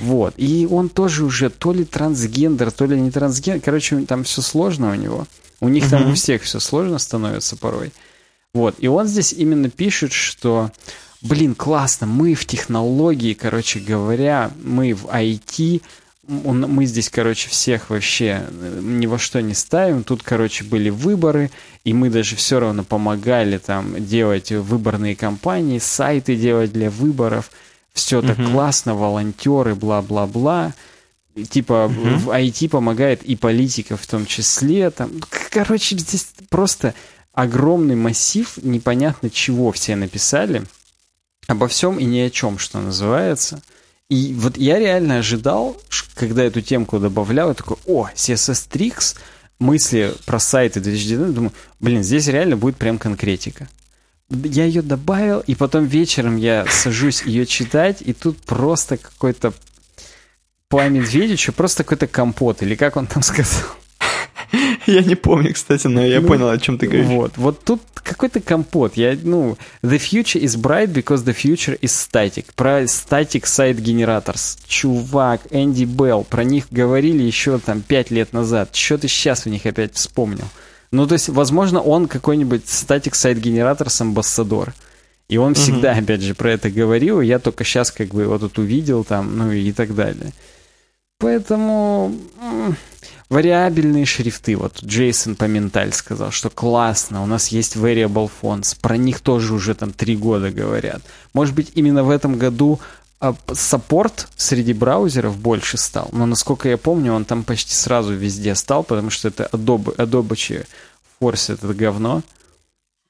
Вот. И он тоже уже то ли трансгендер, то ли не трансгендер. Короче, там все сложно у него. У них uh-huh. там у всех все сложно становится порой. Вот. И он здесь именно пишет, что блин, классно, мы в технологии, короче говоря, мы в IT, мы здесь, короче, всех вообще э, ни во что не ставим. Тут, короче, были выборы, и мы даже все равно помогали там делать выборные кампании, сайты делать для выборов. Все так uh-huh. классно, волонтеры, бла-бла-бла. Типа uh-huh. в IT помогает и политика в том числе. Там, короче, здесь просто огромный массив непонятно чего все написали. Обо всем и ни о чем, что называется. И вот я реально ожидал, когда эту темку добавлял, я такой, о, CSS Tricks, мысли про сайты 2019, думаю, блин, здесь реально будет прям конкретика. Я ее добавил, и потом вечером я сажусь ее читать, и тут просто какой-то по Медведичу просто какой-то компот, или как он там сказал? Я не помню, кстати, но я ну, понял, о чем ты говоришь. Вот, вот тут какой-то компот. Я, ну, the future is bright because the future is static. Про static site generators. Чувак, Энди Белл, про них говорили еще там пять лет назад. Что ты сейчас у них опять вспомнил? Ну, то есть, возможно, он какой-нибудь static site generators амбассадор. И он всегда, угу. опять же, про это говорил. Я только сейчас как бы его тут увидел там, ну и так далее. Поэтому вариабельные шрифты. Вот Джейсон Поменталь сказал, что классно, у нас есть variable fonts. Про них тоже уже там три года говорят. Может быть, именно в этом году а, саппорт среди браузеров больше стал. Но, насколько я помню, он там почти сразу везде стал, потому что это Adobe, Adobe Force это говно.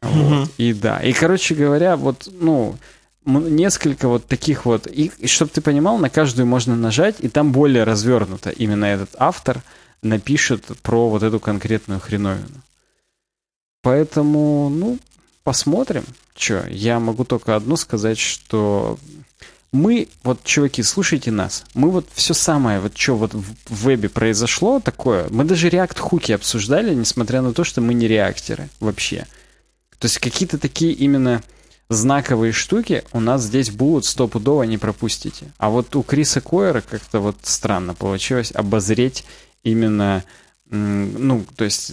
Вот. И да. И, короче говоря, вот, ну, несколько вот таких вот, и, и чтобы ты понимал, на каждую можно нажать, и там более развернуто именно этот автор напишет про вот эту конкретную хреновину. Поэтому, ну, посмотрим. Че, я могу только одно сказать, что мы, вот, чуваки, слушайте нас. Мы вот все самое, вот что вот в вебе произошло такое, мы даже реакт-хуки обсуждали, несмотря на то, что мы не реактеры вообще. То есть какие-то такие именно знаковые штуки у нас здесь будут стопудово не пропустите. А вот у Криса Койера как-то вот странно получилось обозреть именно, ну, то есть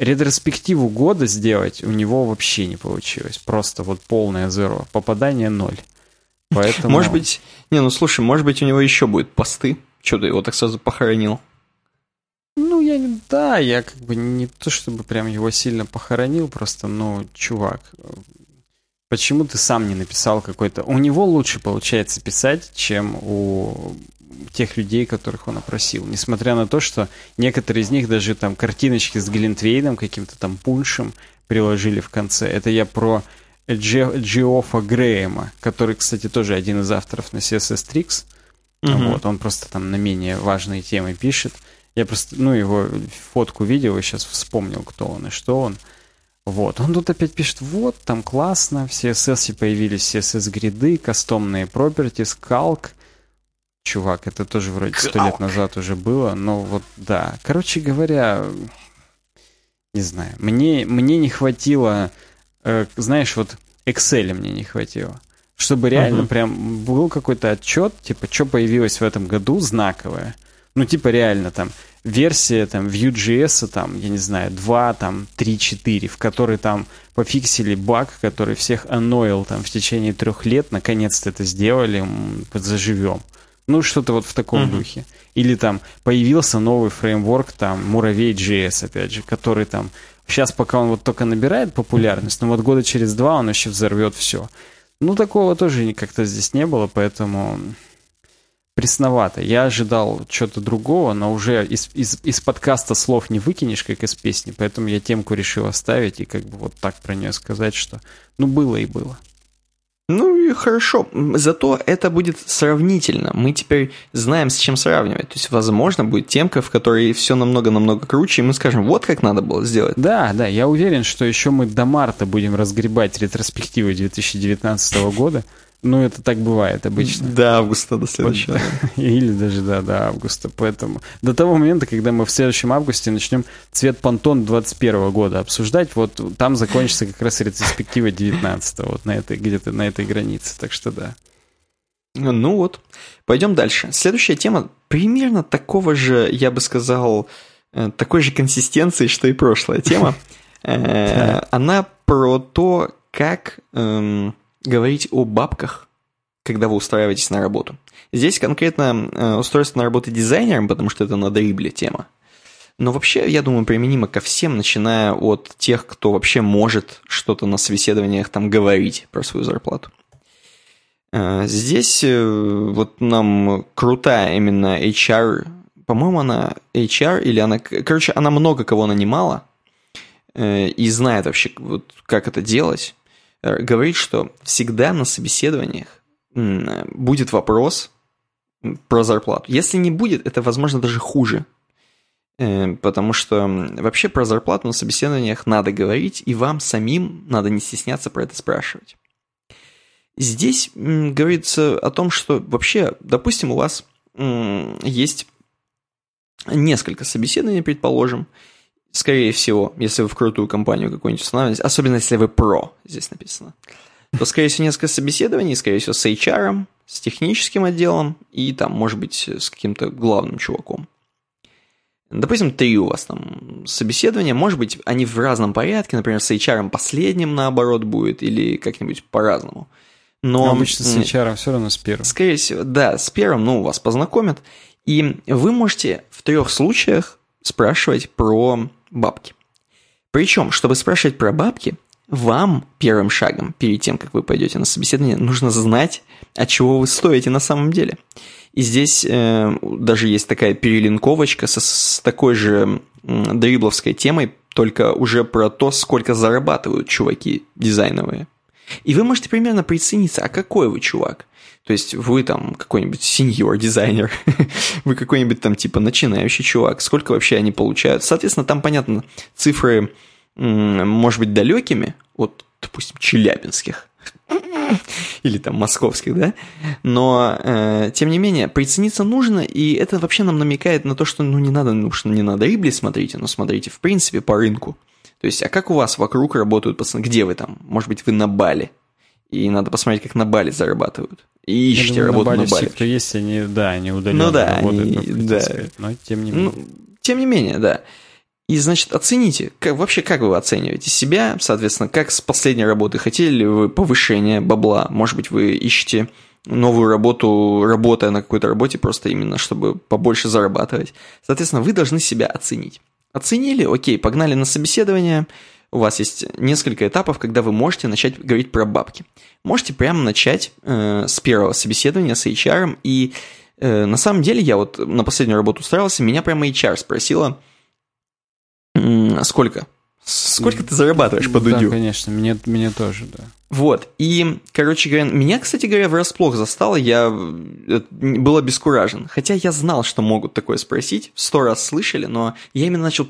ретроспективу года сделать у него вообще не получилось. Просто вот полное зеро. Попадание ноль. Поэтому... Может быть... Не, ну слушай, может быть у него еще будет посты. Что ты его так сразу похоронил? Ну, я не... Да, я как бы не то, чтобы прям его сильно похоронил, просто, ну, чувак, почему ты сам не написал какой-то... У него лучше получается писать, чем у тех людей, которых он опросил. Несмотря на то, что некоторые из них даже там картиночки с Глинтвейном, каким-то там пуншем приложили в конце. Это я про Джиофа Грэема, который, кстати, тоже один из авторов на CSS Tricks. Угу. Вот, он просто там на менее важные темы пишет. Я просто, ну, его фотку видел и сейчас вспомнил, кто он и что он. Вот, он тут опять пишет, вот, там классно, в CSS появились CSS-гриды, кастомные properties, calc. Чувак, это тоже вроде сто лет назад уже было, но вот, да. Короче говоря, не знаю, мне, мне не хватило, э, знаешь, вот Excel мне не хватило. Чтобы реально uh-huh. прям был какой-то отчет, типа, что появилось в этом году знаковое. Ну, типа, реально там версия там Vue.js, там, я не знаю, 2, там, 3, 4, в которой там пофиксили баг, который всех анноил там в течение трех лет, наконец-то это сделали, заживем. Ну, что-то вот в таком uh-huh. духе. Или там появился новый фреймворк, там, Муравей.js, опять же, который там сейчас пока он вот только набирает популярность, но вот года через два он еще взорвет все. Ну, такого тоже как-то здесь не было, поэтому пресновато. Я ожидал чего-то другого, но уже из, из, из подкаста слов не выкинешь, как из песни, поэтому я темку решил оставить и как бы вот так про нее сказать, что ну было и было. Ну и хорошо, зато это будет сравнительно. Мы теперь знаем, с чем сравнивать. То есть, возможно, будет темка, в которой все намного-намного круче, и мы скажем, вот как надо было сделать. Да, да, я уверен, что еще мы до марта будем разгребать ретроспективы 2019 года. Ну, это так бывает обычно. До августа, до следующего. Или даже, да, до августа. Поэтому до того момента, когда мы в следующем августе начнем цвет понтон 21 года обсуждать, вот там закончится как раз ретроспектива 19 вот на этой, где-то на этой границе. Так что да. Ну вот, пойдем дальше. Следующая тема примерно такого же, я бы сказал, э, такой же консистенции, что и прошлая тема. Э, она про то, как эм, говорить о бабках, когда вы устраиваетесь на работу. Здесь конкретно э, устройство на работу дизайнером, потому что это на тема. Но вообще, я думаю, применимо ко всем, начиная от тех, кто вообще может что-то на собеседованиях там говорить про свою зарплату. Э, здесь э, вот нам крутая именно HR, по-моему, она HR или она... Короче, она много кого нанимала и знает вообще, вот, как это делать. Э, говорит, что всегда на собеседованиях будет вопрос про зарплату. Если не будет, это, возможно, даже хуже. Э, потому что вообще про зарплату на собеседованиях надо говорить, и вам самим надо не стесняться про это спрашивать. Здесь говорится о том, что вообще, допустим, у вас есть несколько собеседований, предположим, скорее всего, если вы в крутую компанию какую-нибудь устанавливаете, особенно если вы про, здесь написано, то, скорее всего, несколько собеседований, скорее всего, с HR, с техническим отделом и там, может быть, с каким-то главным чуваком. Допустим, три у вас там собеседования, может быть, они в разном порядке, например, с HR последним наоборот будет, или как-нибудь по-разному. Но, Но обычно с HR все равно с первым. Скорее всего, да, с первым, ну, вас познакомят. И вы можете в трех случаях спрашивать про бабки. Причем, чтобы спрашивать про бабки, вам первым шагом, перед тем, как вы пойдете на собеседование, нужно знать, от чего вы стоите на самом деле. И здесь э, даже есть такая перелинковочка со, с такой же э, дрибловской темой, только уже про то, сколько зарабатывают чуваки дизайновые. И вы можете примерно прицениться, а какой вы чувак. То есть вы там какой-нибудь сеньор дизайнер, вы какой-нибудь там типа начинающий чувак, сколько вообще они получают. Соответственно, там, понятно, цифры, может быть, далекими от, допустим, челябинских, или там московских, да, но э, тем не менее прицениться нужно, и это вообще нам намекает на то, что ну не надо, ну что не надо Рибли смотрите, но смотрите в принципе по рынку. То есть, а как у вас вокруг работают пацаны? Где вы там? Может быть, вы на Бали? И надо посмотреть, как на Бали зарабатывают. И ищите работу на Бали. Все, кто есть, они, да, они удаленно ну, да, работают, они, да. сказать, но тем не ну, менее. Ну, тем не менее, да. И, значит, оцените, как, вообще как вы оцениваете себя, соответственно, как с последней работы, хотели ли вы повышение бабла, может быть, вы ищете новую работу, работая на какой-то работе, просто именно чтобы побольше зарабатывать. Соответственно, вы должны себя оценить. Оценили, окей, погнали на собеседование, у вас есть несколько этапов, когда вы можете начать говорить про бабки. Можете прямо начать э, с первого собеседования с HR, и э, на самом деле я вот на последнюю работу устраивался, меня прямо HR спросила, Сколько? Сколько ты зарабатываешь по дудю? Да, конечно, мне, мне тоже, да. Вот, и, короче говоря, меня, кстати говоря, врасплох застало, я э, был обескуражен. Хотя я знал, что могут такое спросить, сто раз слышали, но я именно начал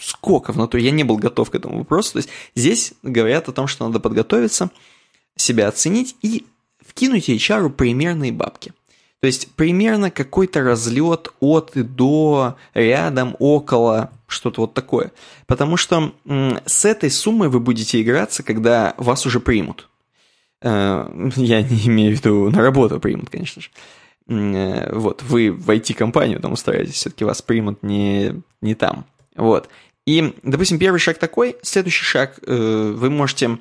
сколько в натуре, я не был готов к этому вопросу. То есть здесь говорят о том, что надо подготовиться, себя оценить и вкинуть HR примерные бабки. То есть примерно какой-то разлет от и до, рядом, около, что-то вот такое. Потому что с этой суммой вы будете играться, когда вас уже примут. Э, я не имею в виду на работу примут, конечно же. Э, вот, вы в IT-компанию там устраиваетесь, все-таки вас примут не, не там. Вот. И, допустим, первый шаг такой, следующий шаг, э, вы можете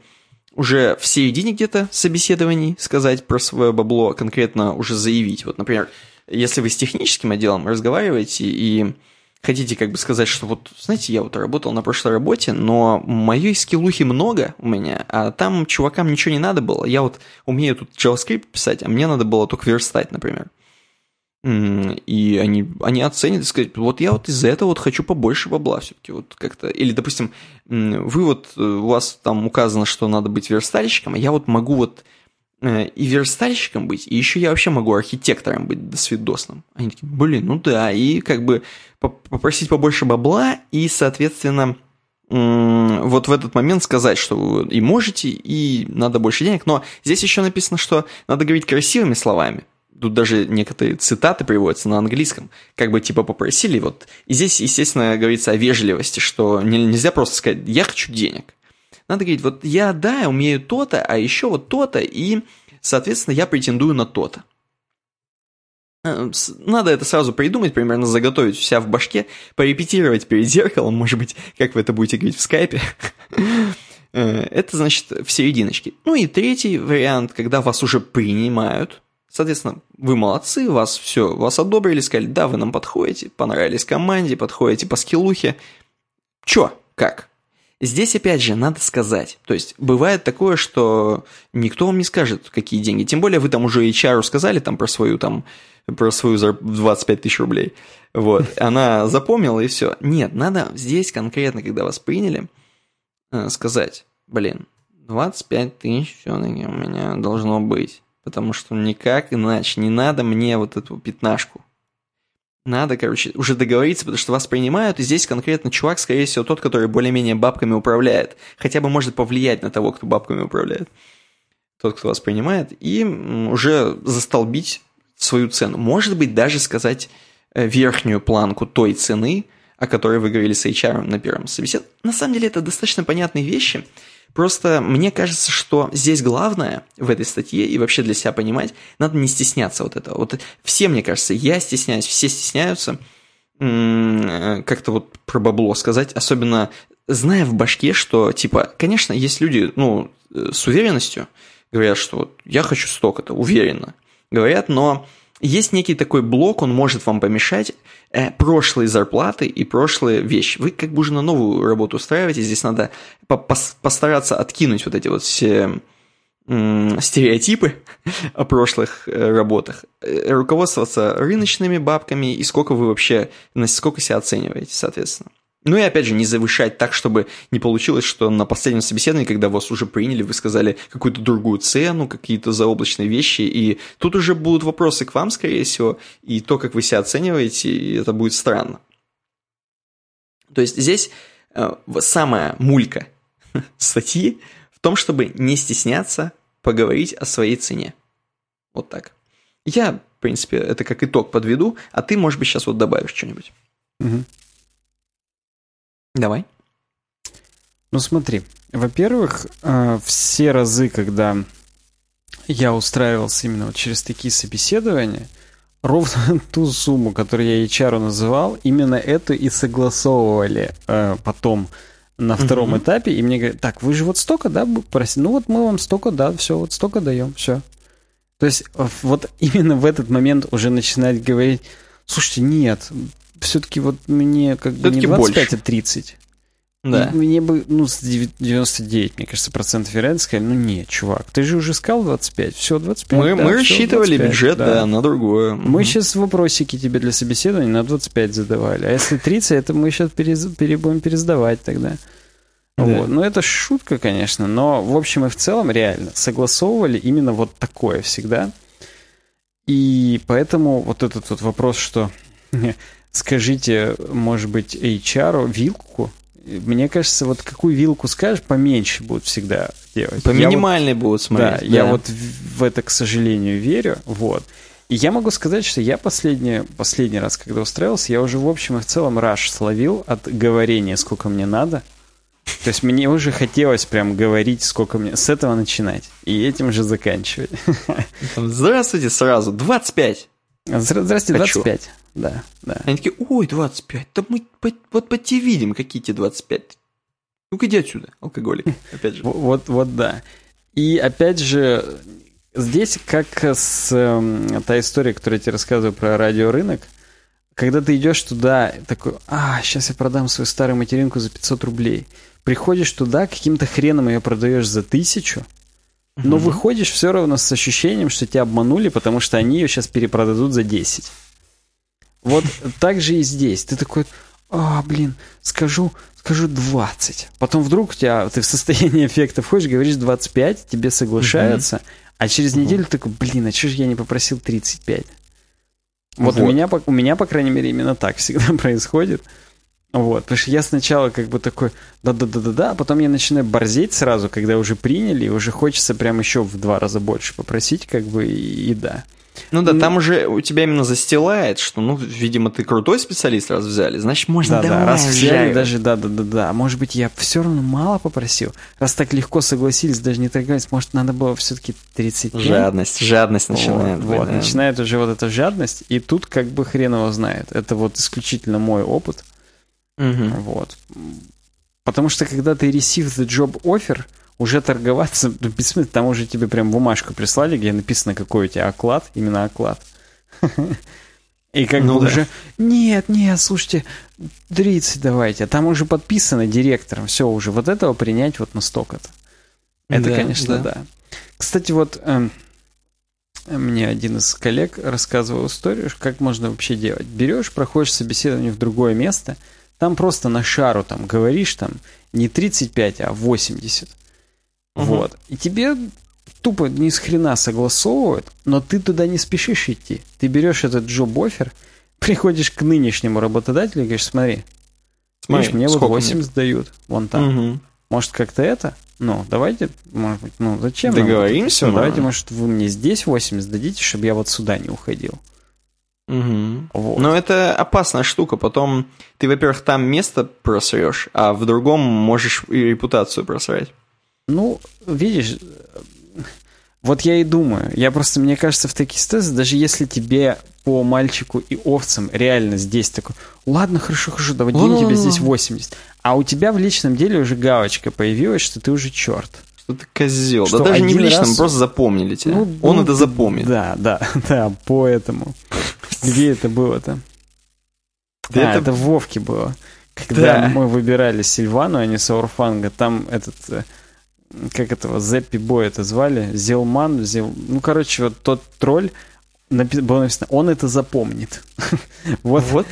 уже в середине где-то собеседований сказать про свое бабло, конкретно уже заявить. Вот, например, если вы с техническим отделом разговариваете и хотите как бы сказать, что вот, знаете, я вот работал на прошлой работе, но моей скиллухи много у меня, а там чувакам ничего не надо было. Я вот умею тут JavaScript писать, а мне надо было только верстать, например. И они, они оценят и скажут, вот я вот из-за этого вот хочу побольше бабла все-таки. Вот как-то. Или, допустим, вы вот, э, у вас там указано, что надо быть верстальщиком, а я вот могу вот э, и верстальщиком быть, и еще я вообще могу архитектором быть досвидосным. Они такие, блин, ну да, и как бы попросить побольше бабла, и, соответственно, вот в этот момент сказать, что вы и можете, и надо больше денег, но здесь еще написано, что надо говорить красивыми словами тут даже некоторые цитаты приводятся на английском, как бы типа попросили, вот. И здесь, естественно, говорится о вежливости, что нельзя просто сказать «я хочу денег». Надо говорить, вот я, да, умею то-то, а еще вот то-то, и, соответственно, я претендую на то-то. Э, надо это сразу придумать, примерно заготовить вся в башке, порепетировать перед зеркалом, может быть, как вы это будете говорить в скайпе. Э, это, значит, в серединочке. Ну и третий вариант, когда вас уже принимают, Соответственно, вы молодцы, вас все, вас одобрили, сказали, да, вы нам подходите, понравились команде, подходите по скиллухе. Чё? Как? Здесь, опять же, надо сказать. То есть, бывает такое, что никто вам не скажет, какие деньги. Тем более, вы там уже HR сказали там про свою там, про свою 25 тысяч рублей. Вот. Она запомнила и все. Нет, надо здесь конкретно, когда вас приняли, э, сказать, блин, 25 тысяч все-таки у меня должно быть. Потому что никак иначе. Не надо мне вот эту пятнашку. Надо, короче, уже договориться, потому что вас принимают, и здесь конкретно чувак, скорее всего, тот, который более-менее бабками управляет. Хотя бы может повлиять на того, кто бабками управляет. Тот, кто вас принимает, и уже застолбить свою цену. Может быть, даже сказать э, верхнюю планку той цены, о которой вы говорили с HR на первом собеседовании. На самом деле это достаточно понятные вещи. Просто мне кажется, что здесь главное в этой статье и вообще для себя понимать, надо не стесняться вот этого. Вот все, мне кажется, я стесняюсь, все стесняются э, как-то вот про бабло сказать, особенно зная в башке, что, типа, конечно, есть люди, ну, э, с уверенностью, говорят, что вот я хочу столько-то, уверенно, говорят, но есть некий такой блок, он может вам помешать, э, прошлые зарплаты и прошлые вещи. Вы как бы уже на новую работу устраиваетесь, здесь надо постараться откинуть вот эти вот все стереотипы о прошлых э, работах, э, руководствоваться рыночными бабками и сколько вы вообще, насколько себя оцениваете, соответственно. Ну и опять же, не завышать так, чтобы не получилось, что на последнем собеседовании, когда вас уже приняли, вы сказали какую-то другую цену, какие-то заоблачные вещи, и тут уже будут вопросы к вам, скорее всего, и то, как вы себя оцениваете, это будет странно. То есть здесь э, самая мулька статьи в том, чтобы не стесняться поговорить о своей цене. Вот так. Я, в принципе, это как итог подведу, а ты, может быть, сейчас вот добавишь что-нибудь. Угу. Давай. Ну смотри, во-первых, э, все разы, когда я устраивался именно вот через такие собеседования, ровно ту сумму, которую я HR называл, именно эту и согласовывали э, потом на втором uh-huh. этапе, и мне говорят, так, вы же вот столько, да, просили? Ну вот мы вам столько, да, все, вот столько даем, все. То есть вот именно в этот момент уже начинать говорить, слушайте, нет, все-таки вот мне как бы не 25, больше. а 30. Да. И мне бы, ну, с 99, мне кажется, процентов вероятности сказали, ну нет, чувак, ты же уже сказал 25, все, 25. Мы, да, мы рассчитывали 25, бюджет, да. да, на другое. Мы угу. сейчас вопросики тебе для собеседования на 25 задавали, а если 30, это мы сейчас перез... пере... будем пересдавать тогда. Да. Вот. Ну, это шутка, конечно, но в общем и в целом реально согласовывали именно вот такое всегда. И поэтому вот этот вот вопрос, что скажите, может быть, HR вилку. Мне кажется, вот какую вилку скажешь, поменьше будут всегда делать. По минимальной вот, будут смотреть. Да, да, я вот в, в это, к сожалению, верю. Вот. И я могу сказать, что я последний, последний раз, когда устраивался, я уже в общем и в целом раш словил от говорения, сколько мне надо. То есть мне уже хотелось прям говорить, сколько мне... С этого начинать. И этим же заканчивать. Здравствуйте сразу. 25. Здравствуйте, 25. А да, да. Они такие, ой, 25, да мы по, вот по тебе видим, какие тебе 25. Ну-ка иди отсюда, алкоголик, опять же. Вот, вот, да. И опять же, здесь как с э, та история, которую я тебе рассказываю про радиорынок, когда ты идешь туда, такой, а, сейчас я продам свою старую материнку за 500 рублей. Приходишь туда, каким-то хреном ее продаешь за тысячу, но угу. выходишь все равно с ощущением, что тебя обманули, потому что они ее сейчас перепродадут за 10. Вот так же и здесь. Ты такой, а, блин, скажу, скажу 20. Потом вдруг у тебя, ты в состоянии эффекта входишь, говоришь 25, тебе соглашаются, угу. а через неделю такой, блин, а что же я не попросил 35? Вот, вот. У, меня, у меня, по крайней мере, именно так всегда происходит. Вот, потому что я сначала как бы такой, да-да-да-да-да, а потом я начинаю борзеть сразу, когда уже приняли, и уже хочется прям еще в два раза больше попросить, как бы, и, и да. Ну да, ну, там уже у тебя именно застилает, что, ну, видимо, ты крутой специалист, раз взяли, значит, можно да, да, раз взяли, даже, да, да, да, да. Может быть, я все равно мало попросил. Раз так легко согласились, даже не торговать, может, надо было все-таки 35? Жадность, жадность начинает. Вот, вот да. начинает уже вот эта жадность, и тут как бы хрен его знает. Это вот исключительно мой опыт. Угу. Вот. Потому что когда ты receive the job offer, уже торговаться ну, бессмысленно. Там уже тебе прям бумажку прислали, где написано, какой у тебя оклад, именно оклад. И как ну, бы да. уже, нет, нет, слушайте, 30 давайте. Там уже подписано директором, все уже, вот этого принять вот на столько-то. Это, да, конечно, да. да. Кстати, вот э, мне один из коллег рассказывал историю, как можно вообще делать. Берешь, проходишь собеседование в другое место, там просто на шару там говоришь там не 35, а 80. Угу. Вот. И тебе тупо ни с хрена согласовывают, но ты туда не спешишь идти. Ты берешь этот джоб-офер, приходишь к нынешнему работодателю и говоришь, смотри, смотри видишь, мне вот 80 мне? дают, вон там. Угу. Может, как-то это? Ну, давайте, может быть, ну, зачем? Договоримся? Ну, давайте, может, вы мне здесь 80 дадите, чтобы я вот сюда не уходил. Угу. Вот. Но это опасная штука. Потом ты, во-первых, там место просрешь, а в другом можешь и репутацию просрать. Ну, видишь, вот я и думаю. Я просто, мне кажется, в таких ситуациях, даже если тебе по мальчику и овцам реально здесь такой, ладно, хорошо, хорошо, давай день тебе здесь 80. А у тебя в личном деле уже галочка появилась, что ты уже черт. Что ты козел. Что да даже не в личном, раз... просто запомнили тебя. Ну, Он ну, это запомнит. Да, да, да, поэтому. Где это было-то? Да а, это... это в Вовке было. Когда да. мы выбирали Сильвану, а не Саурфанга, там этот э, как этого, Зеппи Бой это звали, Зелман, Зел... ну, короче, вот тот тролль, напи... было написано, он это запомнит. вот, вот.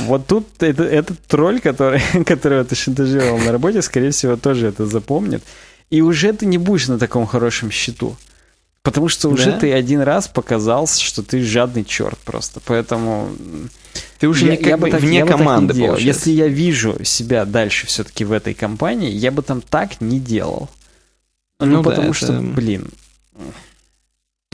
вот тут это, этот тролль, который, которого ты шантажировал на работе, скорее всего, тоже это запомнит. И уже ты не будешь на таком хорошем счету. Потому что уже да? ты один раз показал, что ты жадный черт просто. Поэтому... Ты уже я, не, как я бы так, вне я команды, бы так не Если я вижу себя дальше все-таки в этой компании, я бы там так не делал. Ну, ну потому да, что, это... блин...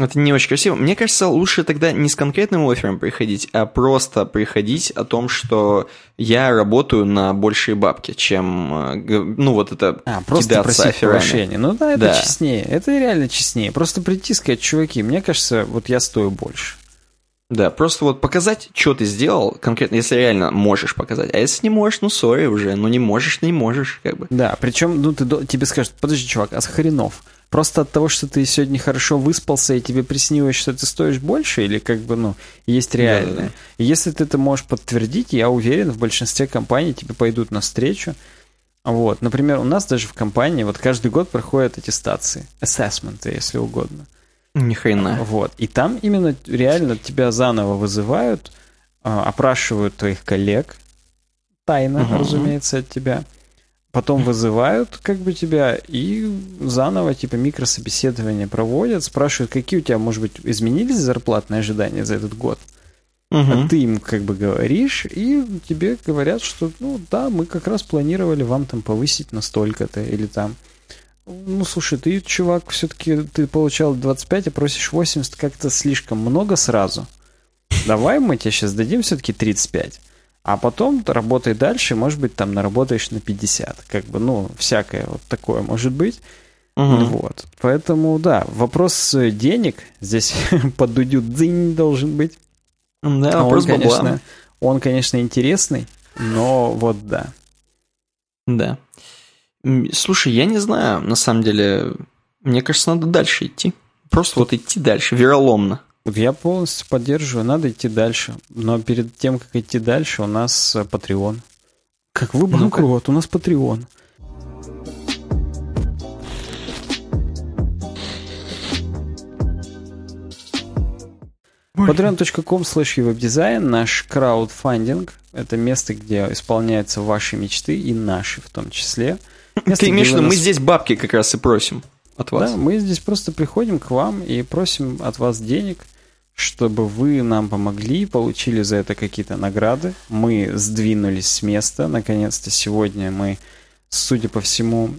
Это не очень красиво. Мне кажется, лучше тогда не с конкретным оффером приходить, а просто приходить о том, что я работаю на большие бабки, чем, э, ну, вот это А, просто просить повышение. Ну да, это да. честнее. Это реально честнее. Просто прийти и сказать, чуваки, мне кажется, вот я стою больше. Да, просто вот показать, что ты сделал, конкретно, если реально можешь показать. А если не можешь, ну, сори уже, ну, не можешь, не можешь, как бы. Да, причем, ну, ты, тебе скажут, подожди, чувак, а с хренов? Просто от того, что ты сегодня хорошо выспался, и тебе приснилось, что ты стоишь больше, или как бы, ну, есть реальное? Да, да, да. Если ты это можешь подтвердить, я уверен, в большинстве компаний тебе пойдут навстречу. Вот, например, у нас даже в компании вот каждый год проходят аттестации, ассессменты, если угодно. Ни хрена. Вот. И там именно реально тебя заново вызывают, а, опрашивают твоих коллег, тайно, угу. разумеется, от тебя. Потом вызывают как бы тебя и заново типа микрособеседование проводят, спрашивают, какие у тебя, может быть, изменились зарплатные ожидания за этот год. Угу. А ты им как бы говоришь, и тебе говорят, что, ну да, мы как раз планировали вам там повысить на столько-то, или там ну, слушай, ты, чувак, все-таки ты получал 25, а просишь 80, как-то слишком много сразу. Давай мы тебе сейчас дадим все-таки 35. А потом работай дальше, может быть, там наработаешь на 50. Как бы, ну, всякое вот такое может быть. Угу. Вот. Поэтому, да, вопрос денег здесь под дудю дзынь должен быть. Да, вопрос он, конечно, он, конечно, интересный, но вот да. Да. Слушай, я не знаю, на самом деле, мне кажется, надо дальше идти. Просто вот идти дальше, вероломно. Я полностью поддерживаю, надо идти дальше. Но перед тем, как идти дальше, у нас э, Patreon. Как вы банкрот, ну, у нас Patreon. patreon.com slash веб-дизайн, наш краудфандинг. Это место, где исполняются ваши мечты и наши в том числе. Место, Ты имеешь в виду, мы здесь бабки как раз и просим от вас. Да, мы здесь просто приходим к вам и просим от вас денег, чтобы вы нам помогли, получили за это какие-то награды. Мы сдвинулись с места. Наконец-то сегодня мы, судя по всему,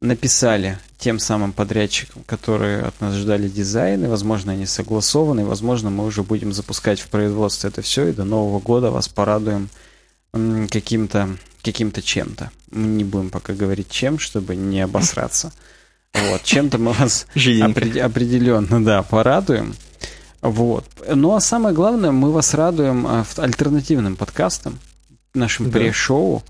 написали тем самым подрядчикам, которые от нас ждали дизайны. Возможно, они согласованы. Возможно, мы уже будем запускать в производство это все. И до Нового года вас порадуем каким-то каким-то чем-то. Мы не будем пока говорить чем, чтобы не обосраться. Вот, чем-то мы вас опред... определенно, да, порадуем. Вот. Ну а самое главное, мы вас радуем а, альтернативным подкастом, нашим да. пре-шоу.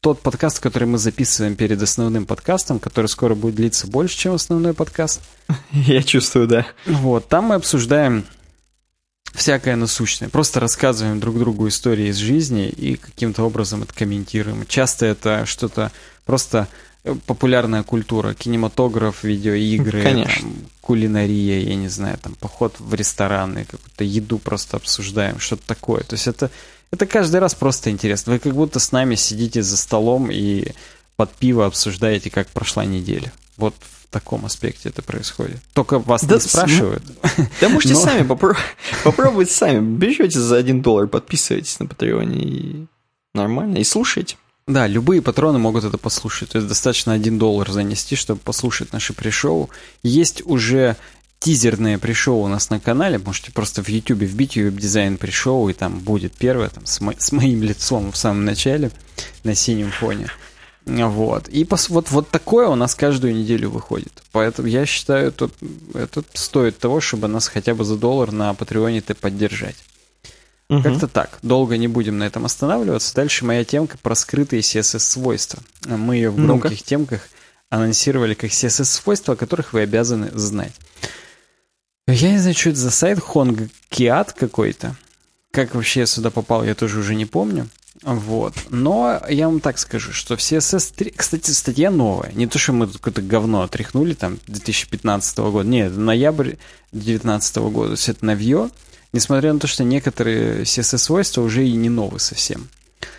Тот подкаст, который мы записываем перед основным подкастом, который скоро будет длиться больше, чем основной подкаст. Я чувствую, да. Вот, там мы обсуждаем всякое насущное. Просто рассказываем друг другу истории из жизни и каким-то образом это комментируем. Часто это что-то просто популярная культура, кинематограф, видеоигры, Конечно. Там, кулинария, я не знаю, там поход в рестораны, какую-то еду просто обсуждаем, что-то такое. То есть это, это каждый раз просто интересно. Вы как будто с нами сидите за столом и под пиво обсуждаете, как прошла неделя. Вот в таком аспекте это происходит. Только вас да, не спрашивают. Да можете но... сами попро... попробовать сами. Берете за один доллар, подписывайтесь на Патреоне и нормально, и слушайте. Да, любые патроны могут это послушать. То есть достаточно один доллар занести, чтобы послушать наши пришоу. Есть уже тизерное пришоу у нас на канале. Можете просто в YouTube вбить веб-дизайн пришоу, и там будет первое там, с, мо- с моим лицом в самом начале на синем фоне. Вот. И пос, вот, вот такое у нас каждую неделю выходит. Поэтому я считаю, это, это стоит того, чтобы нас хотя бы за доллар на Патреоне-то поддержать. Угу. Как-то так. Долго не будем на этом останавливаться. Дальше моя темка про скрытые CSS-свойства. Мы ее в громких ну темках анонсировали как CSS-свойства, о которых вы обязаны знать. Я не знаю, что это за сайт, Hongkiat какой-то. Как вообще я сюда попал, я тоже уже не помню. Вот. Но я вам так скажу, что в CSS 3... Кстати, статья новая. Не то, что мы тут какое-то говно отряхнули там 2015 года. Нет, ноябрь 2019 года. То есть это новье. Несмотря на то, что некоторые CSS-свойства уже и не новые совсем.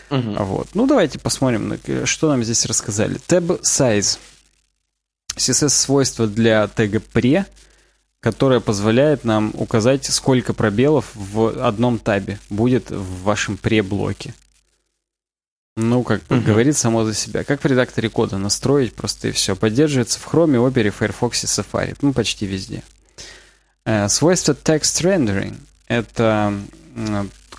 Угу. Вот. Ну, давайте посмотрим, что нам здесь рассказали. Tab Size. CSS-свойство для тега pre, которое позволяет нам указать, сколько пробелов в одном табе будет в вашем pre-блоке. Ну, как угу. говорит само за себя. Как в редакторе кода настроить просто и все. Поддерживается в Chrome, Opera, Firefox и Safari. Ну, почти везде. Э, свойство Text Rendering. Это,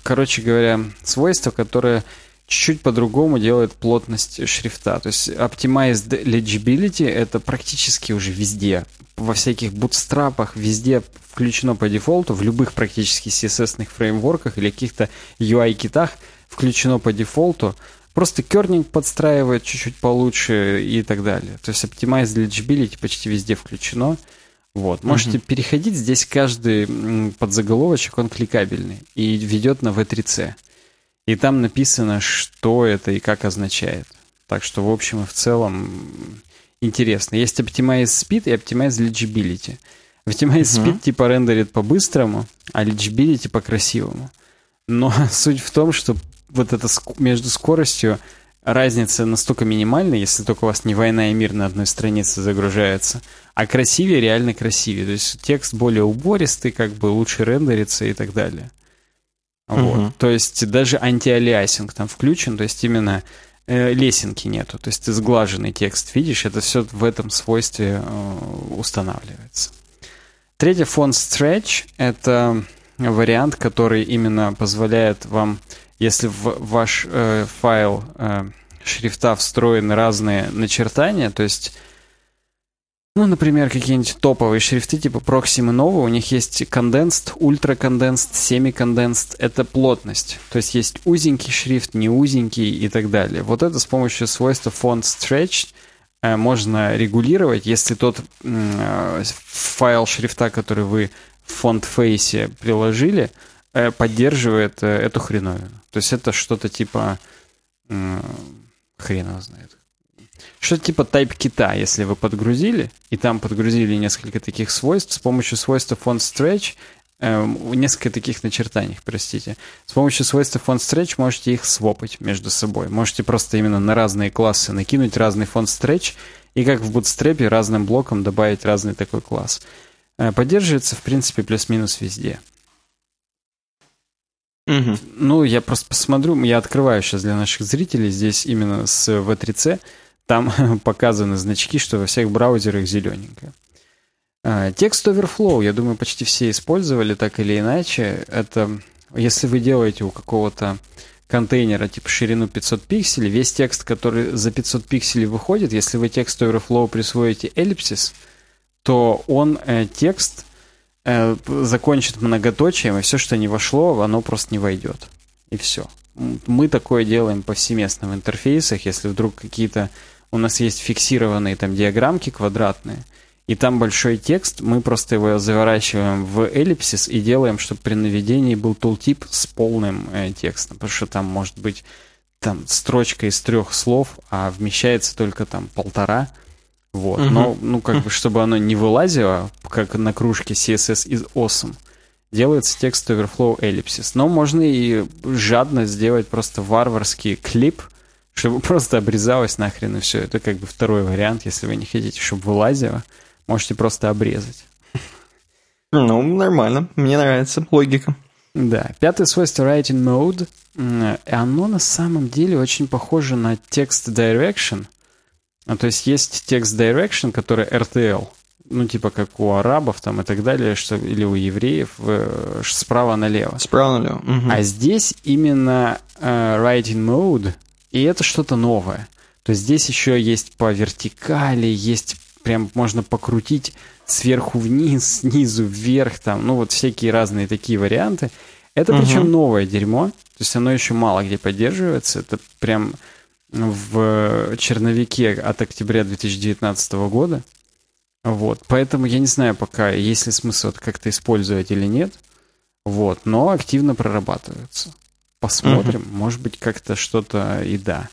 короче говоря, свойство, которое чуть-чуть по-другому делает плотность шрифта. То есть Optimized Legibility это практически уже везде. Во всяких бутстрапах, везде включено по дефолту, в любых практически CSS-ных фреймворках или каких-то UI-китах включено по дефолту. Просто кернинг подстраивает чуть-чуть получше и так далее. То есть Optimized Legibility почти везде включено. Вот. Можете угу. переходить. Здесь каждый подзаголовочек, он кликабельный и ведет на V3C. И там написано, что это и как означает. Так что, в общем и в целом, интересно. Есть Optimize Speed и Optimize Legibility. Optimize угу. Speed типа рендерит по-быстрому, а Legibility по-красивому. Но суть в том, что вот это между скоростью разница настолько минимальна, если только у вас не война и мир на одной странице загружается, а красивее реально красивее. То есть текст более убористый, как бы лучше рендерится и так далее. Вот. Угу. То есть даже антиалиасинг там включен, то есть именно э, лесенки нету. То есть ты сглаженный текст видишь, это все в этом свойстве э, устанавливается. Третий фон Stretch — это вариант, который именно позволяет вам если в ваш э, файл э, шрифта встроены разные начертания, то есть, ну, например, какие-нибудь топовые шрифты типа Proxima Nova, у них есть condensed, ultra condensed, semi condensed, это плотность. То есть есть узенький шрифт, не узенький и так далее. Вот это с помощью свойства font stretch э, можно регулировать, если тот э, файл шрифта, который вы в font face приложили, Э, поддерживает э, эту хреновину. То есть это что-то типа... Хрен его знает. Что-то типа type кита, если вы подгрузили, и там подгрузили несколько таких свойств, с помощью свойства font stretch, э, несколько таких начертаний, простите. С помощью свойства font stretch можете их свопать между собой. Можете просто именно на разные классы накинуть разный font stretch, и как в Bootstrap разным блоком добавить разный такой класс. Э, поддерживается, в принципе, плюс-минус везде. Угу. Ну, я просто посмотрю, я открываю сейчас для наших зрителей здесь именно с V3C, там показаны значки, что во всех браузерах зелененькое. Текст Overflow, я думаю, почти все использовали так или иначе. Это если вы делаете у какого-то контейнера типа ширину 500 пикселей, весь текст, который за 500 пикселей выходит, если вы текст Overflow присвоите эллипсис, то он э, текст э, закончит многоточием, и все, что не вошло, оно просто не войдет. И все. Мы такое делаем повсеместно в интерфейсах, если вдруг какие-то у нас есть фиксированные там диаграммки квадратные, и там большой текст, мы просто его заворачиваем в эллипсис и делаем, чтобы при наведении был тултип с полным э, текстом, потому что там может быть там строчка из трех слов, а вмещается только там полтора, вот. Угу. Но, ну, как бы, чтобы оно не вылазило, как на кружке CSS из Awesome, делается текст overflow ellipsis. Но можно и жадно сделать просто варварский клип, чтобы просто обрезалось нахрен и все. Это как бы второй вариант, если вы не хотите, чтобы вылазило, можете просто обрезать. Ну, нормально. Мне нравится логика. Да. Пятое свойство writing mode. Оно на самом деле очень похоже на текст direction, а, то есть есть текст direction, который RTL, ну, типа как у арабов там и так далее, что, или у евреев, э, справа налево. Справа налево. Угу. А здесь именно э, writing mode, и это что-то новое. То есть здесь еще есть по вертикали, есть прям можно покрутить сверху вниз, снизу вверх, там, ну вот всякие разные такие варианты. Это угу. причем новое дерьмо, то есть оно еще мало где поддерживается. Это прям в черновике от октября 2019 года. Вот, поэтому я не знаю пока, есть ли смысл это как-то использовать или нет. Вот, но активно прорабатывается. Посмотрим, uh-huh. может быть, как-то что-то и да.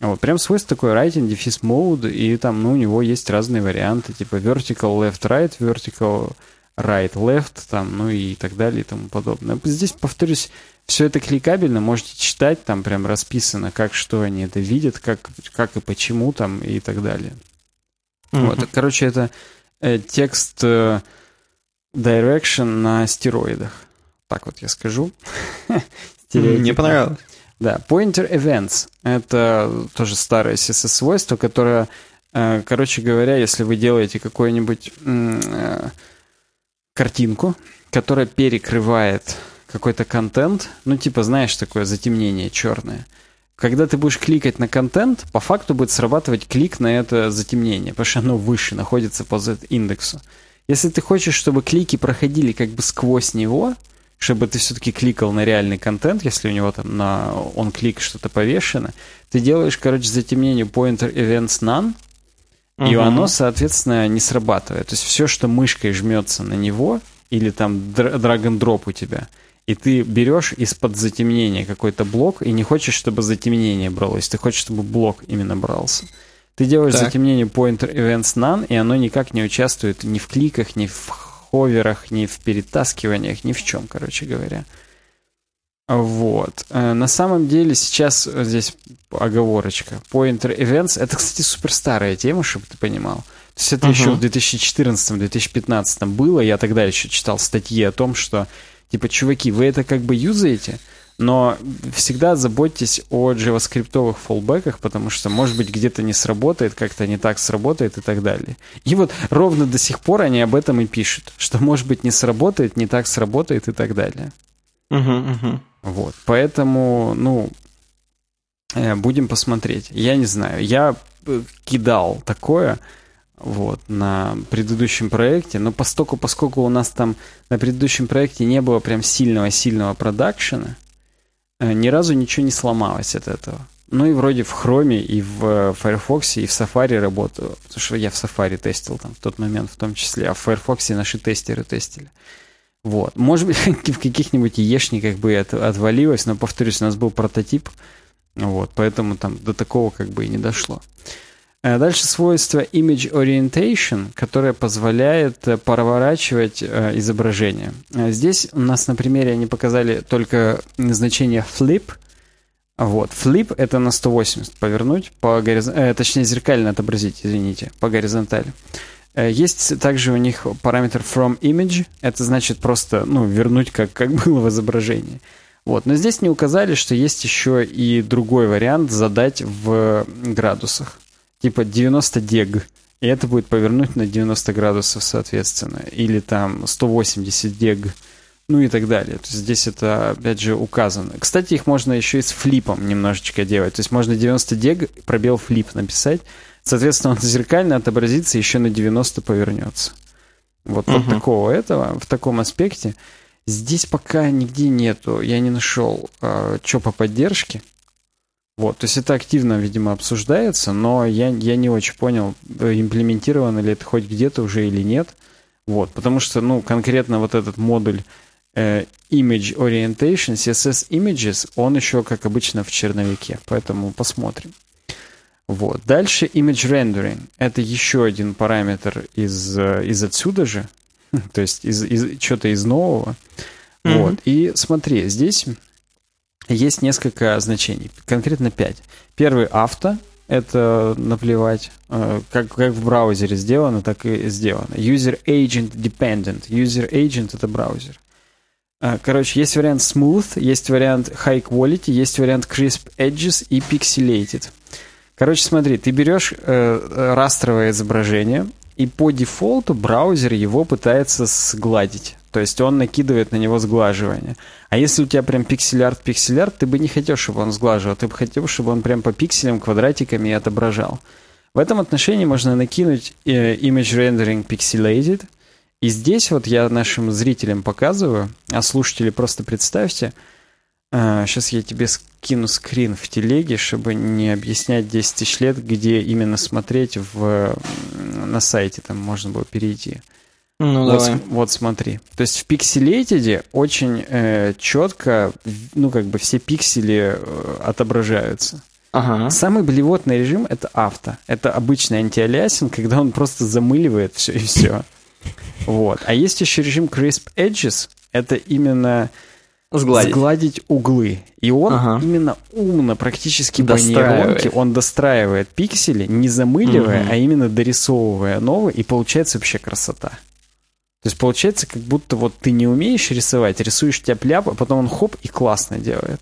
Вот, прям свойство такой writing, дефис mode, и там, ну, у него есть разные варианты, типа vertical left right, vertical right left, там, ну и так далее и тому подобное. Здесь, повторюсь, все это кликабельно, можете читать, там прям расписано, как что они это видят, как, как и почему там и так далее. Mm-hmm. Вот, короче, это э, текст э, direction на стероидах. Так вот я скажу. Мне понравилось. Да, pointer events — это тоже старое CSS-свойство, которое, э, короче говоря, если вы делаете какую-нибудь э, картинку, которая перекрывает какой-то контент, ну, типа, знаешь, такое затемнение черное — когда ты будешь кликать на контент, по факту будет срабатывать клик на это затемнение, потому что оно выше находится по Z-индексу. Если ты хочешь, чтобы клики проходили как бы сквозь него, чтобы ты все-таки кликал на реальный контент, если у него там на он клик что-то повешено, ты делаешь, короче, затемнение pointer events none, uh-huh. и оно, соответственно, не срабатывает. То есть все, что мышкой жмется на него, или там drop у тебя – и ты берешь из-под затемнения какой-то блок и не хочешь, чтобы затемнение бралось, ты хочешь, чтобы блок именно брался. Ты делаешь так. затемнение pointer events none, и оно никак не участвует ни в кликах, ни в ховерах, ни в перетаскиваниях, ни в чем, короче говоря. Вот. Э, на самом деле сейчас здесь оговорочка. Pointer events, это, кстати, супер старая тема, чтобы ты понимал. То есть это uh-huh. еще в 2014-2015 было. Я тогда еще читал статьи о том, что Типа, чуваки, вы это как бы юзаете, но всегда заботьтесь о джаваскриптовых фоллбеках, потому что, может быть, где-то не сработает, как-то не так сработает и так далее. И вот ровно до сих пор они об этом и пишут, что, может быть, не сработает, не так сработает и так далее. Угу, угу. Вот, поэтому, ну, э, будем посмотреть. Я не знаю, я э, кидал такое, вот, на предыдущем проекте, но поскольку, поскольку у нас там на предыдущем проекте не было прям сильного-сильного продакшена, э, ни разу ничего не сломалось от этого. Ну и вроде в Chrome, и в Firefox, и в Safari работаю. Потому что я в Safari тестил там в тот момент в том числе, а в Firefox наши тестеры тестили. Вот. Может быть, в каких-нибудь яешниках бы это отвалилось, но, повторюсь, у нас был прототип, вот, поэтому там до такого как бы и не дошло. Э, дальше свойство Image Orientation, которое позволяет э, проворачивать э, изображение. Здесь у нас на примере они показали только значение flip. Вот, flip это на 180 повернуть, по горизон... точнее зеркально отобразить, извините, по горизонтали. Есть также у них параметр from image, это значит просто ну, вернуть как, как было в изображении. Вот. Но здесь не указали, что есть еще и другой вариант задать в градусах типа 90 дег, и это будет повернуть на 90 градусов, соответственно. Или там 180 дег, ну и так далее. То есть здесь это, опять же, указано. Кстати, их можно еще и с флипом немножечко делать. То есть можно 90 дег, пробел флип написать. Соответственно, он зеркально отобразится, еще на 90 повернется. Вот, uh-huh. вот такого этого, в таком аспекте. Здесь пока нигде нету, я не нашел, э, а, что по поддержке. Вот, то есть это активно, видимо, обсуждается, но я, я не очень понял, э, имплементировано ли это хоть где-то уже или нет. Вот, потому что, ну, конкретно вот этот модуль э, Image Orientation, CSS Images, он еще, как обычно, в черновике, поэтому посмотрим. Вот. Дальше Image Rendering. Это еще один параметр из, э, из отсюда же, то есть из, из, что-то из нового. Mm-hmm. Вот. И смотри, здесь есть несколько значений, конкретно пять. Первый авто, это наплевать, э, как, как в браузере сделано, так и сделано. User Agent Dependent. User Agent это браузер. Э, короче, есть вариант Smooth, есть вариант High Quality, есть вариант Crisp Edges и Pixelated. Короче, смотри, ты берешь э, растровое изображение, и по дефолту браузер его пытается сгладить. То есть он накидывает на него сглаживание. А если у тебя прям пиксель-арт, пиксель-арт, ты бы не хотел, чтобы он сглаживал. Ты бы хотел, чтобы он прям по пикселям, квадратиками отображал. В этом отношении можно накинуть э, Image Rendering Pixelated. И здесь вот я нашим зрителям показываю, а слушатели просто представьте, Сейчас а, я тебе скину скрин в телеге, чтобы не объяснять 10 тысяч лет, где именно смотреть в, на сайте, там можно было перейти. Ну, вот, давай. вот смотри. То есть в Pixelated очень э, четко, ну, как бы все пиксели э, отображаются. Ага. Самый блевотный режим — это авто. Это обычный антиалиасинг, когда он просто замыливает все и все. Вот. А есть еще режим Crisp Edges. Это именно Сгладить. Сгладить углы. И он ага. именно умно, практически по нейронке, он достраивает пиксели, не замыливая, угу. а именно дорисовывая новые, и получается вообще красота. То есть получается, как будто вот ты не умеешь рисовать, рисуешь тяп-ляп, а потом он хоп и классно делает.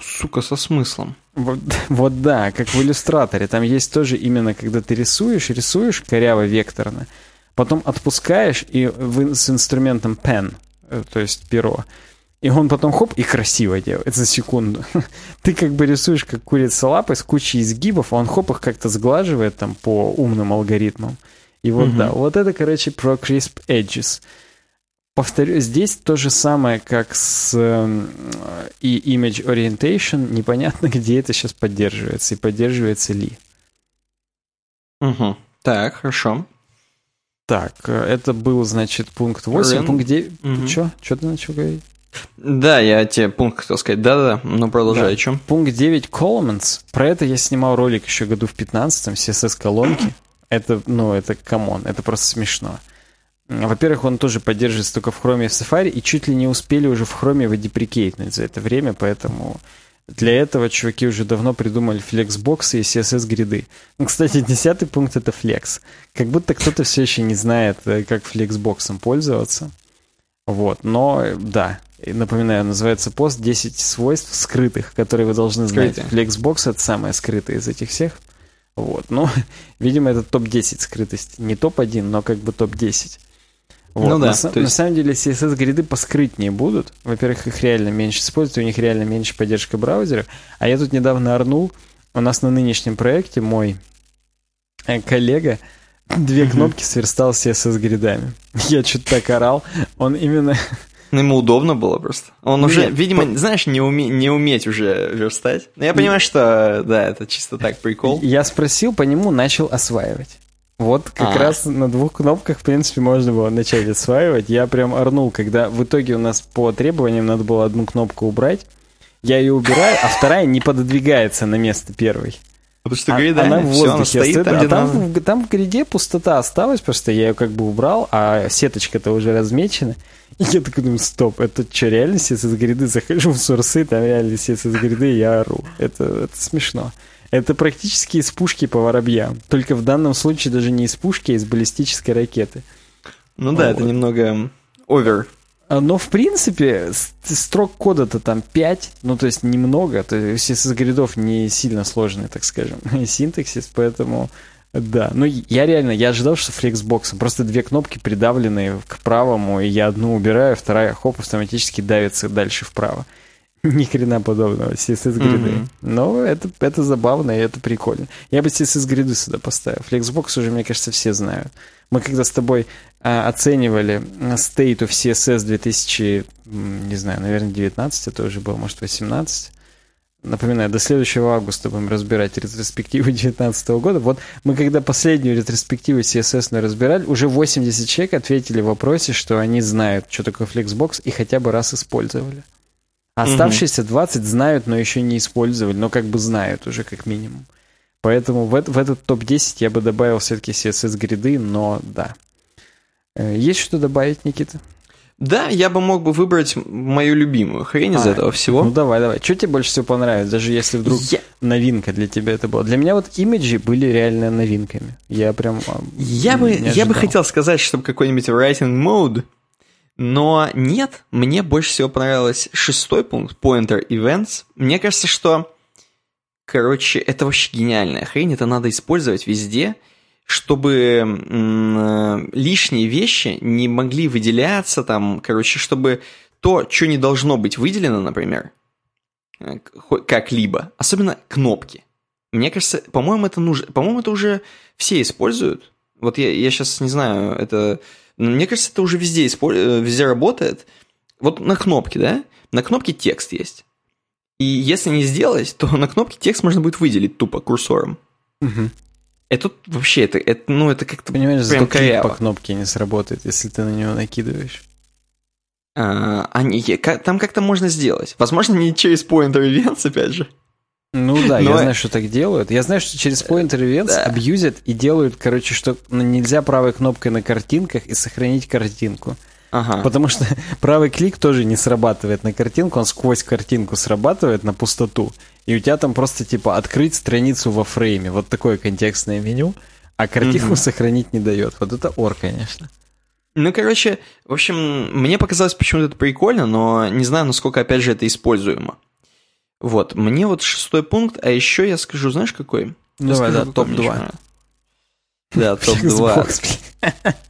Сука, со смыслом. Вот, вот да, как в иллюстраторе. Там есть тоже именно, когда ты рисуешь, рисуешь коряво-векторно, потом отпускаешь и в, с инструментом pen, э, то есть перо, и он потом хоп и красиво делает за секунду. Ты как бы рисуешь как курица лапы с кучей изгибов, а он хоп их как-то сглаживает там по умным алгоритмам. И вот угу. да, вот это, короче, про Crisp Edges. Повторю, здесь то же самое, как с э, и Image Orientation. Непонятно, где это сейчас поддерживается и поддерживается ли. Угу. Так, хорошо. Так, э, это был, значит, пункт 8. Рен... Пункт 9. Угу. Что? Что ты начал говорить? Да, я тебе пункт хотел сказать. Да-да-да, ну продолжай, да. о чем? Пункт 9 Columns. Про это я снимал ролик еще году в 15-м, CSS-колонки. Это, ну, это come on, это просто смешно. Во-первых, он тоже поддерживается только в Chrome и в Safari, и чуть ли не успели уже в Chrome его deprecate нуть за это время, поэтому для этого чуваки уже давно придумали flexbox ы и CSS grid ы. Ну, кстати, десятый пункт — это флекс. Как будто кто-то все еще не знает, э, как флексбоксом пользоваться. Вот, но да, напоминаю, называется пост 10 свойств скрытых, которые вы должны знать. Скрытие. Flexbox это самое скрытое из этих всех. Вот, ну, видимо, это топ-10 скрытости. Не топ-1, но как бы топ-10. Вот. Ну да. На, есть... на самом деле CSS-гриды поскрытнее будут. Во-первых, их реально меньше используют, у них реально меньше поддержка браузеров. А я тут недавно орнул, у нас на нынешнем проекте мой э, коллега две кнопки сверстал CSS-гридами. Я что-то так орал. Он именно... Ну, ему удобно было просто. Он уже, Нет, видимо, по... знаешь, не, уме... не уметь уже верстать. Но я понимаю, что, да, это чисто так прикол. Я спросил, по нему начал осваивать. Вот как а. раз на двух кнопках, в принципе, можно было начать осваивать. Я прям орнул, когда в итоге у нас по требованиям надо было одну кнопку убрать. Я ее убираю, а вторая не пододвигается на место первой. Потому что грид, она в воздухе она стоит, стоит там, а там, в, там в гриде пустота осталась, просто я ее как бы убрал, а сеточка-то уже размечена. И я такой думаю, стоп, это что, реально CSS гриды? Захожу в сорсы, там реально CSS гриды, я ору. Это, это смешно. Это практически из пушки по воробьям. Только в данном случае даже не из пушки, а из баллистической ракеты. Ну да, вот. это немного овер а, но, в принципе, строк кода-то там 5, ну, то есть немного, то есть из гридов не сильно сложный, так скажем, синтаксис, поэтому, да. Ну, я реально, я ожидал, что флексбоксом, просто две кнопки придавленные к правому, и я одну убираю, вторая, хоп, автоматически давится дальше вправо. Ни хрена подобного, CSS-гриды. Mm-hmm. Но это, это забавно и это прикольно. Я бы CSS-гриды сюда поставил. Flexbox уже, мне кажется, все знают. Мы когда с тобой а, оценивали State of CSS 2000, не знаю, наверное, 19 это уже было, может, 18. Напоминаю, до следующего августа будем разбирать ретроспективу 2019 года. Вот мы когда последнюю ретроспективу CSS разбирали, уже 80 человек ответили в вопросе, что они знают, что такое Flexbox, и хотя бы раз использовали. Оставшиеся 20 знают, но еще не использовали, но как бы знают уже как минимум. Поэтому в, в этот топ-10 я бы добавил все-таки CSS-гриды, но да. Э, есть что добавить, Никита? Да, я бы мог бы выбрать мою любимую хрень а, из этого всего. Ну давай, давай. Что тебе больше всего понравилось, даже если вдруг я... новинка для тебя это была? Для меня вот имиджи были реально новинками. Я прям а, Я бы, я бы хотел сказать, чтобы какой-нибудь writing mode, но нет, мне больше всего понравилось шестой пункт, pointer events. Мне кажется, что, короче, это вообще гениальная хрень, это надо использовать везде – чтобы м- лишние вещи не могли выделяться там, короче, чтобы то, что не должно быть выделено, например, э, как-либо, особенно кнопки. Мне кажется, по-моему, это нужно, по-моему, это уже все используют. Вот я, я сейчас не знаю, это, мне кажется, это уже везде, использ... Э, везде работает. Вот на кнопке, да? На кнопке текст есть. И если не сделать, то на кнопке текст можно будет выделить тупо курсором. Угу. Это вообще, это, это, ну, это как-то Понимаешь, прям клик по кнопке не сработает, если ты на него накидываешь. А, они, там как-то можно сделать. Возможно, не через Pointer Events, опять же. Ну да, Но... я знаю, что так делают. Я знаю, что через Pointer Events да. абьюзят и делают, короче, что нельзя правой кнопкой на картинках и сохранить картинку. Ага. Потому что правый клик тоже не срабатывает на картинку, он сквозь картинку срабатывает на пустоту и у тебя там просто типа открыть страницу во фрейме, вот такое контекстное меню, а картинку mm-hmm. сохранить не дает. Вот это ор, конечно. Ну, короче, в общем, мне показалось почему-то это прикольно, но не знаю, насколько, опять же, это используемо. Вот, мне вот шестой пункт, а еще я скажу, знаешь, какой? Давай, да, топ-2. Да, топ-2.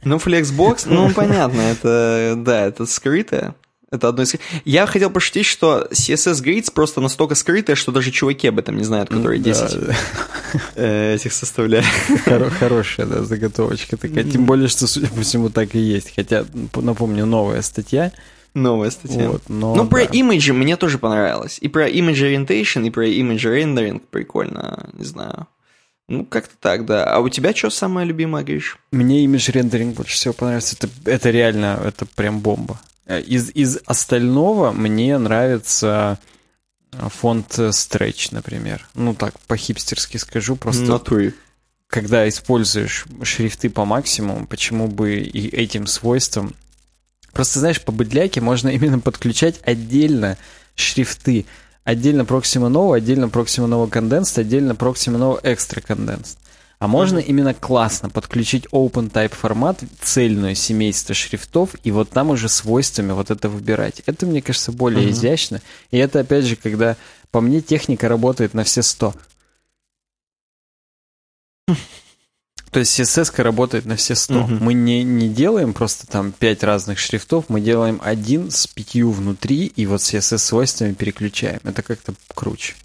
Ну, Flexbox, ну, понятно, это, да, это скрытое. Это одно из... Я хотел пошутить, что CSS Grids просто настолько скрытое, что даже чуваки об этом не знают, которые 10 да. Э, этих составляют. Хорошая, да, заготовочка такая. Тем более, что, судя по всему, так и есть. Хотя, напомню, новая статья. Новая статья. Вот, но, ну, про имиджи мне тоже понравилось. И про image orientation, и про image rendering прикольно, не знаю. Ну, как-то так, да. А у тебя что самое любимое, Гриш? Мне имидж рендеринг больше всего понравился. Это, это реально, это прям бомба. Э, из, из остального мне нравится э, фонд Stretch, например. Ну так, по-хипстерски скажу, просто... Натуре. Когда используешь шрифты по максимуму, почему бы и этим свойством... Просто, знаешь, по быдляке можно именно подключать отдельно шрифты. Отдельно Proxima Nova, отдельно Proxima Nova Condensed, отдельно Proxima Nova Extra Condensed. А можно именно классно подключить OpenType формат, цельное семейство шрифтов, и вот там уже свойствами вот это выбирать. Это, мне кажется, более mm-hmm. изящно. И это, опять же, когда, по мне, техника работает на все 100. То есть CSS работает на все 100. Угу. Мы не, не делаем просто там 5 разных шрифтов, мы делаем один с пятью внутри, и вот CSS свойствами переключаем. Это как-то круче.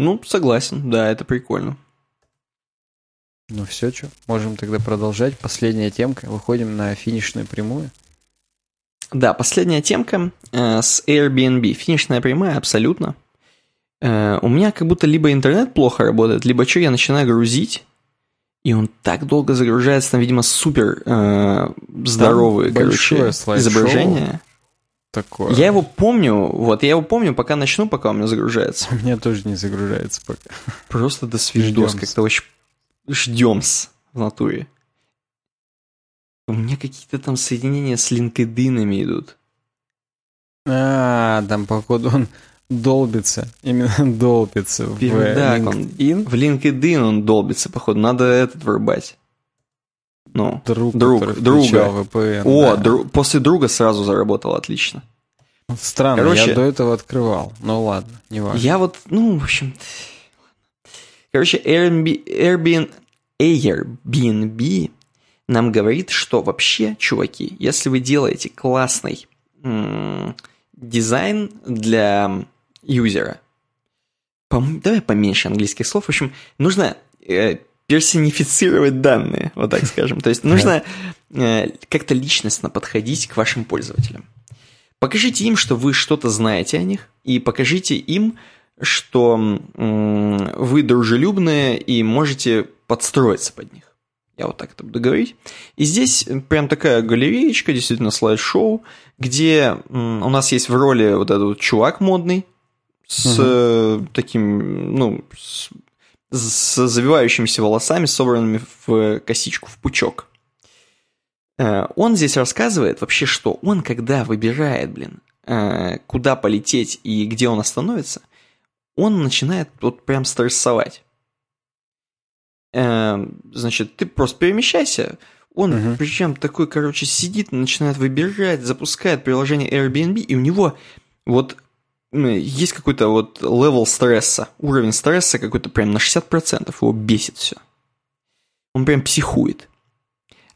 Ну, согласен, да, это прикольно. Ну все, что, можем тогда продолжать. Последняя темка, выходим на финишную прямую. Да, последняя темка э, с Airbnb. Финишная прямая, абсолютно. Э, у меня как будто либо интернет плохо работает, либо что, я начинаю грузить, и он так долго загружается, там, видимо, супер э, здоровые, там короче, изображения такое. Я его помню, вот, я его помню, пока начну, пока у меня загружается. У меня тоже не загружается пока. Просто до свидос, как-то очень ждем-с в натуре. У меня какие-то там соединения с LinkedIn идут. А, там, походу, он долбится. Именно долбится в LinkedIn. Он, в LinkedIn он долбится, походу. Надо этот вырубать. Ну, друг, друг друга. VPN, О, да. дру, после друга сразу заработал отлично. Странно, Короче, я до этого открывал. Ну ладно, не важно. Я вот, ну, в общем... Короче, Airbnb, Airbnb, Airbnb нам говорит, что вообще, чуваки, если вы делаете классный м- дизайн для юзера, пом- давай поменьше английских слов, в общем, нужно э, персонифицировать данные, вот так скажем. То есть нужно э, как-то личностно подходить к вашим пользователям. Покажите им, что вы что-то знаете о них, и покажите им, что вы дружелюбные и можете подстроиться под них. Я вот так это буду говорить. И здесь прям такая галереечка, действительно слайд-шоу, где у нас есть в роли вот этот вот чувак модный, с угу. таким, ну, с с завивающимися волосами, собранными в косичку, в пучок. Э, он здесь рассказывает вообще, что он, когда выбирает, блин, э, куда полететь и где он остановится, он начинает вот прям стрессовать. Э, значит, ты просто перемещайся. Он угу. причем такой, короче, сидит, начинает выбирать, запускает приложение Airbnb, и у него вот есть какой-то вот левел стресса, уровень стресса какой-то прям на 60%, его бесит все. Он прям психует.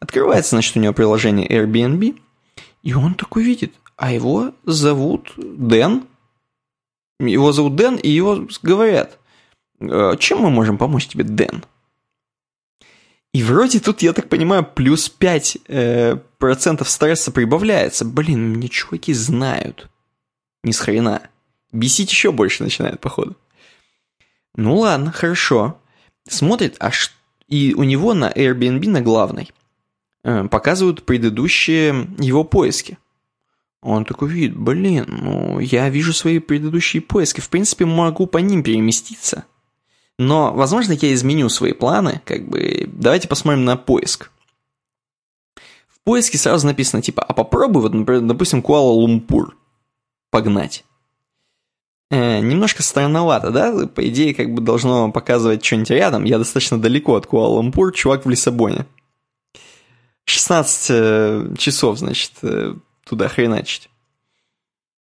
Открывается, значит, у него приложение Airbnb, и он такой видит, а его зовут Дэн. Его зовут Дэн, и его говорят, «Э, чем мы можем помочь тебе, Дэн? И вроде тут, я так понимаю, плюс 5 э, процентов стресса прибавляется. Блин, мне чуваки знают. Ни с хрена. Бесить еще больше начинает, походу. Ну ладно, хорошо. Смотрит, а ш... и у него на Airbnb на главной э, показывают предыдущие его поиски. Он такой видит, блин, ну я вижу свои предыдущие поиски, в принципе могу по ним переместиться. Но, возможно, я изменю свои планы, как бы, давайте посмотрим на поиск. В поиске сразу написано, типа, а попробуй, вот, например, допустим, Куала-Лумпур погнать. Э, немножко странновато, да? По идее, как бы должно показывать что-нибудь рядом. Я достаточно далеко от Куала-Лумпур, чувак в Лиссабоне. 16 э, часов, значит, э, туда хреначить.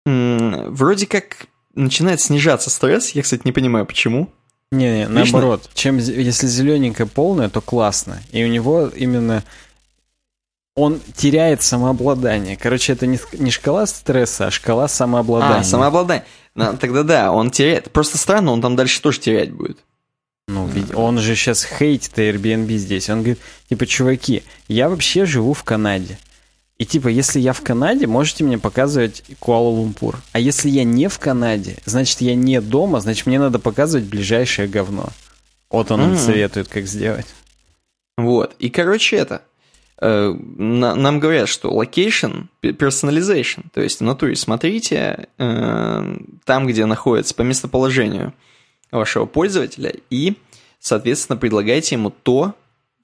Вроде как начинает снижаться стресс, я, кстати, не понимаю, почему. Не-не, наоборот. Чем, если зелененькое полное, то классно. И у него именно он теряет самообладание. Короче, это не, не шкала стресса, а шкала самообладания. А, самообладание. Тогда да, он теряет. Просто странно, он там дальше тоже терять будет. Ну, ведь он же сейчас хейтит Airbnb здесь. Он говорит, типа, чуваки, я вообще живу в Канаде. И типа, если я в Канаде, можете мне показывать Куала-Лумпур. А если я не в Канаде, значит, я не дома, значит, мне надо показывать ближайшее говно. Вот он mm-hmm. нам советует, как сделать. Вот. И, короче, это... Э, на, нам говорят, что location, personalization, то есть в натуре смотрите э, там, где находится по местоположению вашего пользователя и, соответственно, предлагайте ему то,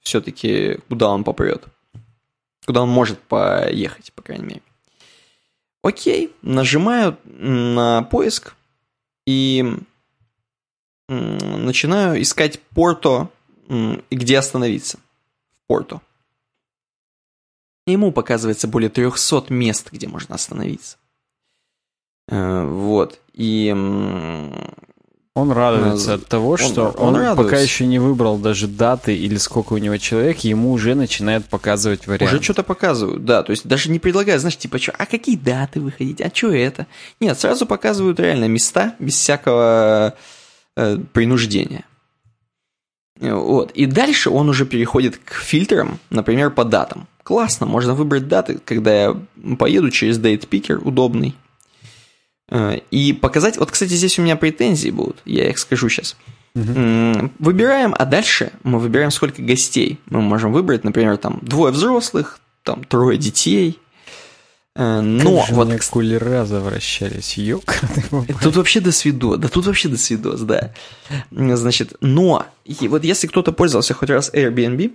все-таки, куда он попрет куда он может поехать, по крайней мере. Окей, нажимаю на поиск и начинаю искать Порто и где остановиться. В Порто. Ему показывается более 300 мест, где можно остановиться. Э, вот. И он радуется от того, что он, он, он пока еще не выбрал даже даты или сколько у него человек, ему уже начинает показывать вариант. Уже что-то показывают, да. То есть даже не предлагают, знаешь, типа, что, а какие даты выходить, а что это? Нет, сразу показывают реально места без всякого э, принуждения. Вот. И дальше он уже переходит к фильтрам, например, по датам. Классно, можно выбрать даты, когда я поеду через Picker, удобный. Э, и показать, вот, кстати, здесь у меня претензии будут, я их скажу сейчас. Угу. Выбираем, а дальше мы выбираем, сколько гостей. Мы можем выбрать, например, там двое взрослых, там трое детей. Э, но как же вот кулера завращались, ёк. Тут вообще до свидос, да тут вообще до свидос, да. Значит, но вот если кто-то пользовался хоть раз Airbnb,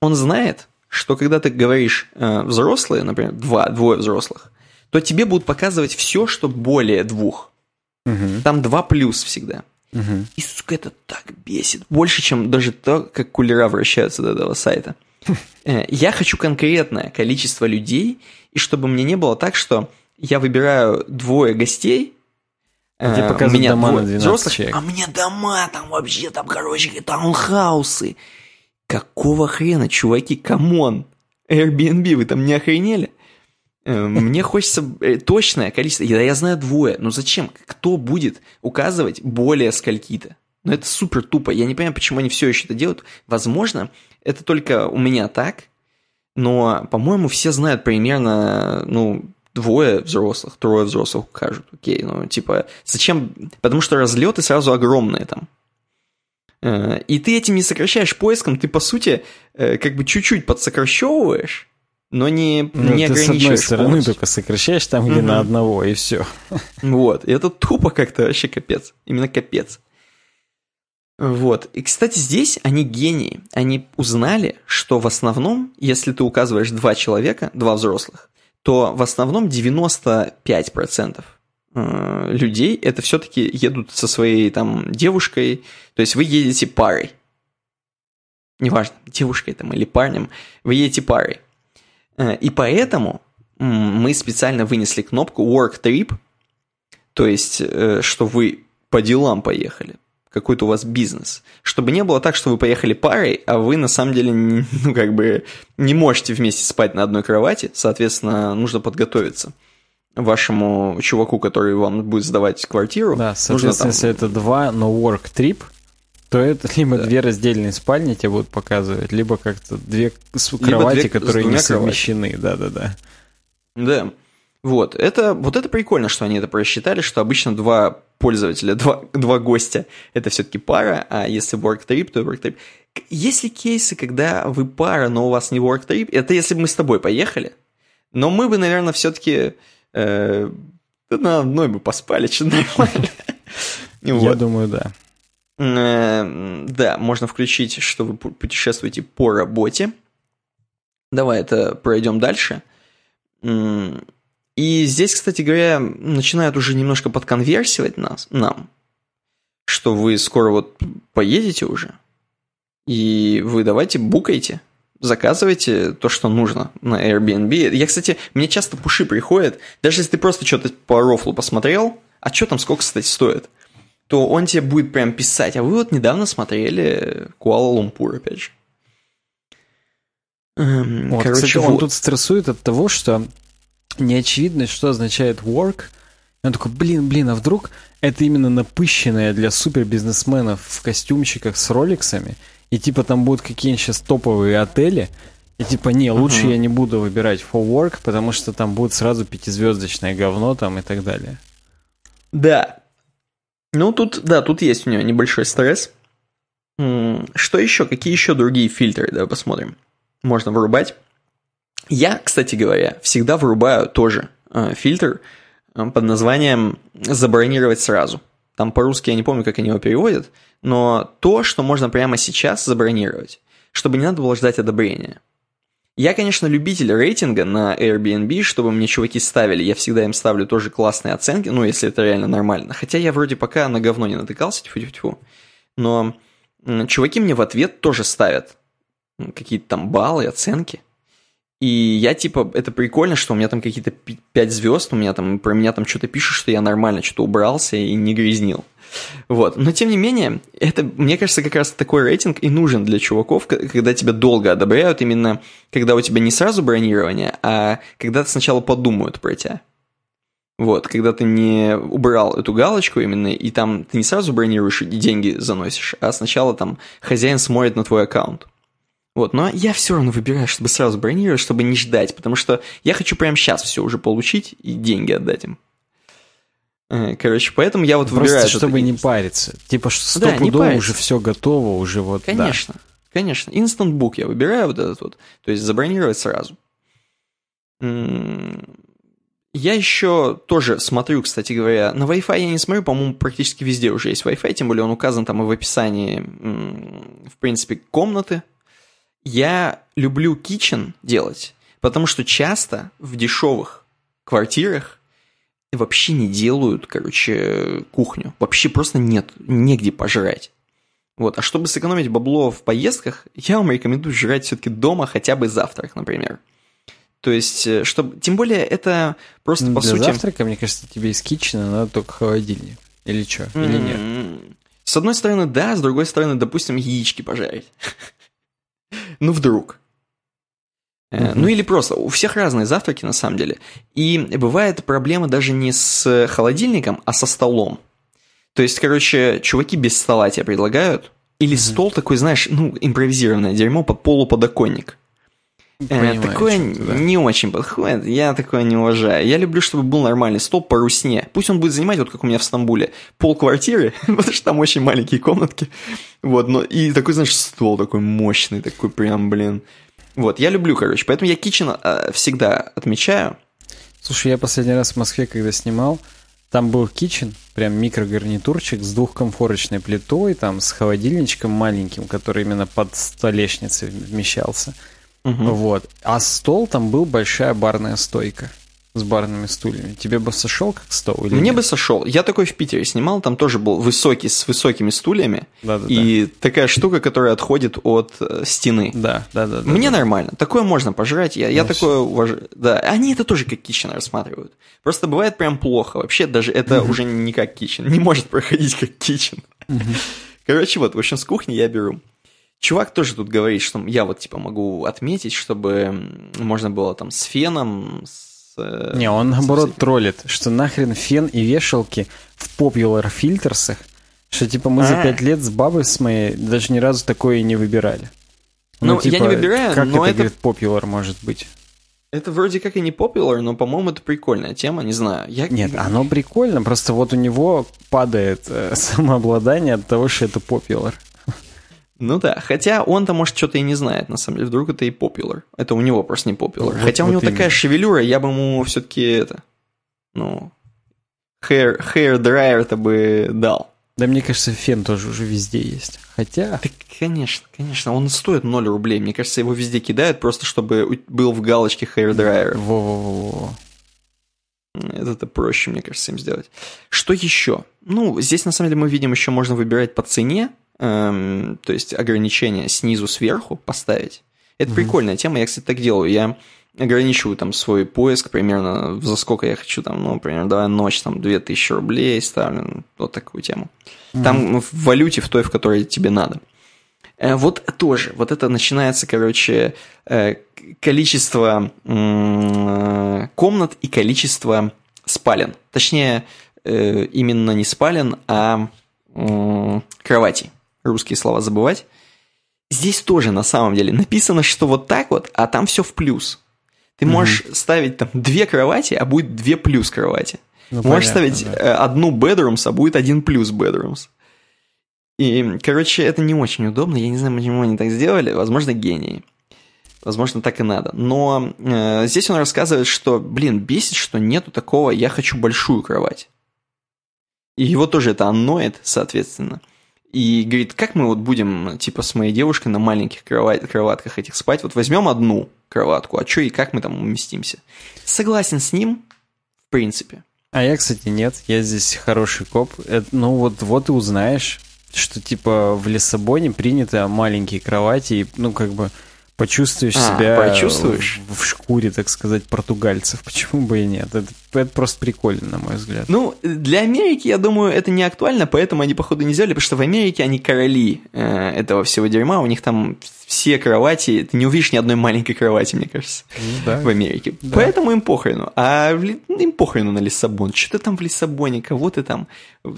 он знает, что когда ты говоришь э, взрослые, например, два, двое взрослых, то тебе будут показывать все, что более двух. Угу. Там два плюс всегда. Угу. И, сука, это так бесит. Больше, чем даже то, как кулера вращаются до этого сайта. Э, я хочу конкретное количество людей, и чтобы мне не было так, что я выбираю двое гостей, а Тебе показывают меня дома двое, на 12 взрослых, человек. А мне дома там вообще, там, короче, таунхаусы. Какого хрена, чуваки, come on? Airbnb, вы там не охренели? Э, мне хочется э, точное количество. Да я знаю двое. Но зачем? Кто будет указывать более скольки-то? Ну это супер тупо. Я не понимаю, почему они все еще это делают. Возможно, это только у меня так. Но, по-моему, все знают примерно, ну, двое взрослых, трое взрослых укажут. Окей, ну, типа, зачем? Потому что разлеты сразу огромные там. Э, и ты этим не сокращаешь поиском, ты, по сути, как бы чуть-чуть подсокращевываешь, но не, ну, не ты с одной стороны полностью. только сокращаешь там, где угу. на одного, и все. Вот, и это тупо как-то вообще капец, именно капец. Вот, и, кстати, здесь они гении, они узнали, что в основном, если ты указываешь два человека, два взрослых, то в основном 95% э, людей это все-таки едут со своей там девушкой, то есть вы едете парой. Неважно, девушкой там или парнем, вы едете парой. Э, и поэтому мы специально вынесли кнопку Work Trip, То есть, э, что вы по делам поехали, какой-то у вас бизнес. Чтобы не было так, что вы поехали парой, а вы на самом деле, ну, как бы, не можете вместе спать на одной кровати, соответственно, нужно подготовиться вашему чуваку, который вам будет сдавать квартиру. Да, соответственно, нужно, там... если это два no work trip, то это либо да. две раздельные спальни тебе будут показывать, либо как-то две кровати, две, которые не совмещены. Да-да-да. Да. Вот, это, вот это прикольно, что они это просчитали, что обычно два пользователя, два, два гостя, это все-таки пара, а если work trip, то work trip. Есть ли кейсы, когда вы пара, но у вас не work trip? Это если бы мы с тобой поехали. Но мы бы, наверное, все-таки э, на одной бы поспали, что нормально. Я думаю, да. Э, да, можно включить, что вы путешествуете по работе. Давай это пройдем дальше. И здесь, кстати говоря, начинают уже немножко подконверсивать нас, нам, что вы скоро вот поедете уже, и вы давайте букайте, заказывайте то, что нужно на Airbnb. Я, кстати, мне часто пуши приходят, даже если ты просто что-то по рофлу посмотрел, а что там сколько, кстати, стоит, то он тебе будет прям писать, а вы вот недавно смотрели Куала-Лумпур, опять же. Эм, вот, Короче, кстати, вот. он тут стрессует от того, что не очевидно, что означает work. Он такой, блин, блин, а вдруг это именно напыщенное для супербизнесменов в костюмчиках с роликсами, и типа там будут какие-нибудь сейчас топовые отели, и типа, не, лучше uh-huh. я не буду выбирать for work, потому что там будет сразу пятизвездочное говно там и так далее. Да. Ну, тут, да, тут есть у него небольшой стресс. Что еще? Какие еще другие фильтры? Давай посмотрим. Можно вырубать. Я, кстати говоря, всегда вырубаю тоже э, фильтр э, под названием «забронировать сразу». Там по-русски я не помню, как они его переводят, но то, что можно прямо сейчас забронировать, чтобы не надо было ждать одобрения. Я, конечно, любитель рейтинга на Airbnb, чтобы мне чуваки ставили. Я всегда им ставлю тоже классные оценки, ну, если это реально нормально. Хотя я вроде пока на говно не натыкался, тьфу-тьфу-тьфу. Но чуваки мне в ответ тоже ставят какие-то там баллы, оценки. И я типа, это прикольно, что у меня там какие-то 5 звезд, у меня там, про меня там что-то пишут, что я нормально что-то убрался и не грязнил. Вот. Но тем не менее, это, мне кажется, как раз такой рейтинг и нужен для чуваков, когда тебя долго одобряют, именно когда у тебя не сразу бронирование, а когда сначала подумают про тебя. Вот, когда ты не убрал эту галочку именно, и там ты не сразу бронируешь и деньги заносишь, а сначала там хозяин смотрит на твой аккаунт. Вот, но я все равно выбираю, чтобы сразу бронировать, чтобы не ждать, потому что я хочу прямо сейчас все уже получить и деньги отдать им. Э, короче, поэтому я вот Просто выбираю... чтобы не париться. Типа, что да, пудово уже все готово, уже вот... Конечно, да. конечно. Instant Book я выбираю вот этот вот. То есть забронировать сразу. Я еще тоже смотрю, кстати говоря, на Wi-Fi я не смотрю, по-моему, практически везде уже есть Wi-Fi, тем более он указан там и в описании, в принципе, комнаты, я люблю kitchen делать, потому что часто в дешевых квартирах вообще не делают, короче, кухню. Вообще просто нет, негде пожрать. Вот. А чтобы сэкономить бабло в поездках, я вам рекомендую жрать все-таки дома хотя бы завтрак, например. То есть, э, чтобы... Тем более, это просто, по Для сути... завтрака, мне кажется, тебе из китчена надо только холодильник. Или что? Или нет? С одной стороны, да, с другой стороны, допустим, яички пожарить. Ну, вдруг. Uh-huh. Ну или просто, у всех разные завтраки на самом деле. И бывает проблема даже не с холодильником, а со столом. То есть, короче, чуваки без стола тебе предлагают. Или uh-huh. стол такой, знаешь, ну, импровизированное дерьмо под полуподоконник. Понимаю, такое да. не очень подходит, я такое не уважаю. Я люблю, чтобы был нормальный стол по русне. Пусть он будет занимать, вот как у меня в Стамбуле, пол квартиры, потому что там очень маленькие комнатки. Вот, но и такой, знаешь, стол такой мощный, такой прям, блин. Вот, я люблю, короче, поэтому я кичен э, всегда отмечаю. Слушай, я последний раз в Москве, когда снимал, там был кичен, прям микрогарнитурчик с двухкомфорочной плитой, там с холодильничком маленьким, который именно под столешницей вмещался. Угу. Вот. А стол там был большая барная стойка. с барными стульями. Тебе бы сошел как стол или Мне нет? бы сошел. Я такой в Питере снимал, там тоже был высокий, с высокими стульями. Да-да-да. И такая штука, которая отходит от э, стены. Да, да, да. да, Мне да. нормально. Такое можно пожрать. Я, я такое уважаю. Да, они это тоже как кичен рассматривают. Просто бывает прям плохо. Вообще даже это уже не как кичен. Не может проходить как кичен. Короче, вот, в общем, с кухни я беру. Чувак тоже тут говорит, что я вот типа могу отметить, чтобы можно было там с феном, с... э, Не, он наоборот всяким- троллит, что нахрен фен и вешалки в popular фильтрсах, что типа мы за А. пять лет с бабой с моей даже ни разу такое и не выбирали. Ну, я не выбираю, как но это, это- говорит, popular может быть? Это вроде как и не popular, но, по-моему, это прикольная тема, не знаю. Я... Нет, оно прикольно, просто вот у него падает э, самообладание от того, что это popular. Ну да, хотя он-то, может, что-то и не знает, на самом деле. Вдруг это и popular. Это у него просто не popular. Вот- хотя у вот него такая именно. шевелюра, я бы ему все-таки это... Ну... Hair, hair dryer-то бы дал. Да мне кажется, фен тоже уже везде есть. Хотя... Так, конечно, конечно, он стоит 0 рублей. Мне кажется, его везде кидают просто, чтобы у- был в галочке hair dryer. Во-во-во. Это проще, мне кажется, им сделать. Что еще? Ну, здесь на самом деле мы видим еще можно выбирать по цене, эм, то есть ограничения снизу сверху поставить. Это прикольная тема, я, кстати, так делаю. Я ограничиваю там свой поиск примерно за сколько я хочу, там, ну, примерно, давай ночь, там, 2000 рублей ставлю, ну, вот такую тему. Там в валюте в той, в которой тебе надо. Э, Вот тоже, вот это начинается, короче, э, количество э, комнат и количество спален. Точнее, именно не спален, а кроватей. Русские слова забывать. Здесь тоже на самом деле написано, что вот так вот, а там все в плюс. Ты можешь ставить там две кровати, а будет две плюс кровати. Ну, Можешь понятно, ставить да. э, одну bedrooms, а будет один плюс bedrooms. И, короче, это не очень удобно. Я не знаю, почему они так сделали. Возможно, гении. Возможно, так и надо. Но э, здесь он рассказывает, что, блин, бесит, что нету такого «я хочу большую кровать». И его тоже это анноет, соответственно. И говорит, как мы вот будем, типа, с моей девушкой на маленьких кровать, кроватках этих спать? Вот возьмем одну кроватку, а что и как мы там уместимся? Согласен с ним, в принципе. А я, кстати, нет. Я здесь хороший коп. Это, ну вот, вот и узнаешь, что типа в Лиссабоне принято маленькие кровати, и, ну как бы почувствуешь А, себя почувствуешь? В, в шкуре, так сказать, португальцев. Почему бы и нет? Это, это просто прикольно, на мой взгляд. Ну, для Америки, я думаю, это не актуально, поэтому они, походу, не сделали, потому что в Америке они короли э, этого всего дерьма, у них там все кровати, ты не увидишь ни одной маленькой кровати, мне кажется, Ну да. в Америке. Да. Поэтому им похрену. А Ли- им похрену на Лиссабон. Что ты там в Лиссабоне, кого ты там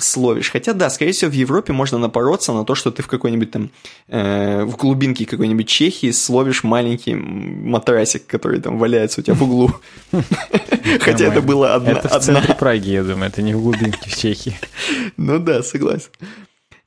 словишь? Хотя, да, скорее всего, в Европе можно напороться на то, что ты в какой-нибудь там, э, в глубинке какой-нибудь Чехии словишь маленький матрасик, который там валяется у тебя в углу. Хотя это Нормально. Было одна, Это в одна центре Праги, я думаю, это не в глубинке в Чехии. Ну да, согласен.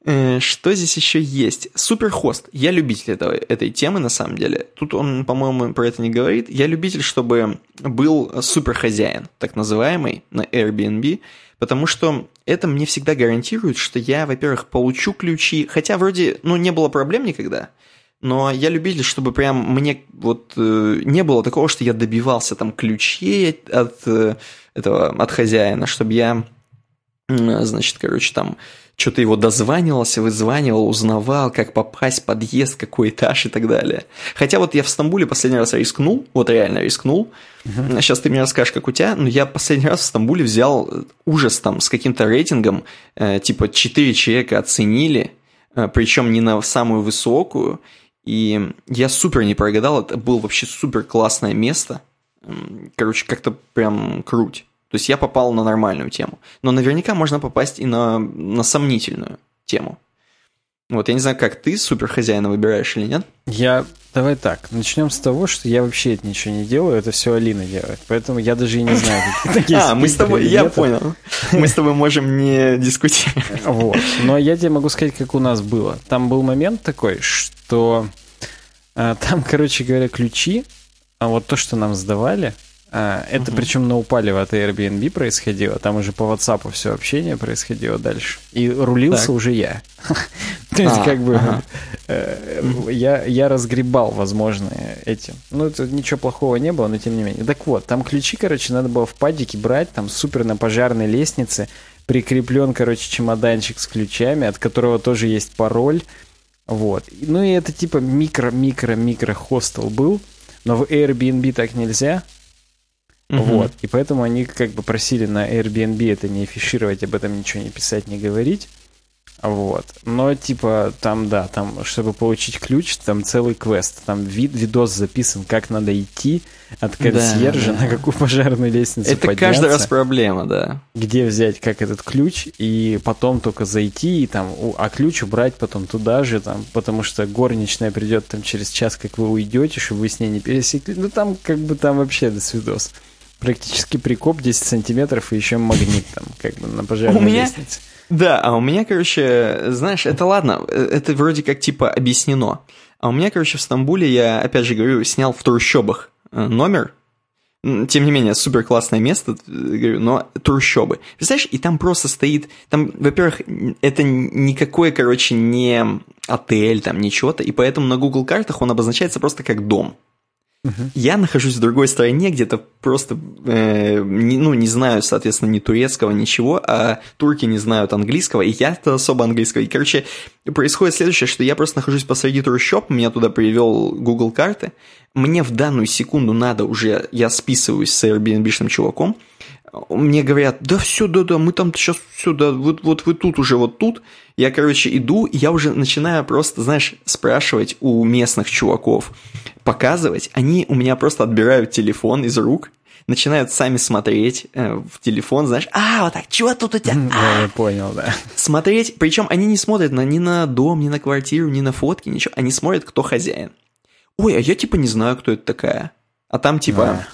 Э, Что здесь еще есть? Суперхост. Я любитель этого, этой темы, на самом деле. Тут он, по-моему, про это не говорит. Я любитель, чтобы был суперхозяин, так называемый, на Airbnb, потому что это мне всегда гарантирует, что я, во-первых, получу ключи, хотя вроде, ну, не было проблем никогда, но я любитель, чтобы прям мне вот э, не было такого, что я добивался там ключей от э, этого, от хозяина, чтобы я М, Значит, короче, там что-то его дозванивался, вызванивал, узнавал, как попасть, подъезд, какой этаж и так далее. Хотя вот я в Стамбуле последний раз рискнул, вот реально рискнул. Сейчас ты мне расскажешь, как у тебя, но я последний раз в Стамбуле взял э, ужас там с каким-то рейтингом, э, типа 4 человека оценили, э, причем не на самую высокую, и я супер не прогадал, это было вообще супер классное место. Короче, как-то прям круть. То есть я попал на нормальную тему. Но наверняка можно попасть и на, на сомнительную тему. Вот я не знаю, как ты супер хозяина выбираешь или нет. Я... Давай так, начнем с того, что я вообще это ничего не делаю, это все Алина делает. Поэтому я даже и не знаю, какие такие А, мы с тобой, я понял. Мы с тобой можем не дискутировать. Вот. Но я тебе могу сказать, как у нас было. Там был момент такой, что а, там, короче говоря, ключи, а вот то, что нам сдавали, а, это причем на упале от Airbnb происходило, там уже по WhatsApp все общение происходило дальше. И рулился Так. уже я. То есть, а, как бы, э, я, разгребал, возможно, этим. Ну, это ничего плохого не было, но тем не менее. Так вот, там ключи, короче, надо было в падике брать, там супер на пожарной лестнице, прикреплен, короче, чемоданчик с ключами, от которого тоже есть пароль. Вот. Ну и это типа микро-микро-микро хостел был, но в Airbnb так нельзя. Угу. Вот. И поэтому они как бы просили на Airbnb это не афишировать, об этом ничего не писать, не говорить. Вот. Но, типа, там, да, там, чтобы получить ключ, там целый квест. Там вид, видос записан, как надо идти от консьержа, да, да. на какую пожарную лестницу Это подняться. каждый раз проблема, да. Где взять, как этот ключ, и потом только зайти, и там, а ключ убрать потом туда же, там, потому что горничная придет там через час, как вы уйдете, чтобы вы с ней не пересекли. Ну, там, как бы, там вообще до свидос. Практически прикоп 10 сантиметров и еще магнит там, как бы, на пожарной У меня... лестнице. Да, а у меня, короче, знаешь, это ладно, это вроде как типа объяснено. А у меня, короче, в Стамбуле, я, опять же говорю, снял в трущобах э, номер, тем не менее, супер классное место, говорю, но трущобы. Представляешь, и там просто стоит, там, во-первых, это никакой, короче, не отель, там, ничего-то, и поэтому на Google картах он обозначается просто как дом. Uh-huh. Я нахожусь в другой стране, где-то просто, э, не, ну, не знаю, соответственно, ни турецкого, ничего, а турки не знают английского, и я-то особо английского. И, короче, происходит следующее, что я просто нахожусь посреди трущоб, меня туда привел Google карты, мне в данную секунду надо уже, я списываюсь с Airbnb-шным чуваком, мне говорят, да все, да, да, мы там сейчас все, да, вот, вот вы тут уже, вот тут. Я, короче, иду, и я уже начинаю просто, знаешь, спрашивать у местных чуваков, показывать. Они у меня просто отбирают телефон из рук, начинают сами смотреть э, в телефон, знаешь, а, вот так, чего тут у тебя? А, я понял, да. Смотреть, причем они не смотрят на, ни на дом, ни на квартиру, ни на фотки, ничего, они смотрят, кто хозяин. Ой, а я типа не знаю, кто это такая. А там типа... А.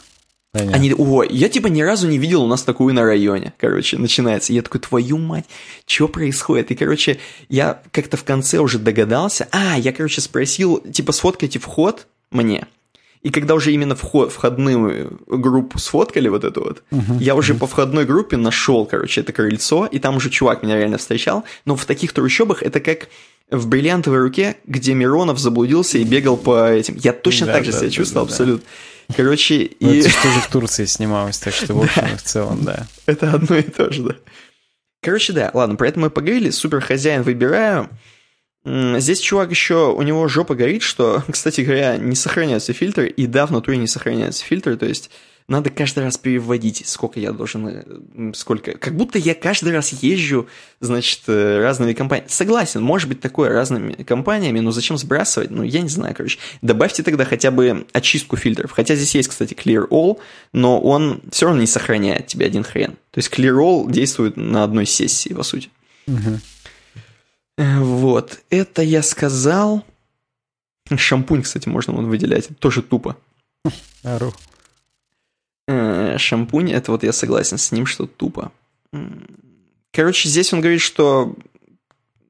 Понятно. Они, ой, я типа ни разу не видел у нас такую на районе. Короче, начинается. Я такой, твою мать, что происходит? И, короче, я как-то в конце уже догадался. А, я, короче, спросил, типа, сфоткайте вход мне. И когда уже именно вход, входную группу сфоткали вот эту вот, uh-huh, я уже по входной группе нашел, короче, это крыльцо, и там уже чувак меня реально встречал. Но в таких трущобах это как в бриллиантовой руке, где Миронов заблудился и бегал по этим. Я точно да, так же да, себя да, чувствовал, да, абсолютно. Короче, ну, и... Это что же в Турции снималось, так что, в общем, в целом, да. Это одно и то же, да. Короче, да, ладно, про это мы поговорили. Супер хозяин выбираю. Здесь чувак еще, у него жопа горит, что, кстати говоря, не сохраняются фильтры, и да, в натуре не сохраняются фильтры, то есть надо каждый раз переводить, сколько я должен, э, сколько, как будто я каждый раз езжу, значит, э, разными компаниями. Согласен, может быть такое разными компаниями, но зачем сбрасывать? Ну, я не знаю, короче. Добавьте тогда хотя бы очистку фильтров. Хотя здесь есть, кстати, Clear All, но он все равно не сохраняет тебе один хрен. То есть Clear All действует на одной сессии, по сути. Угу. Вот, это я сказал. Шампунь, кстати, можно вот выделять. Тоже тупо. Ару. Э, шампунь, это вот я согласен с ним, что тупо. Короче, здесь он говорит, что,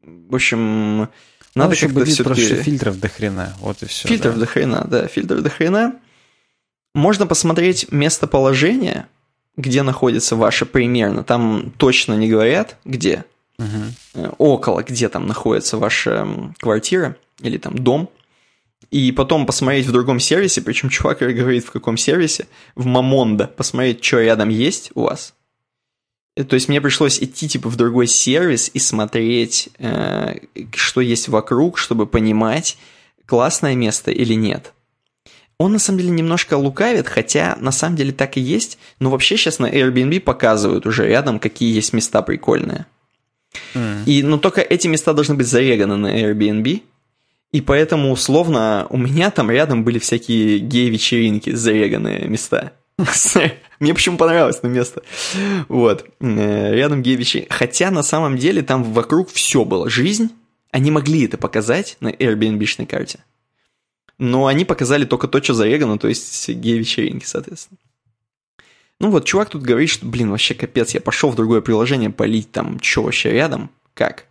в общем, надо ну, как-то все-таки... фильтров до хрена, вот и все. Фильтров да. до хрена, да, фильтров до хрена. Можно посмотреть местоположение, где находится ваше примерно. Там точно не говорят, где угу. около, где там находится ваша квартира или там дом, и потом посмотреть в другом сервисе, причем чувак говорит в каком сервисе, в Мамонда, посмотреть, что рядом есть у вас. Э, то есть мне пришлось идти типа в другой сервис и смотреть, э, что есть вокруг, чтобы понимать, классное место или нет. Он на самом деле немножко лукавит, хотя на самом деле так и есть, но вообще сейчас на Airbnb показывают уже рядом, какие есть места прикольные. Mm. И, но только эти места должны быть зареганы на Airbnb, и поэтому, условно, у меня там рядом были всякие гей-вечеринки, зареганные места. Мне почему понравилось это место. Вот. Э, рядом гей-вечеринки. Хотя на самом деле там вокруг все было. Жизнь. Они могли это показать на Airbnb-шной карте. Но они показали только то, что зарегано, то есть гей-вечеринки, соответственно. Ну вот, чувак тут говорит, что, блин, вообще капец, я пошел в другое приложение полить там, что вообще рядом, как?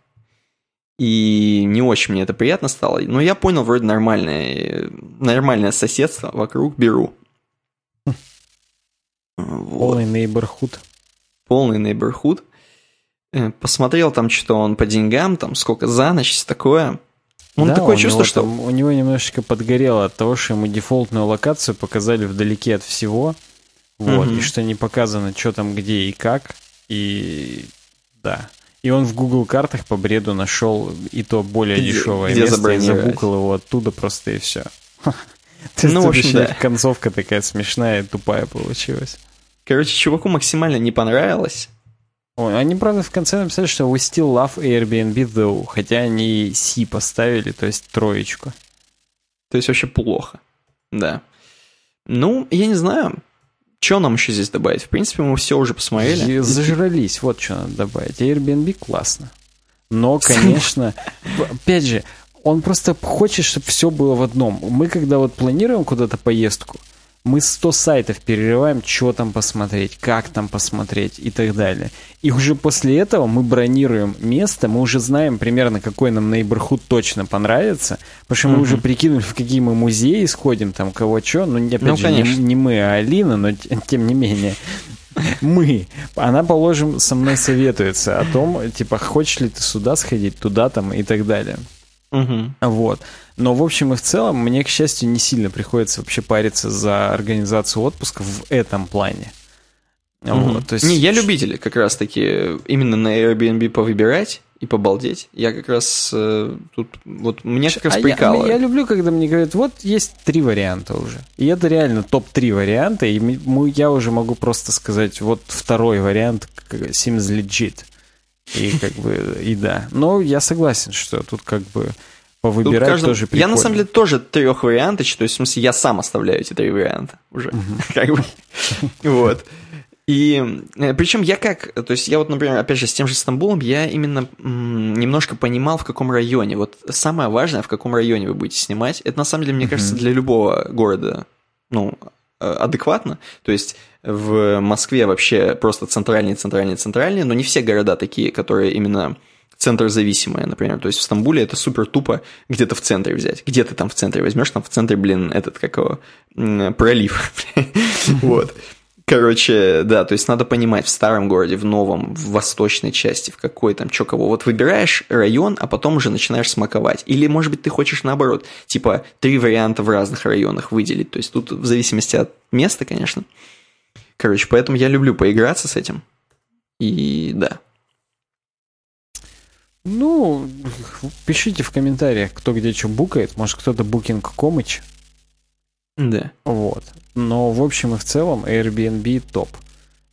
И не очень мне это приятно стало. Но я понял, вроде нормальное, нормальное соседство вокруг беру. Вот. Полный neighborhood. Полный neighborhood. э, посмотрел там, что он по деньгам, там сколько за ночь, такое. Он да, такое чувство, что... там- у него немножечко подгорело от того, что ему дефолтную локацию показали вдалеке от всего. Вот, Мгм. и что не показано, что там, где и как. И да. И он в Google картах по бреду нашел и то более Где- дешевое где место и забукал его оттуда просто и все. Ну, в общем, да. концовка такая смешная и тупая получилась. Короче, чуваку максимально не понравилось. Ой, они, правда, в конце написали, что we still love Airbnb though, хотя они C поставили, то есть троечку. То есть вообще плохо. Да. Ну, я не знаю, что нам еще здесь добавить. В принципе, мы все уже посмотрели. И зажрались, вот что надо добавить. Airbnb классно. Но, конечно, опять же, он просто хочет, чтобы все было в одном. Мы, когда вот планируем куда-то поездку, мы 100 сайтов перерываем, что там посмотреть, как там посмотреть и так далее. И уже после этого мы бронируем место, мы уже знаем примерно, какой нам neighborhood точно понравится, потому что мы Мгм. уже прикинули, в какие мы музеи сходим, там, кого что. Ну, опять Ну, же, не, конечно. не мы, а Алина, но тем не менее. Мы. Она, положим, со мной советуется о том, типа, хочешь ли ты сюда сходить, туда там и так далее. Мгм. Вот. Но в общем и в целом мне, к счастью, не сильно приходится вообще париться за организацию отпуска в этом плане. Мгм. Вот, то есть... Не, я любитель как раз-таки именно на Airbnb повыбирать и побалдеть. Я как раз э, тут, вот меня как раз А я, прикалывает. я люблю, когда мне говорят, вот есть три варианта уже. И это реально топ-3 варианта, и мы- я уже могу просто сказать, вот второй вариант seems legit. И как бы, и да. Но я согласен, что тут как бы повыбирать каждому- тоже Я прикольно. на самом деле тоже трех вариантов, то есть в смысле я сам оставляю эти три варианта уже. Как бы. Вот. И причем я как, то есть я вот, например, опять же, с тем же Стамбулом, я именно м, немножко понимал, в каком районе. Вот самое важное, в каком районе вы будете снимать, это на самом деле, мне кажется, для любого города, ну, э, адекватно. То есть в Москве вообще просто центральные, центральные, центральные, но не все города такие, которые именно центр зависимые, например. То есть в Стамбуле это супер тупо где-то в центре взять. Где ты там в центре возьмешь? Там в центре, блин, этот, как его, пролив. Вот. Короче, да, то есть надо понимать в старом городе, в новом, в восточной части, в какой там, чё кого. Вот выбираешь район, а потом уже начинаешь смаковать. Или, может быть, ты хочешь наоборот, типа, три варианта в разных районах выделить. То есть тут в зависимости от места, конечно. Короче, поэтому я люблю поиграться с этим. И да. Ну, пишите в комментариях, кто где что букает. Может, кто-то букинг. Да. Вот. Но в общем и в целом Airbnb топ.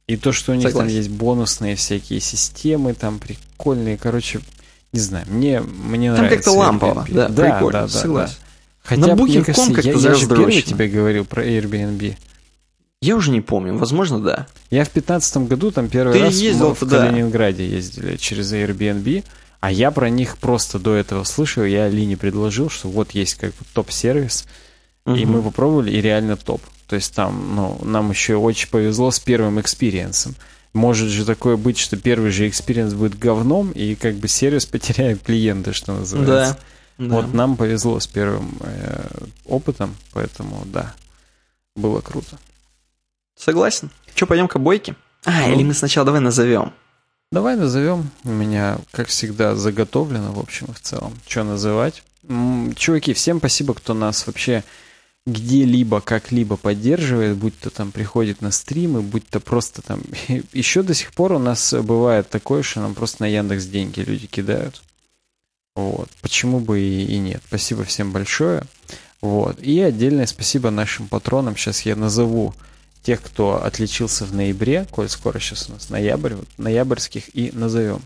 И то, что у них Согласен. там есть бонусные всякие системы, там прикольные, короче, не знаю, мне, мне Там нравится. как-то лампово, Airbnb. да, прикольно, да, да, согласен. да. Хотя, На Booking.com как-то я, я же первый тебе говорил про Airbnb. Я уже не помню, возможно, да. Я в пятнадцатом году там первый Ты раз ездил в туда. Калининграде ездили через Airbnb, а я про них просто до этого слышал, я Алине предложил, что вот есть как бы топ-сервис, и мы попробовали, и реально топ. То есть там, ну, нам еще очень повезло с первым experience ом. Может же такое быть, что первый же experience будет говном, и как бы сервис потеряет клиента, что называется. Да. да. Вот нам повезло с первым э, опытом, поэтому да, было круто. Согласен. Че, пойдем к обойке? А, Ну. или мы сначала давай назовем. Давай назовем. У меня, как всегда, заготовлено, в общем и в целом. Что называть? Чуваки, всем спасибо, кто нас вообще где-либо, как-либо поддерживает, будь то там приходит на стримы, будь то просто там... Еще до сих пор у нас бывает такое, что нам просто на Яндекс деньги люди кидают. Вот. Почему бы и, и нет. Спасибо всем большое. Вот. И отдельное спасибо нашим патронам. Сейчас я назову тех, кто отличился в ноябре, коль скоро сейчас у нас ноябрь, вот ноябрьских и назовем.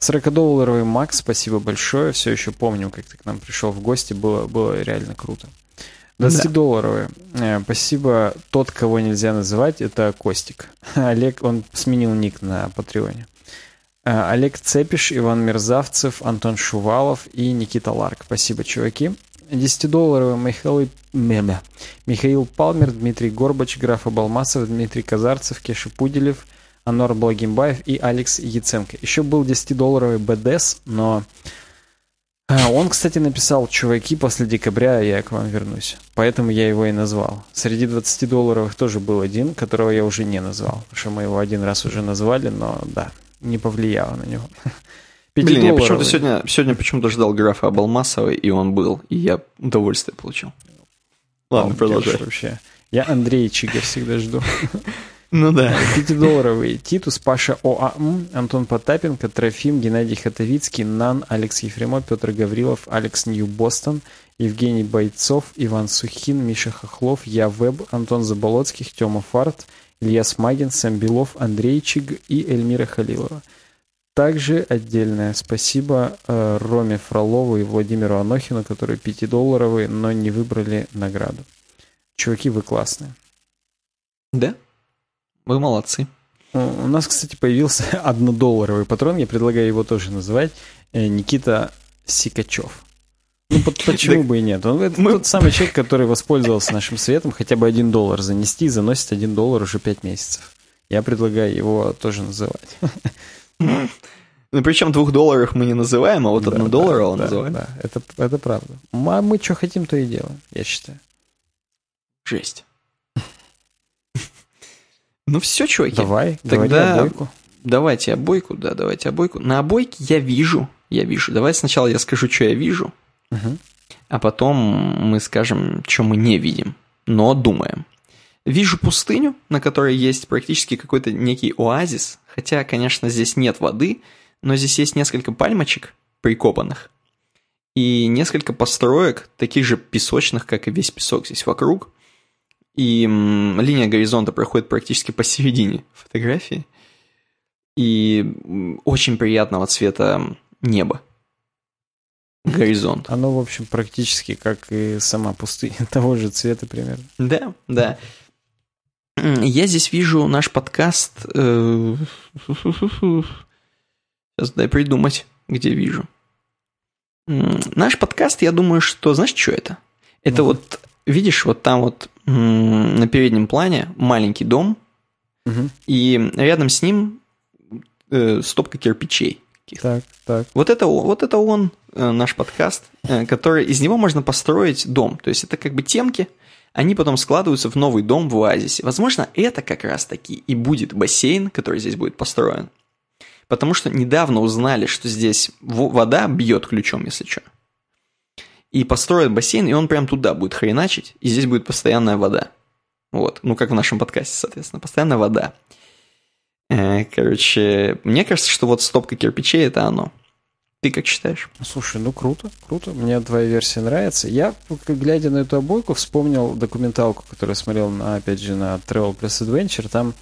40-долларовый Макс, спасибо большое. Все еще помню, как ты к нам пришел в гости. Было, было реально круто. 20-долларовый. Э, Спасибо. Тот, кого нельзя называть, это Костик. Олег, он сменил ник на Патреоне. Э, Олег Цепиш, Иван Мерзавцев, Антон Шувалов и Никита Ларк. Спасибо, чуваки. 10-долларовый Михаил, Мемя. Михаил Палмер, Дмитрий Горбач, Граф Абалмасов, Дмитрий Казарцев, Кеша Пуделев, Анор Благимбаев и Алекс Яценко. Еще был 10-долларовый БДС, но он, кстати, написал, чуваки, после декабря я к вам вернусь. Поэтому я его и назвал. Среди 20-долларовых тоже был один, которого я уже не назвал. Потому что мы его один раз уже назвали, но да. не повлияло на него. Блин, я почему-то сегодня, сегодня почему-то ждал графа Абалмасова, и он был, и я удовольствие получил. Ладно, продолжай. Вообще. Я Андрей Чигер всегда жду. Ну да. Пятидолларовый. Титус, Паша ОАМ, Антон Потапенко, Трофим, Геннадий Хатовицкий, Нан, Алекс Ефремов, Петр Гаврилов, Алекс Нью-Бостон, Евгений Бойцов, Иван Сухин, Миша Хохлов, Я Веб, Антон Заболоцких, Тёма Фарт, Илья Смагин, Сэм Белов, Андрей Чиг и Эльмира Халилова. Также отдельное спасибо э, Роме Фролову и Владимиру Анохину, которые пятидолларовые, но не выбрали награду. Чуваки, вы классные. Да? Вы молодцы. У нас, кстати, появился однодолларовый патрон, я предлагаю его тоже называть. Э, Никита Сикачев. Ну, почему бы и нет? Он это мы... тот самый человек, который воспользовался нашим светом, хотя бы один доллар занести и заносит один доллар уже пять месяцев. Я предлагаю его тоже называть. Ну, причем двух долларов мы не называем, а вот да, однодолларового да, называем. Да, это, это правда. А мы что хотим, то и делаем, я считаю. Жесть. Ну все, чуваки. Давай, тогда обойку. Давайте обойку, да, давайте обойку. На обойке я вижу, я вижу. Давай сначала я скажу, что я вижу, угу. а потом мы скажем, что мы не видим, но думаем. Вижу пустыню, на которой есть практически какой-то некий оазис, хотя, конечно, здесь нет воды, но здесь есть несколько пальмочек прикопанных и несколько построек, таких же песочных, как и весь песок здесь вокруг. И линия горизонта проходит практически посередине фотографии. И очень приятного цвета небо. Горизонт. Оно, в общем, практически как и сама пустыня, того же цвета примерно. Да, да. Я здесь вижу наш подкаст. Э, сейчас дай придумать, где вижу. Наш подкаст, я думаю, что знаешь, что это? Это вот, видишь, вот там вот на переднем плане маленький дом, и рядом с ним э, стопка кирпичей. Так, так. Вот это, вот это он, э, наш подкаст, который из него можно построить дом. То есть это как бы темки, они потом складываются в новый дом в оазисе. Возможно, это как раз-таки и будет бассейн, который здесь будет построен. Потому что недавно узнали, что здесь вода бьет ключом, если что. И построят бассейн, и он прям туда будет хреначить, и здесь будет постоянная вода. Вот, ну как в нашем подкасте, соответственно, постоянная вода. Э, короче, мне кажется, что вот стопка кирпичей это оно. Ты как считаешь? Слушай, ну круто, круто. Мне твоя версия нравится. Я, глядя на эту обойку, вспомнил документалку, которую я смотрел, на, опять же, на Travel Plus Adventure. Там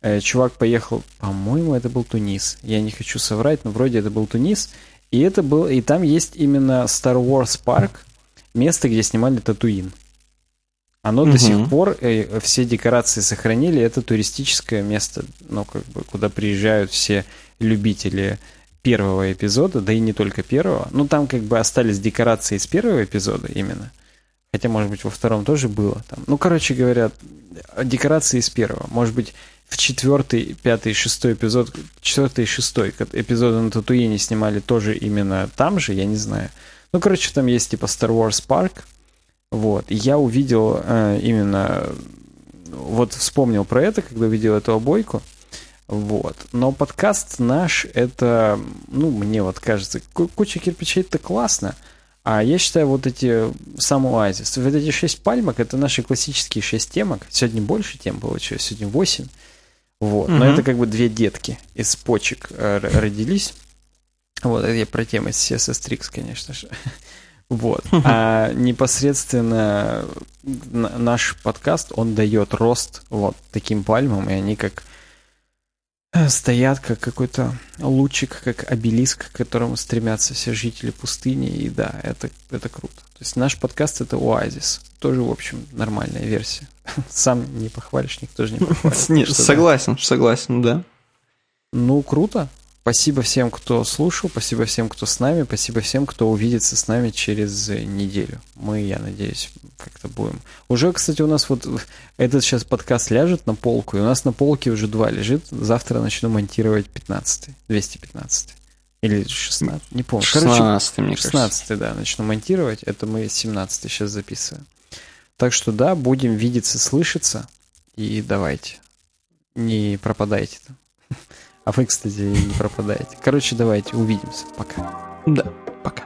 э, чувак поехал, по-моему, это был Тунис. Я не хочу соврать, но вроде это был Тунис. И это был, и там есть именно Star Wars Park, место, где снимали Татуин. Оно угу. до сих пор, э, все декорации сохранили, это туристическое место, ну, как бы, куда приезжают все любители первого эпизода, да и не только первого. Ну, там как бы остались декорации из первого эпизода именно. Хотя, может быть, во втором тоже было. Там. Ну, короче говоря, декорации из первого. Может быть, в четвертый, пятый, шестой эпизод, четвертый и шестой эпизоды на Татуине снимали тоже именно там же, я не знаю. Ну, короче, там есть типа Star Wars Park. Вот. И я увидел э, именно... Вот вспомнил про это, когда увидел эту обойку. Вот. Но подкаст наш, это, ну, мне вот кажется, куча кирпичей это классно. А я считаю, вот эти сам вот эти шесть пальмок, это наши классические шесть темок. Сегодня больше тем получилось, сегодня восемь. Вот. Угу. Но это как бы две детки из почек э, родились. Вот, это я про тему CSS Tricks, конечно же. Вот. А непосредственно наш подкаст, он дает рост вот таким пальмам, и они как Э, стоят как какой-то лучик, как обелиск, к которому стремятся все жители пустыни. И да, это, это круто. То есть наш подкаст это оазис. Тоже, в общем, нормальная версия. Сам не похвалишь, никто же не похвалит. Согласен, согласен, да. Ну, круто. Спасибо всем, кто слушал, спасибо всем, кто с нами, спасибо всем, кто увидится с нами через неделю. Мы, я надеюсь, как-то будем. Уже, кстати, у нас вот этот сейчас подкаст ляжет на полку, и у нас на полке уже два лежит. Завтра начну монтировать 15 215 или 16, не помню. 16 Короче, мне 16 кажется. да, начну монтировать. Это мы 17 сейчас записываем. Так что да, будем видеться, слышаться. И давайте. Не пропадайте там. А вы, кстати, не пропадаете. Короче, давайте увидимся. Пока. Да, пока.